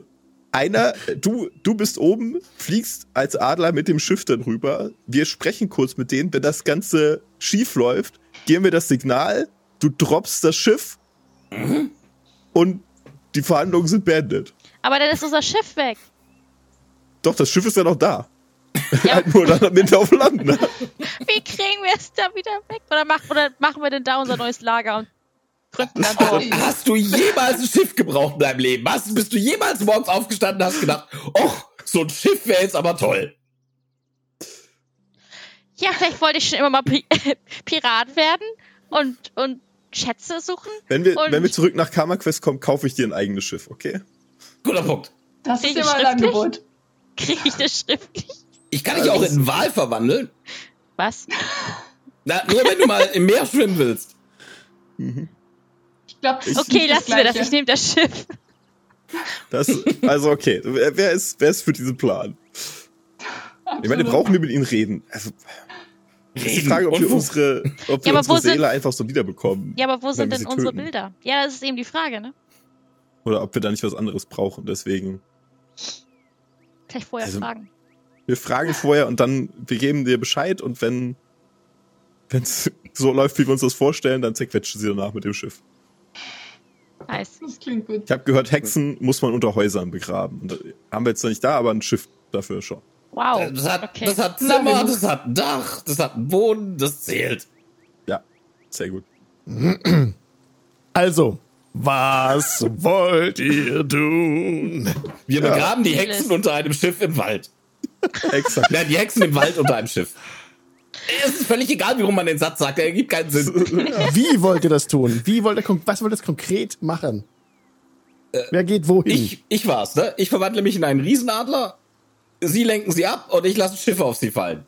einer, du, du bist oben, fliegst als Adler mit dem Schiff dann rüber. Wir sprechen kurz mit denen. Wenn das Ganze schief läuft, geben wir das Signal, du droppst das Schiff und die Verhandlungen sind beendet. Aber dann ist unser Schiff weg. Doch, das Schiff ist ja noch da. Ja. [laughs] halt nur dann am Ende auf Land. Ne? Wie kriegen wir es da wieder weg? Oder, mach, oder machen wir denn da unser neues Lager und gründen dann Oh, dort? Hast du jemals ein Schiff gebraucht in deinem Leben? Hast, bist du jemals morgens aufgestanden und hast gedacht, oh, so ein Schiff wäre jetzt aber toll. Ja, vielleicht wollte ich schon immer mal Pi [laughs] Pirat werden und, und Schätze suchen. Wenn wir, Und- wenn wir zurück nach Karma Quest kommen, kaufe ich dir ein eigenes Schiff, okay? Guter Punkt. Das ist Krieg ich immer ein? Angebot. Kriege ich das schriftlich? Ich kann dich auch in einen Wal verwandeln. Was? Na, nur wenn du mal im Meer schwimmen willst. Ich glaube, das Okay, lassen wir das. Ich nehme das Schiff. Das, also okay, wer, wer, ist, wer ist für diesen Plan? Ich meine, Absolut. brauchen wir mit ihnen reden? Also, ist die Reden. Frage, ob wir unsere, ob wir Ja, unsere wo sind- Seele einfach so wiederbekommen. Ja, aber wo sind denn unsere töten. Bilder? Ja, das ist eben die Frage, ne? Oder ob wir da nicht was anderes brauchen. Deswegen, Vielleicht vorher Also- fragen. wir fragen vorher und dann, wir geben dir Bescheid und wenn es [laughs] so läuft, wie wir uns das vorstellen, dann zerquetschen sie danach mit dem Schiff. Nice. [laughs] Das klingt gut. Ich habe gehört, Hexen muss man unter Häusern begraben. Und da haben wir jetzt noch nicht da, aber ein Schiff dafür schon. Wow. Das hat, Okay. das hat Zimmer, das hat ein Dach, das hat einen Boden, das zählt. Ja, sehr gut. [clears throat] Also, was wollt ihr tun? Wir begraben die. Hexen unter einem Schiff im Wald. Exakt. Nein, die Hexen im Wald unter einem Schiff. Es ist völlig egal, wie rum man den Satz sagt, er ergibt keinen Sinn. [laughs] Wie wollt ihr das tun? Wie wollt ihr, was wollt ihr das konkret machen? Wer geht wohin? Ich, ich war's, ne? Ich verwandle mich in einen Riesenadler, sie lenken sie ab und ich lasse Schiffe auf sie fallen.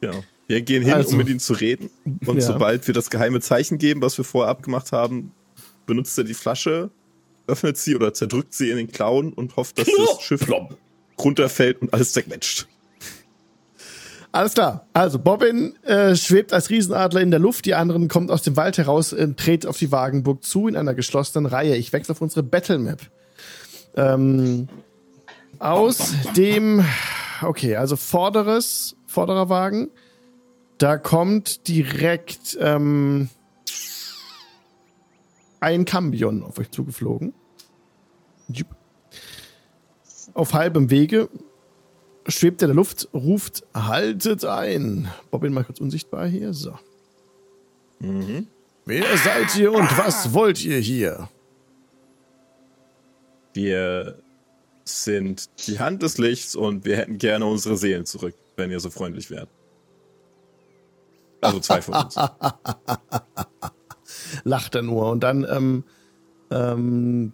Genau. Wir gehen hin, Also. um mit ihnen zu reden. Und Ja. sobald wir das geheime Zeichen geben, was wir vorher abgemacht haben, benutzt er die Flasche, öffnet sie oder zerdrückt sie in den Klauen und hofft, dass das Schiff runterfällt und alles zerquetscht. Alles klar. Also Bobbin äh, schwebt als Riesenadler in der Luft, die anderen kommt aus dem Wald heraus, äh, dreht auf die Wagenburg zu in einer geschlossenen Reihe. Ich wechsle auf unsere Battle Map. Ähm, aus dem, okay, also vorderes, vorderer Wagen, da kommt direkt ähm, ein Cambion auf euch zugeflogen. Auf halbem Wege schwebt er in der Luft, ruft, haltet ein. Bobbin mal kurz unsichtbar hier. So. Wer seid ihr und was wollt ihr hier? Wir sind die Hand des Lichts und wir hätten gerne unsere Seelen zurück, wenn ihr so freundlich wärt. Also zwei von uns. [laughs] Lacht er nur. Und dann ähm, ähm,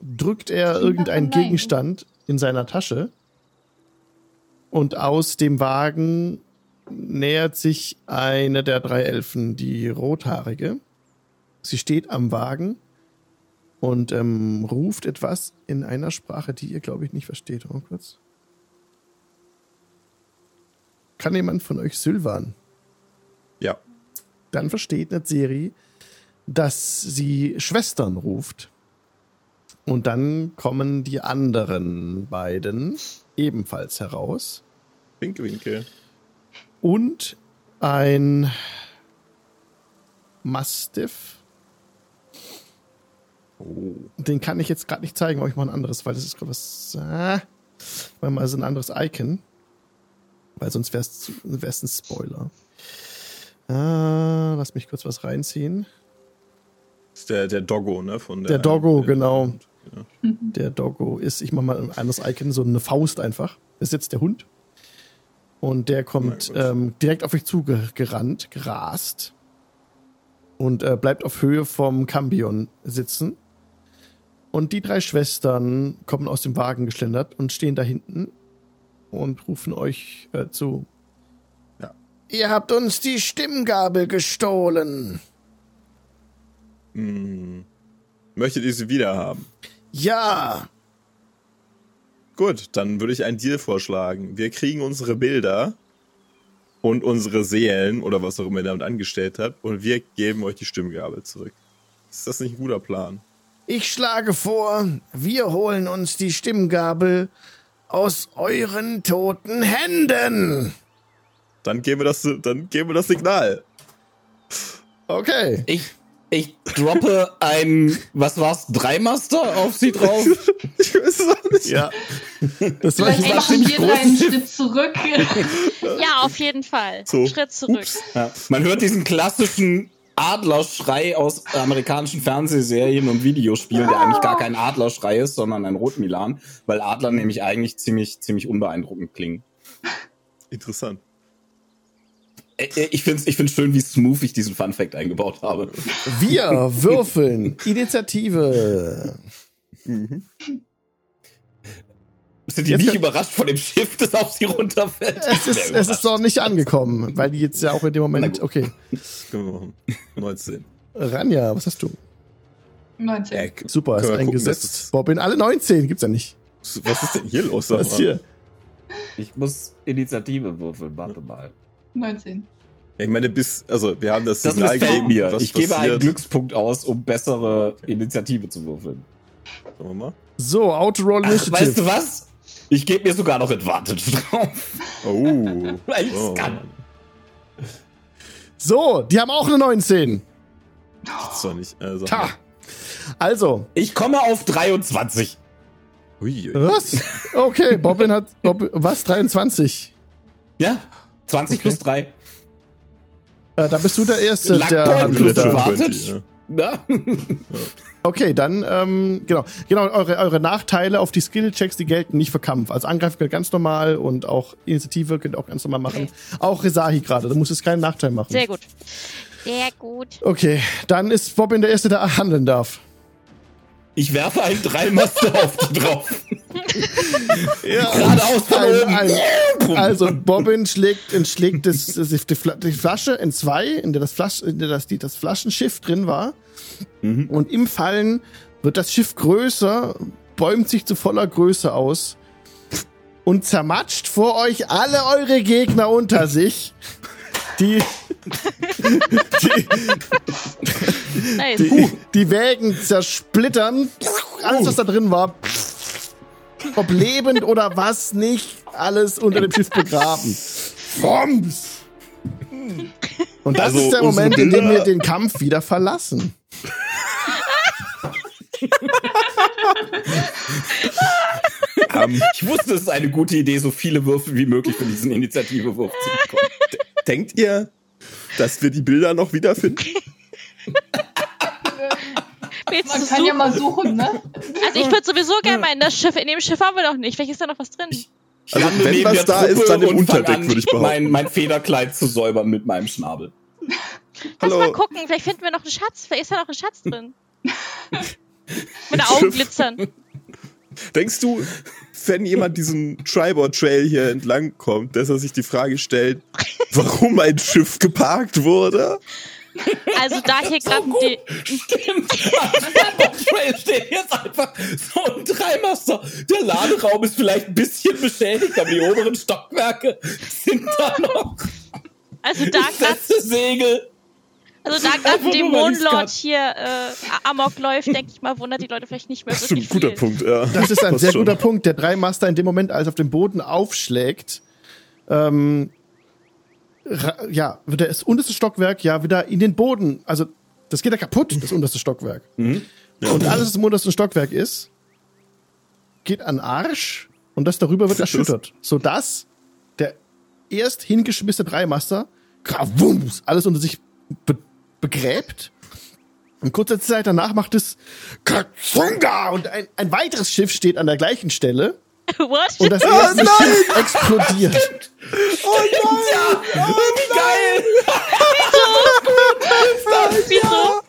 drückt er irgendeinen. Gegenstand in seiner Tasche. Und aus dem Wagen nähert sich eine der drei Elfen, die rothaarige. Sie steht am Wagen und ähm, ruft etwas in einer Sprache, die ihr, glaube ich, nicht versteht. Mal kurz. Kann jemand von euch Sylvan? Ja. Dann versteht Nazeri, dass sie Schwestern ruft. Und dann kommen die anderen beiden ebenfalls heraus. Winke, winke. Und ein Mastiff. Oh. Den kann ich jetzt gerade nicht zeigen, aber ich mache ein anderes, weil das ist gerade was. Ah, weil mal so ein anderes Icon. Weil sonst wäre es ein Spoiler. Ah, lass mich kurz was reinziehen. Das ist der, der Doggo, ne? Von der, Der Doggo, äh, genau. Ja. Der Doggo ist, ich mach mal ein anderes Icon, so eine Faust einfach. Das ist jetzt der Hund. Und der kommt ähm, direkt auf euch zugerannt, gerast. Und äh, bleibt auf Höhe vom Cambion sitzen. Und die drei Schwestern kommen aus dem Wagen geschlendert und stehen da hinten und rufen euch äh, zu. Ja. Ihr habt uns die Stimmgabel gestohlen. Hm. Möchtet ihr sie wieder haben? Ja, Gut, dann würde ich einen Deal vorschlagen. Wir kriegen unsere Bilder und unsere Seelen oder was auch immer ihr damit angestellt habt und wir geben euch die Stimmgabel zurück. Ist das nicht ein guter Plan? Ich schlage vor, wir holen uns die Stimmgabel aus euren toten Händen. Dann geben wir das, dann geben wir das Signal. Okay. Ich, ich droppe ein, was war's, Dreimaster auf sie drauf. Ich weiß es auch nicht. Ja. Das war Vielleicht ich ziemlich einen Schritt zurück. [laughs] Ja, auf jeden Fall. So. Schritt zurück. Ja. Man hört diesen klassischen Adlerschrei aus amerikanischen Fernsehserien und Videospielen, der eigentlich gar kein Adlerschrei ist, sondern ein Rotmilan, weil Adler nämlich eigentlich ziemlich, ziemlich unbeeindruckend klingen. Interessant. Äh, äh, Ich finde es ich find's schön, wie smooth ich diesen Fun Fact eingebaut habe. Wir würfeln Initiative. Sind die Jetzt nicht überrascht von dem Schiff, das auf sie runterfällt? Es ist, es ist noch nicht angekommen, weil die jetzt ja auch in dem Moment. Okay. Das können wir machen. 19. Ranja, was hast du? 19. Äh, Super, ist eingesetzt. dass Bobbin, alle 19 gibt's ja nicht. Was ist denn hier los? Was ist hier? Ich muss Initiative würfeln, warte mal. 19. Ja, ich meine, bis, also wir haben das Das Signal gegeben, mir. Ich gebe einen passiert. Glückspunkt aus, um bessere Initiative zu würfeln. Schauen wir mal. So, Autoroll Ach, Initiative. weißt du was? Ich gebe mir sogar noch Advantage drauf. Oh. [laughs] Weil ich's oh. kann. So, die haben auch eine 19. Das ist doch nicht. Also, Ta. Also, Ich komme auf 23. Ui, ui. was? Okay, Bobbin hat. Bob, was? 23. Ja? 20 plus 3. Äh, da bist du der Erste, der da. Advantage. ja. Ja? Okay, dann, ähm, genau. Genau, eure, eure Nachteile auf die Skill-Checks, die gelten nicht für Kampf. Also Angreifen könnt ihr ganz normal und auch Initiative könnt ihr auch ganz normal machen. Auch Resahi gerade, da muss es keinen Nachteil machen. Sehr gut. Sehr gut. Okay, dann ist Bobbin der Erste, der handeln darf. Ich werfe einen Dreimaster [laughs] auf die drauf. Ja. Geradeaus von Ein, oben. Also Bobbin schlägt, schlägt das, das, die, Fla- die Flasche in zwei, in der das, Flasch, in der das, die, das Flaschenschiff drin war. Mhm. Und im Fallen wird das Schiff größer, bäumt sich zu voller Größe aus und zermatscht vor euch alle eure Gegner unter sich. Die, die, Nice. die, die Wägen zersplittern. Alles, was da drin war, ob lebend oder was nicht, alles unter dem Schiff begraben. Bombs! Und das Also ist der Moment, in dem wir den Kampf wieder verlassen. Ähm, Ich wusste, es ist eine gute Idee, so viele Würfel wie möglich für diesen Initiativewurf zu bekommen. denkt ihr, dass wir die Bilder noch wiederfinden? [laughs] Willst Man du kann ja mal suchen, ne? Also ich würde sowieso gerne mal in das Schiff. In dem Schiff haben wir noch nicht. Vielleicht ist da noch was drin. Also, lande wenn neben was da Truppe ist, dann im Unterdeck, würde ich behaupten. Mein, mein Federkleid zu säubern mit meinem Schnabel. Lass Hallo. mal gucken, vielleicht finden wir noch einen Schatz. Vielleicht ist da noch ein Schatz drin. [laughs] Meine Augen glitzern. Denkst du, wenn jemand diesen Tribor Trail hier entlang kommt, dass er sich die Frage stellt, warum ein Schiff geparkt wurde? Also da hier gerade die. Stimmt. Trail steht jetzt einfach so ein Dreimaster. Der Laderaum ist vielleicht ein bisschen beschädigt, aber die oberen Stockwerke sind da noch. Also da Ich gerade Segel. also da gerade Dämonenlord kann. hier äh, Amok läuft, denke ich mal, wundert die Leute vielleicht nicht mehr Das ist ein guter viel. Punkt, ja. Das ist ein Passt sehr schon. guter Punkt. Der Dreimaster in dem Moment, als er auf dem Boden aufschlägt, ähm, ja, wird das unterste Stockwerk ja wieder in den Boden. Also, das geht ja kaputt, das unterste Stockwerk. Mhm. Und alles, was im untersten Stockwerk ist, geht an Arsch und das darüber wird erschüttert. Sodass der erst hingeschmissene Dreimaster krawums, alles unter sich be begräbt. Und kurze Zeit danach macht es Katsunga und ein, ein weiteres Schiff steht an der gleichen Stelle [laughs] What? und das [laughs] erste Schiff explodiert. [laughs] Ja, wie geil. Wieso?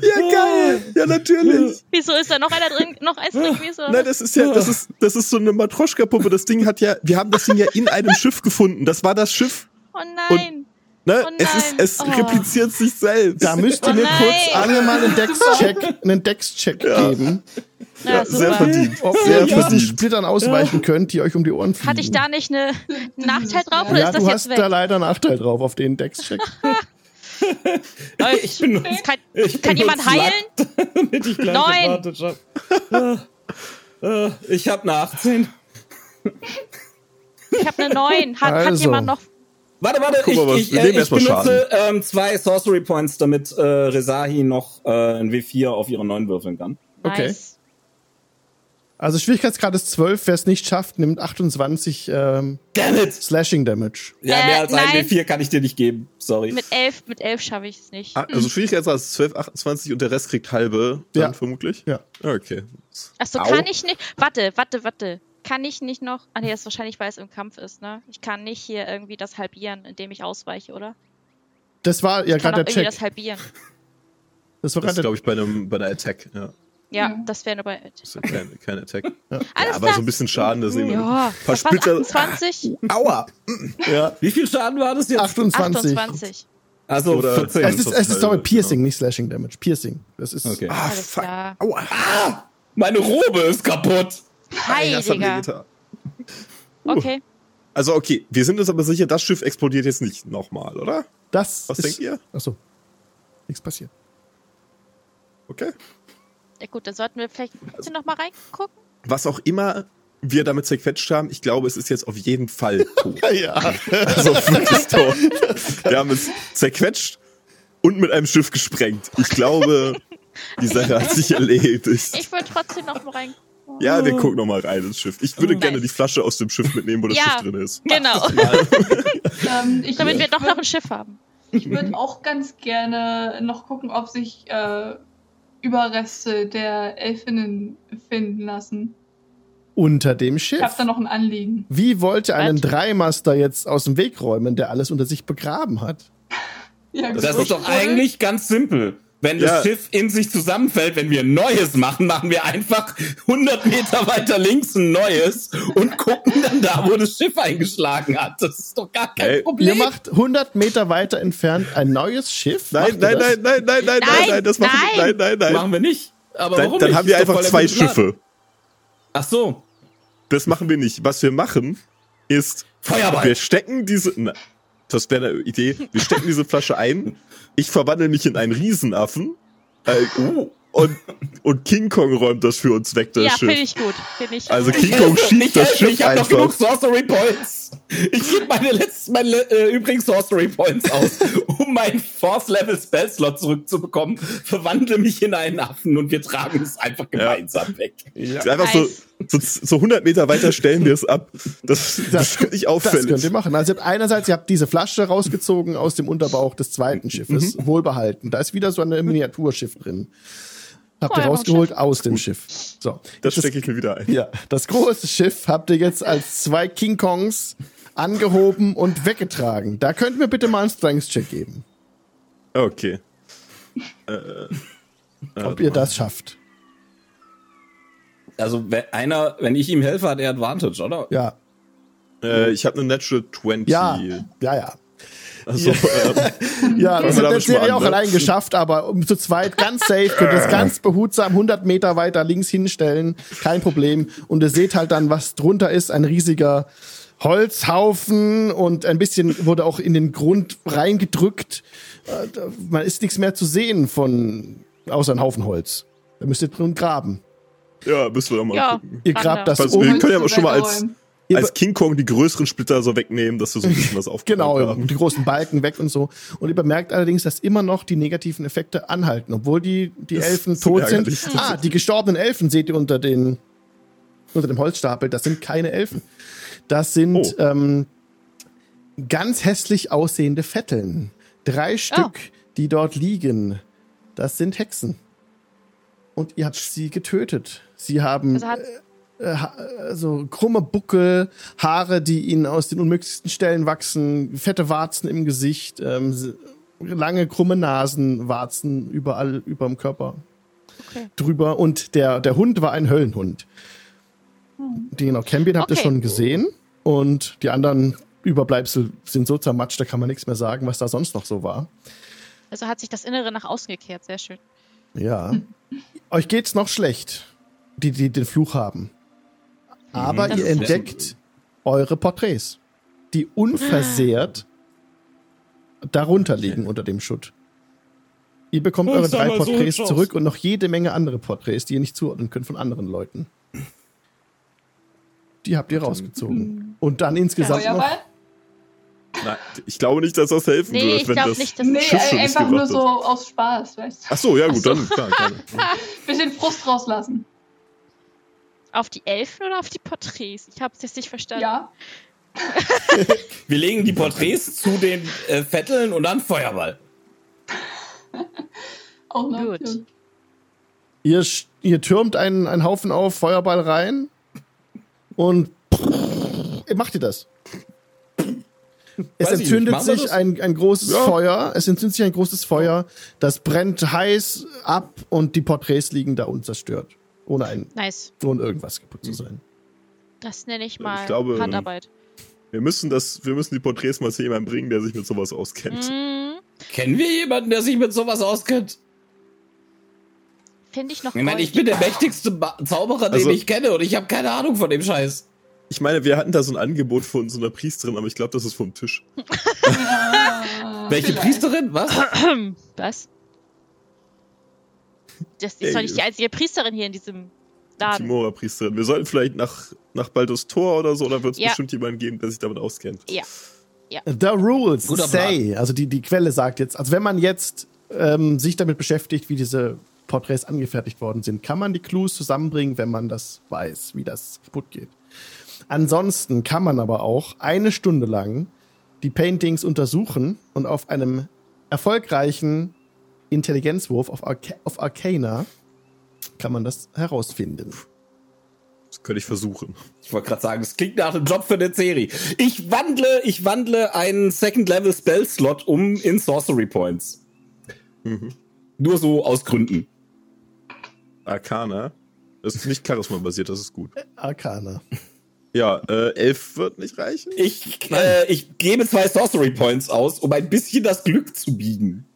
Ja, geil. Ja, natürlich. Wieso ist da noch einer drin, noch eins drin gewesen? Nein, was? das ist ja, das ist, das ist so eine Matroschka-Puppe. Das Ding hat ja, wir haben das Ding ja in einem Schiff gefunden. Das war das Schiff. Oh nein. Ne? Oh es ist, nein. es Oh. repliziert sich selbst. Da müsst ihr Oh mir nein. kurz alle mal einen Dex-Check, [laughs] einen Dex-Check geben, Ja, ja, sehr verdient. ob Sehr ihr verdient. Splittern ausweichen könnt, die euch um die Ohren fliegen. Hatte ich da nicht eine, einen Nachteil drauf oder ja, ist das du jetzt hast weg? da leider einen Nachteil drauf auf den Dex-Check. [laughs] Ich benutze, kann ich kann jemand heilen? [laughs] Hab. Ah, ah, Ich habe eine 18. Ich habe eine 9. Hat, hat Also. jemand noch. Warte, warte, Guck ich, mal, was- ich, wir äh, nehmen ich benutze ähm, zwei Sorcery Points, damit äh, Rezahi noch äh, ein W4 auf ihre 9 würfeln kann. Okay. Nice. Also Schwierigkeitsgrad ist 12, wer es nicht schafft, nimmt 28 ähm, Damn it! Slashing Damage. Ja, Äh, mehr als ein nein. W4 kann ich dir nicht geben. Sorry. Mit 11, mit 11 schaffe ich es nicht. Ah, Also Schwierigkeitsgrad ist 12, 28 und der Rest kriegt halbe, dann Ja. vermutlich? Ja. Okay. Achso, kann ich nicht. Warte, warte, warte. Kann ich nicht noch. Ah, nee, das ist wahrscheinlich, weil es im Kampf ist, ne? Ich kann nicht hier irgendwie das halbieren, indem ich ausweiche, oder? Das war ja gerade der Check. das halbieren. Das war Das ist, gerade glaube ich, bei, einem, bei einer Attack. Ja. Ja, Ja. das wäre nur bei. Das ist ja kein, kein Attack. Alles ja, aber so ein bisschen Schaden, das nehmen wir. ja, paar das waren Splitter- 28? Aua! ja, Wie viel Schaden war das jetzt? 28. 28. Also Oder- 14. Es ist, es ist sorry, Piercing, nicht Slashing Damage. Piercing. Das ist Okay. Ah, Alles fuck. klar. Aua! Meine Robe ist kaputt. Das Digga. wehgetan. Okay. Also okay, wir sind uns aber sicher, das Schiff explodiert jetzt nicht nochmal, oder? das. Was ist, denkt ihr? Achso. Nichts passiert. Okay. Ja gut, dann sollten wir vielleicht trotzdem noch mal reingucken. Was auch immer wir damit zerquetscht haben, ich glaube, es ist jetzt auf jeden Fall [laughs] tot. Ja. [laughs] Also wirklich tot. Wir haben es zerquetscht und mit einem Schiff gesprengt. Ich glaube, die Sache hat sich erledigt. Ich würde trotzdem noch mal reingucken. Ja, wir gucken noch mal rein ins Schiff. Ich würde Nice. gerne die Flasche aus dem Schiff mitnehmen, wo das Ja. Schiff drin ist. Genau. [laughs] Ähm, ich Damit wir ich doch noch ein Schiff haben. Ich würde auch ganz gerne noch gucken, ob sich äh, Überreste der Elfinnen finden lassen. Unter dem Ich Schiff. habe da noch ein Anliegen. Wie wollt ihr einen Was? Dreimaster jetzt aus dem Weg räumen, der alles unter sich begraben hat? [laughs] Ja, Das ist doch eigentlich ganz simpel. Wenn das Ja. Schiff in sich zusammenfällt, wenn wir ein neues machen, machen wir einfach 100 Meter weiter links ein neues und gucken dann da, wo das Schiff eingeschlagen hat. Das ist doch gar kein Ey, Ihr Problem. macht 100 Meter weiter entfernt ein neues Schiff? Nein, ihr nein, das? nein, nein, nein, nein, nein, Nein, nein, das machen wir. nein. Nein, nein, nein. Machen wir nicht. Aber Dann, warum dann nicht? haben wir doch einfach zwei. Schiffe. Ach so. Das machen wir nicht. Was wir machen, ist, Feuerball. wir stecken diese, na, das wäre eine Idee, wir stecken diese Flasche ein, ich verwandle mich in einen Riesenaffen, äh, Oh. und, und King Kong räumt das für uns weg, das Ja, Schiff. finde ich gut. Finde ich Also. [laughs] King Kong schiebt das Schiff ich habe noch genug einfach. Sorcery Points. Ich gebe meine letzten, meine äh, übrigen Sorcery Points aus, um meinen Fourth Level Spell Slot zurückzubekommen. Verwandle mich in einen Affen und wir tragen es einfach gemeinsam weg. Einfach so, Nice. so, so 100 Meter weiter stellen wir es ab. Das, das ist nicht Das könnt auffällig. ihr machen. Also ihr habt einerseits, ihr habt diese Flasche rausgezogen aus dem Unterbauch des zweiten Schiffes, Mhm. wohlbehalten. Da ist wieder so ein Miniaturschiff drin. Habt ihr rausgeholt aus dem Schiff. So. Das Jetzt stecke ich mir wieder ein. Ja, das große Schiff habt ihr jetzt als zwei King Kongs angehoben und weggetragen. Da könnt ihr mir bitte mal einen Strength-Check geben, Okay. Äh, ob ihr das schafft. Also wenn einer, wenn ich ihm helfe, hat er Advantage, oder? Ja, äh, ich habe eine Natural 20. ja, ja, ja. Also, ähm, Ja, [laughs] das damit schon mal Serie auch ne? allein geschafft, aber um zu zweit ganz safe könnt ihr es ganz behutsam 100 Meter weiter links hinstellen. Kein Problem. Und ihr seht halt dann, was drunter ist. Ein riesiger Holzhaufen und ein bisschen wurde auch in den Grund reingedrückt. Äh, Man ist nichts mehr zu sehen von, außer ein Haufen Holz. Da müsst ihr drin graben. Ja, müssen wir doch mal Ja. gucken. Ihr grabt da. das Also, um. wir können ja Holz schon mal als, als King Kong die größeren Splitter so wegnehmen, dass wir so ein bisschen was [laughs] aufgebaut Genau, haben. die großen Balken weg und so. Und ihr bemerkt allerdings, dass immer noch die negativen Effekte anhalten, obwohl die, die Das Elfen tot sind. Ah, die gestorbenen Elfen seht ihr unter den unter dem Holzstapel. Das sind keine Elfen. Das sind Oh. ähm, ganz hässlich aussehende Vetteln. Drei Stück, die dort liegen. Das sind Hexen. Und ihr habt sie getötet. Sie haben Also hat, äh, ha- also krumme Buckel, Haare, die ihnen aus den unmöglichsten Stellen wachsen, fette Warzen im Gesicht, ähm, lange krumme Nasen, Warzen überall überm Körper Okay. drüber. Und der, der Hund war ein Höllenhund. Den genau, Cambion habt ihr Okay. schon gesehen. Und die anderen Überbleibsel sind so zermatscht, da kann man nichts mehr sagen, was da sonst noch so war. also hat sich das Innere nach außen gekehrt. Sehr schön. Ja. [laughs] Euch geht's noch schlecht, die, die den Fluch haben. Aber Das ihr entdeckt eure Porträts, die unversehrt darunter liegen unter dem Schutt. Ihr bekommt eure drei so Porträts aus. zurück und noch jede Menge andere Porträts, die ihr nicht zuordnen könnt von anderen Leuten. Die habt ihr rausgezogen. Und dann insgesamt noch. Feuerball? Nein, ich glaube nicht, dass das helfen Nee, wird, ich wenn glaube das. nicht, dass Nee, nicht einfach nur so aus Spaß, weißt du. Ach so, ja gut, dann klar, klar. [laughs] Bisschen Frust rauslassen. Auf die Elfen oder auf die Porträts? Ich habe es jetzt nicht verstanden. Ja. [laughs] Wir legen die Porträts zu den äh, Vetteln und dann Feuerball. [laughs] Auch eine Gut. Ihr, ihr türmt einen, einen Haufen auf, Feuerball rein und [laughs] macht ihr das. Es Weiß entzündet sich ein, ein großes Ja. Feuer. Es entzündet sich ein großes Feuer. Das brennt heiß ab und die Porträts liegen da unzerstört. Ohne, ein, Nice. ohne irgendwas kaputt zu sein. Das nenne ich mal glaube, Handarbeit. Wir müssen das, wir müssen die Porträts mal zu jemandem bringen, der sich mit sowas auskennt. Mhm. Kennen wir jemanden, der sich mit sowas auskennt? Finde ich noch Ich meine, ich bin der mächtigste ba Zauberer, Also- den ich kenne und ich habe keine Ahnung von dem Scheiß. Ich meine, wir hatten da so ein Angebot von so einer Priesterin, aber ich glaube, das ist vom Tisch. [laughs] Welche. Priesterin? Was? Was? Das ist doch nicht die einzige Priesterin hier in diesem Laden. Timora-Priesterin. Wir sollten vielleicht nach, nach Baldur's Tor oder so, da wird es Ja. bestimmt jemanden geben, der sich damit auskennt. Ja. The rules Guter say, also die, die Quelle sagt jetzt, also wenn man jetzt ähm, sich damit beschäftigt, wie diese Porträts angefertigt worden sind, kann man die Clues zusammenbringen, wenn man das weiß, wie das kaputt geht. Ansonsten kann man aber auch eine Stunde lang die Paintings untersuchen und auf einem erfolgreichen Intelligenzwurf auf, Arca auf Arcana kann man das herausfinden. Das könnte ich versuchen. Ich wollte gerade sagen, das klingt nach einem Job für eine Serie. Ich wandle, ich wandle einen Second Level Spell Slot um in Sorcery Points. Mhm. Nur so aus Gründen. Arcana. Das ist nicht Charisma-basiert, das ist gut. Arcana. Ja, äh, elf wird nicht reichen. Ich, äh, ich gebe zwei Sorcery Points aus, um ein bisschen das Glück zu biegen.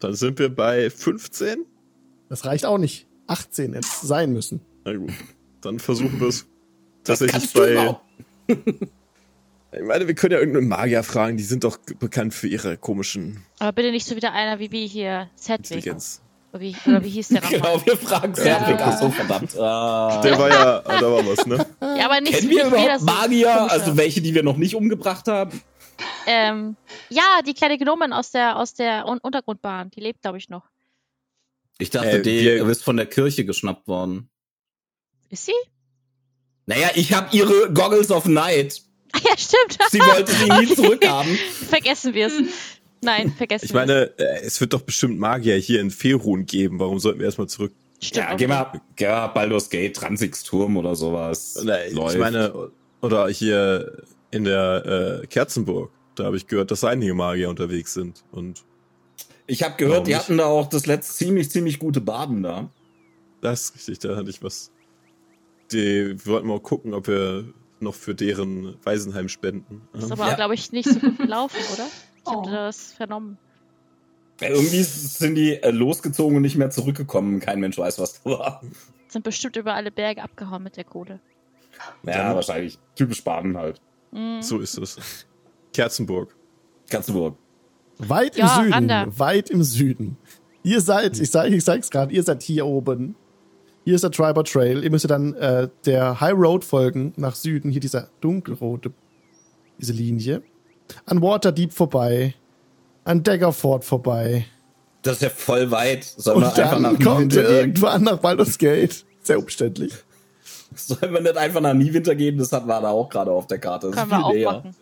Dann sind wir bei 15. Das reicht auch nicht. 18 hätte es sein müssen. Na gut. Dann versuchen wir es [laughs] Das tatsächlich bei. [laughs] Ich meine, wir können ja irgendeinen Magier fragen, die sind doch bekannt für ihre komischen Aber bitte nicht so wieder einer wie wir hier, Sedwick. Intelligenz. Oder wie, oder wie hieß der [laughs] nochmal? Genau, wir fragen Ja. Cedric. Ach so, verdammt. Ah. Der war ja, ah, da war was, ne? Ja, aber nicht Kennen wir überhaupt Magier? Also welche, die wir noch nicht umgebracht haben? Ähm, ja, die kleine Gnomin aus der, aus der Un Untergrundbahn. Die lebt, glaube ich, noch. Ich dachte, Äh, die wir- ist von der Kirche geschnappt worden. Ist sie? Naja, ich habe ihre Goggles of Night. Ah, ja, stimmt. Sie wollte sie nie [laughs] Okay. zurückhaben. Vergessen wir es. Nein, vergessen Ich meine, äh, es wird doch bestimmt Magier hier in Ferun geben. Warum sollten wir erstmal zurück? wir. Stimmt. Ja, geh mal, geh mal Baldur's Gate, Transix-Turm oder sowas. Oder, ich meine, oder hier in der äh, Kerzenburg. Da habe ich gehört, dass einige Magier unterwegs sind. Und Ich habe gehört, die nicht? hatten da auch das letzte ziemlich, ziemlich gute Baden da. das ist richtig, da hatte ich was. Die, wir wollten mal gucken, ob wir noch für deren Waisenheim spenden. ist aber, Ja. glaube ich, nicht so gut gelaufen, [laughs] oder? Ich Oh. habe das vernommen. Ja, Irgendwie sind die äh, losgezogen und nicht mehr zurückgekommen. Kein Mensch weiß, was da war. Sind bestimmt über alle Berge abgehauen mit der Kohle. Ja, wahrscheinlich. Typisch Baden halt. Mhm. So ist es. Kerzenburg. Katzenburg. Weit Ja, im Süden. Randa. Weit im Süden. Ihr seid, ich sage ich sag's gerade, ihr seid hier oben. Hier ist der Triber Trail. Ihr müsst ja dann äh, der High Road folgen nach Süden. Hier dieser dunkelrote, diese Linie. An Waterdeep vorbei. An Daggerford vorbei. Das ist ja voll weit. Sollen wir Und einfach nach kommt gehen? irgendwann nach Baldur's Gate. Sehr umständlich. Sollen wir nicht einfach nach Niewinter gehen? Das hatten wir da auch gerade auf der Karte. Das Können ist wir viel auch näher. machen.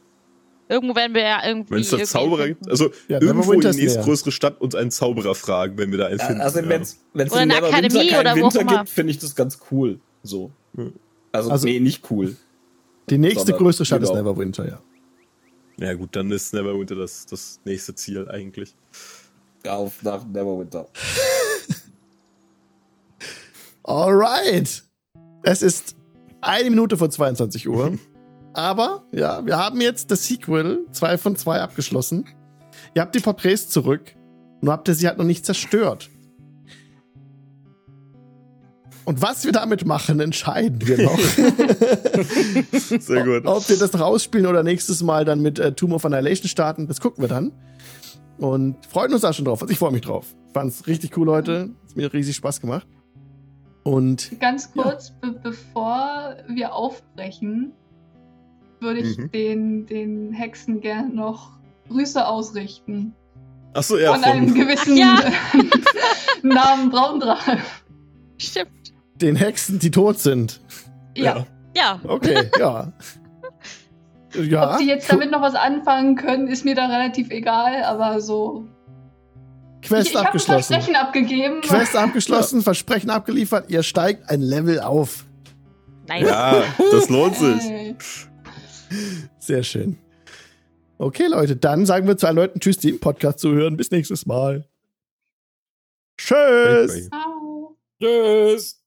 Irgendwo werden wir ja irgendwie. Wenn es da Zauberer gibt, also Ja, irgendwo in die ist nächstgrößere Stadt uns einen Zauberer fragen, wenn wir da einen Ja, finden. Also ja. wenn es in Neverwinter Akademie keinen oder wo Winter gibt, finde ich das ganz cool. So. Also, Also- nee, nicht cool. Die nächste Sondern- größte Stadt ist genau. Neverwinter, ja. ja gut, dann ist Neverwinter das, das nächste Ziel eigentlich. Auf nach Neverwinter. [laughs] Alright. Es ist eine Minute vor 22 Uhr. [laughs] Aber, ja, wir haben jetzt das Sequel 2 von 2 abgeschlossen. Ihr habt die Porträts zurück. Nur habt ihr sie halt noch nicht zerstört. Und was wir damit machen, entscheiden wir noch. [laughs] Sehr gut. Ob wir das noch ausspielen oder nächstes Mal dann mit äh, Tomb of Annihilation starten, das gucken wir dann. Und freuen uns da schon drauf. Also ich freue mich drauf. Fand's richtig cool heute. Hat mir riesig Spaß gemacht. Und Ganz kurz, be bevor wir aufbrechen, würde ich Mhm. den, den Hexen gern noch Grüße ausrichten. Achso, ja, von einem von, gewissen Ach [laughs] Namen Braundrache. Stimmt. den Hexen, die tot sind. Ja. Ja. Okay, [laughs] ja. Ja. Ob die jetzt damit noch was anfangen können, ist mir da relativ egal, aber so. Quest ich ich abgeschlossen. Versprechen abgegeben. Quest abgeschlossen, [laughs] Versprechen abgeliefert. Ihr steigt ein Level auf. Nein. ja, das lohnt sich. Ey. Sehr schön. Okay, Leute, dann sagen wir zu allen Leuten Tschüss, die im Podcast zuhören. Bis nächstes Mal. Tschüss. Tschüss.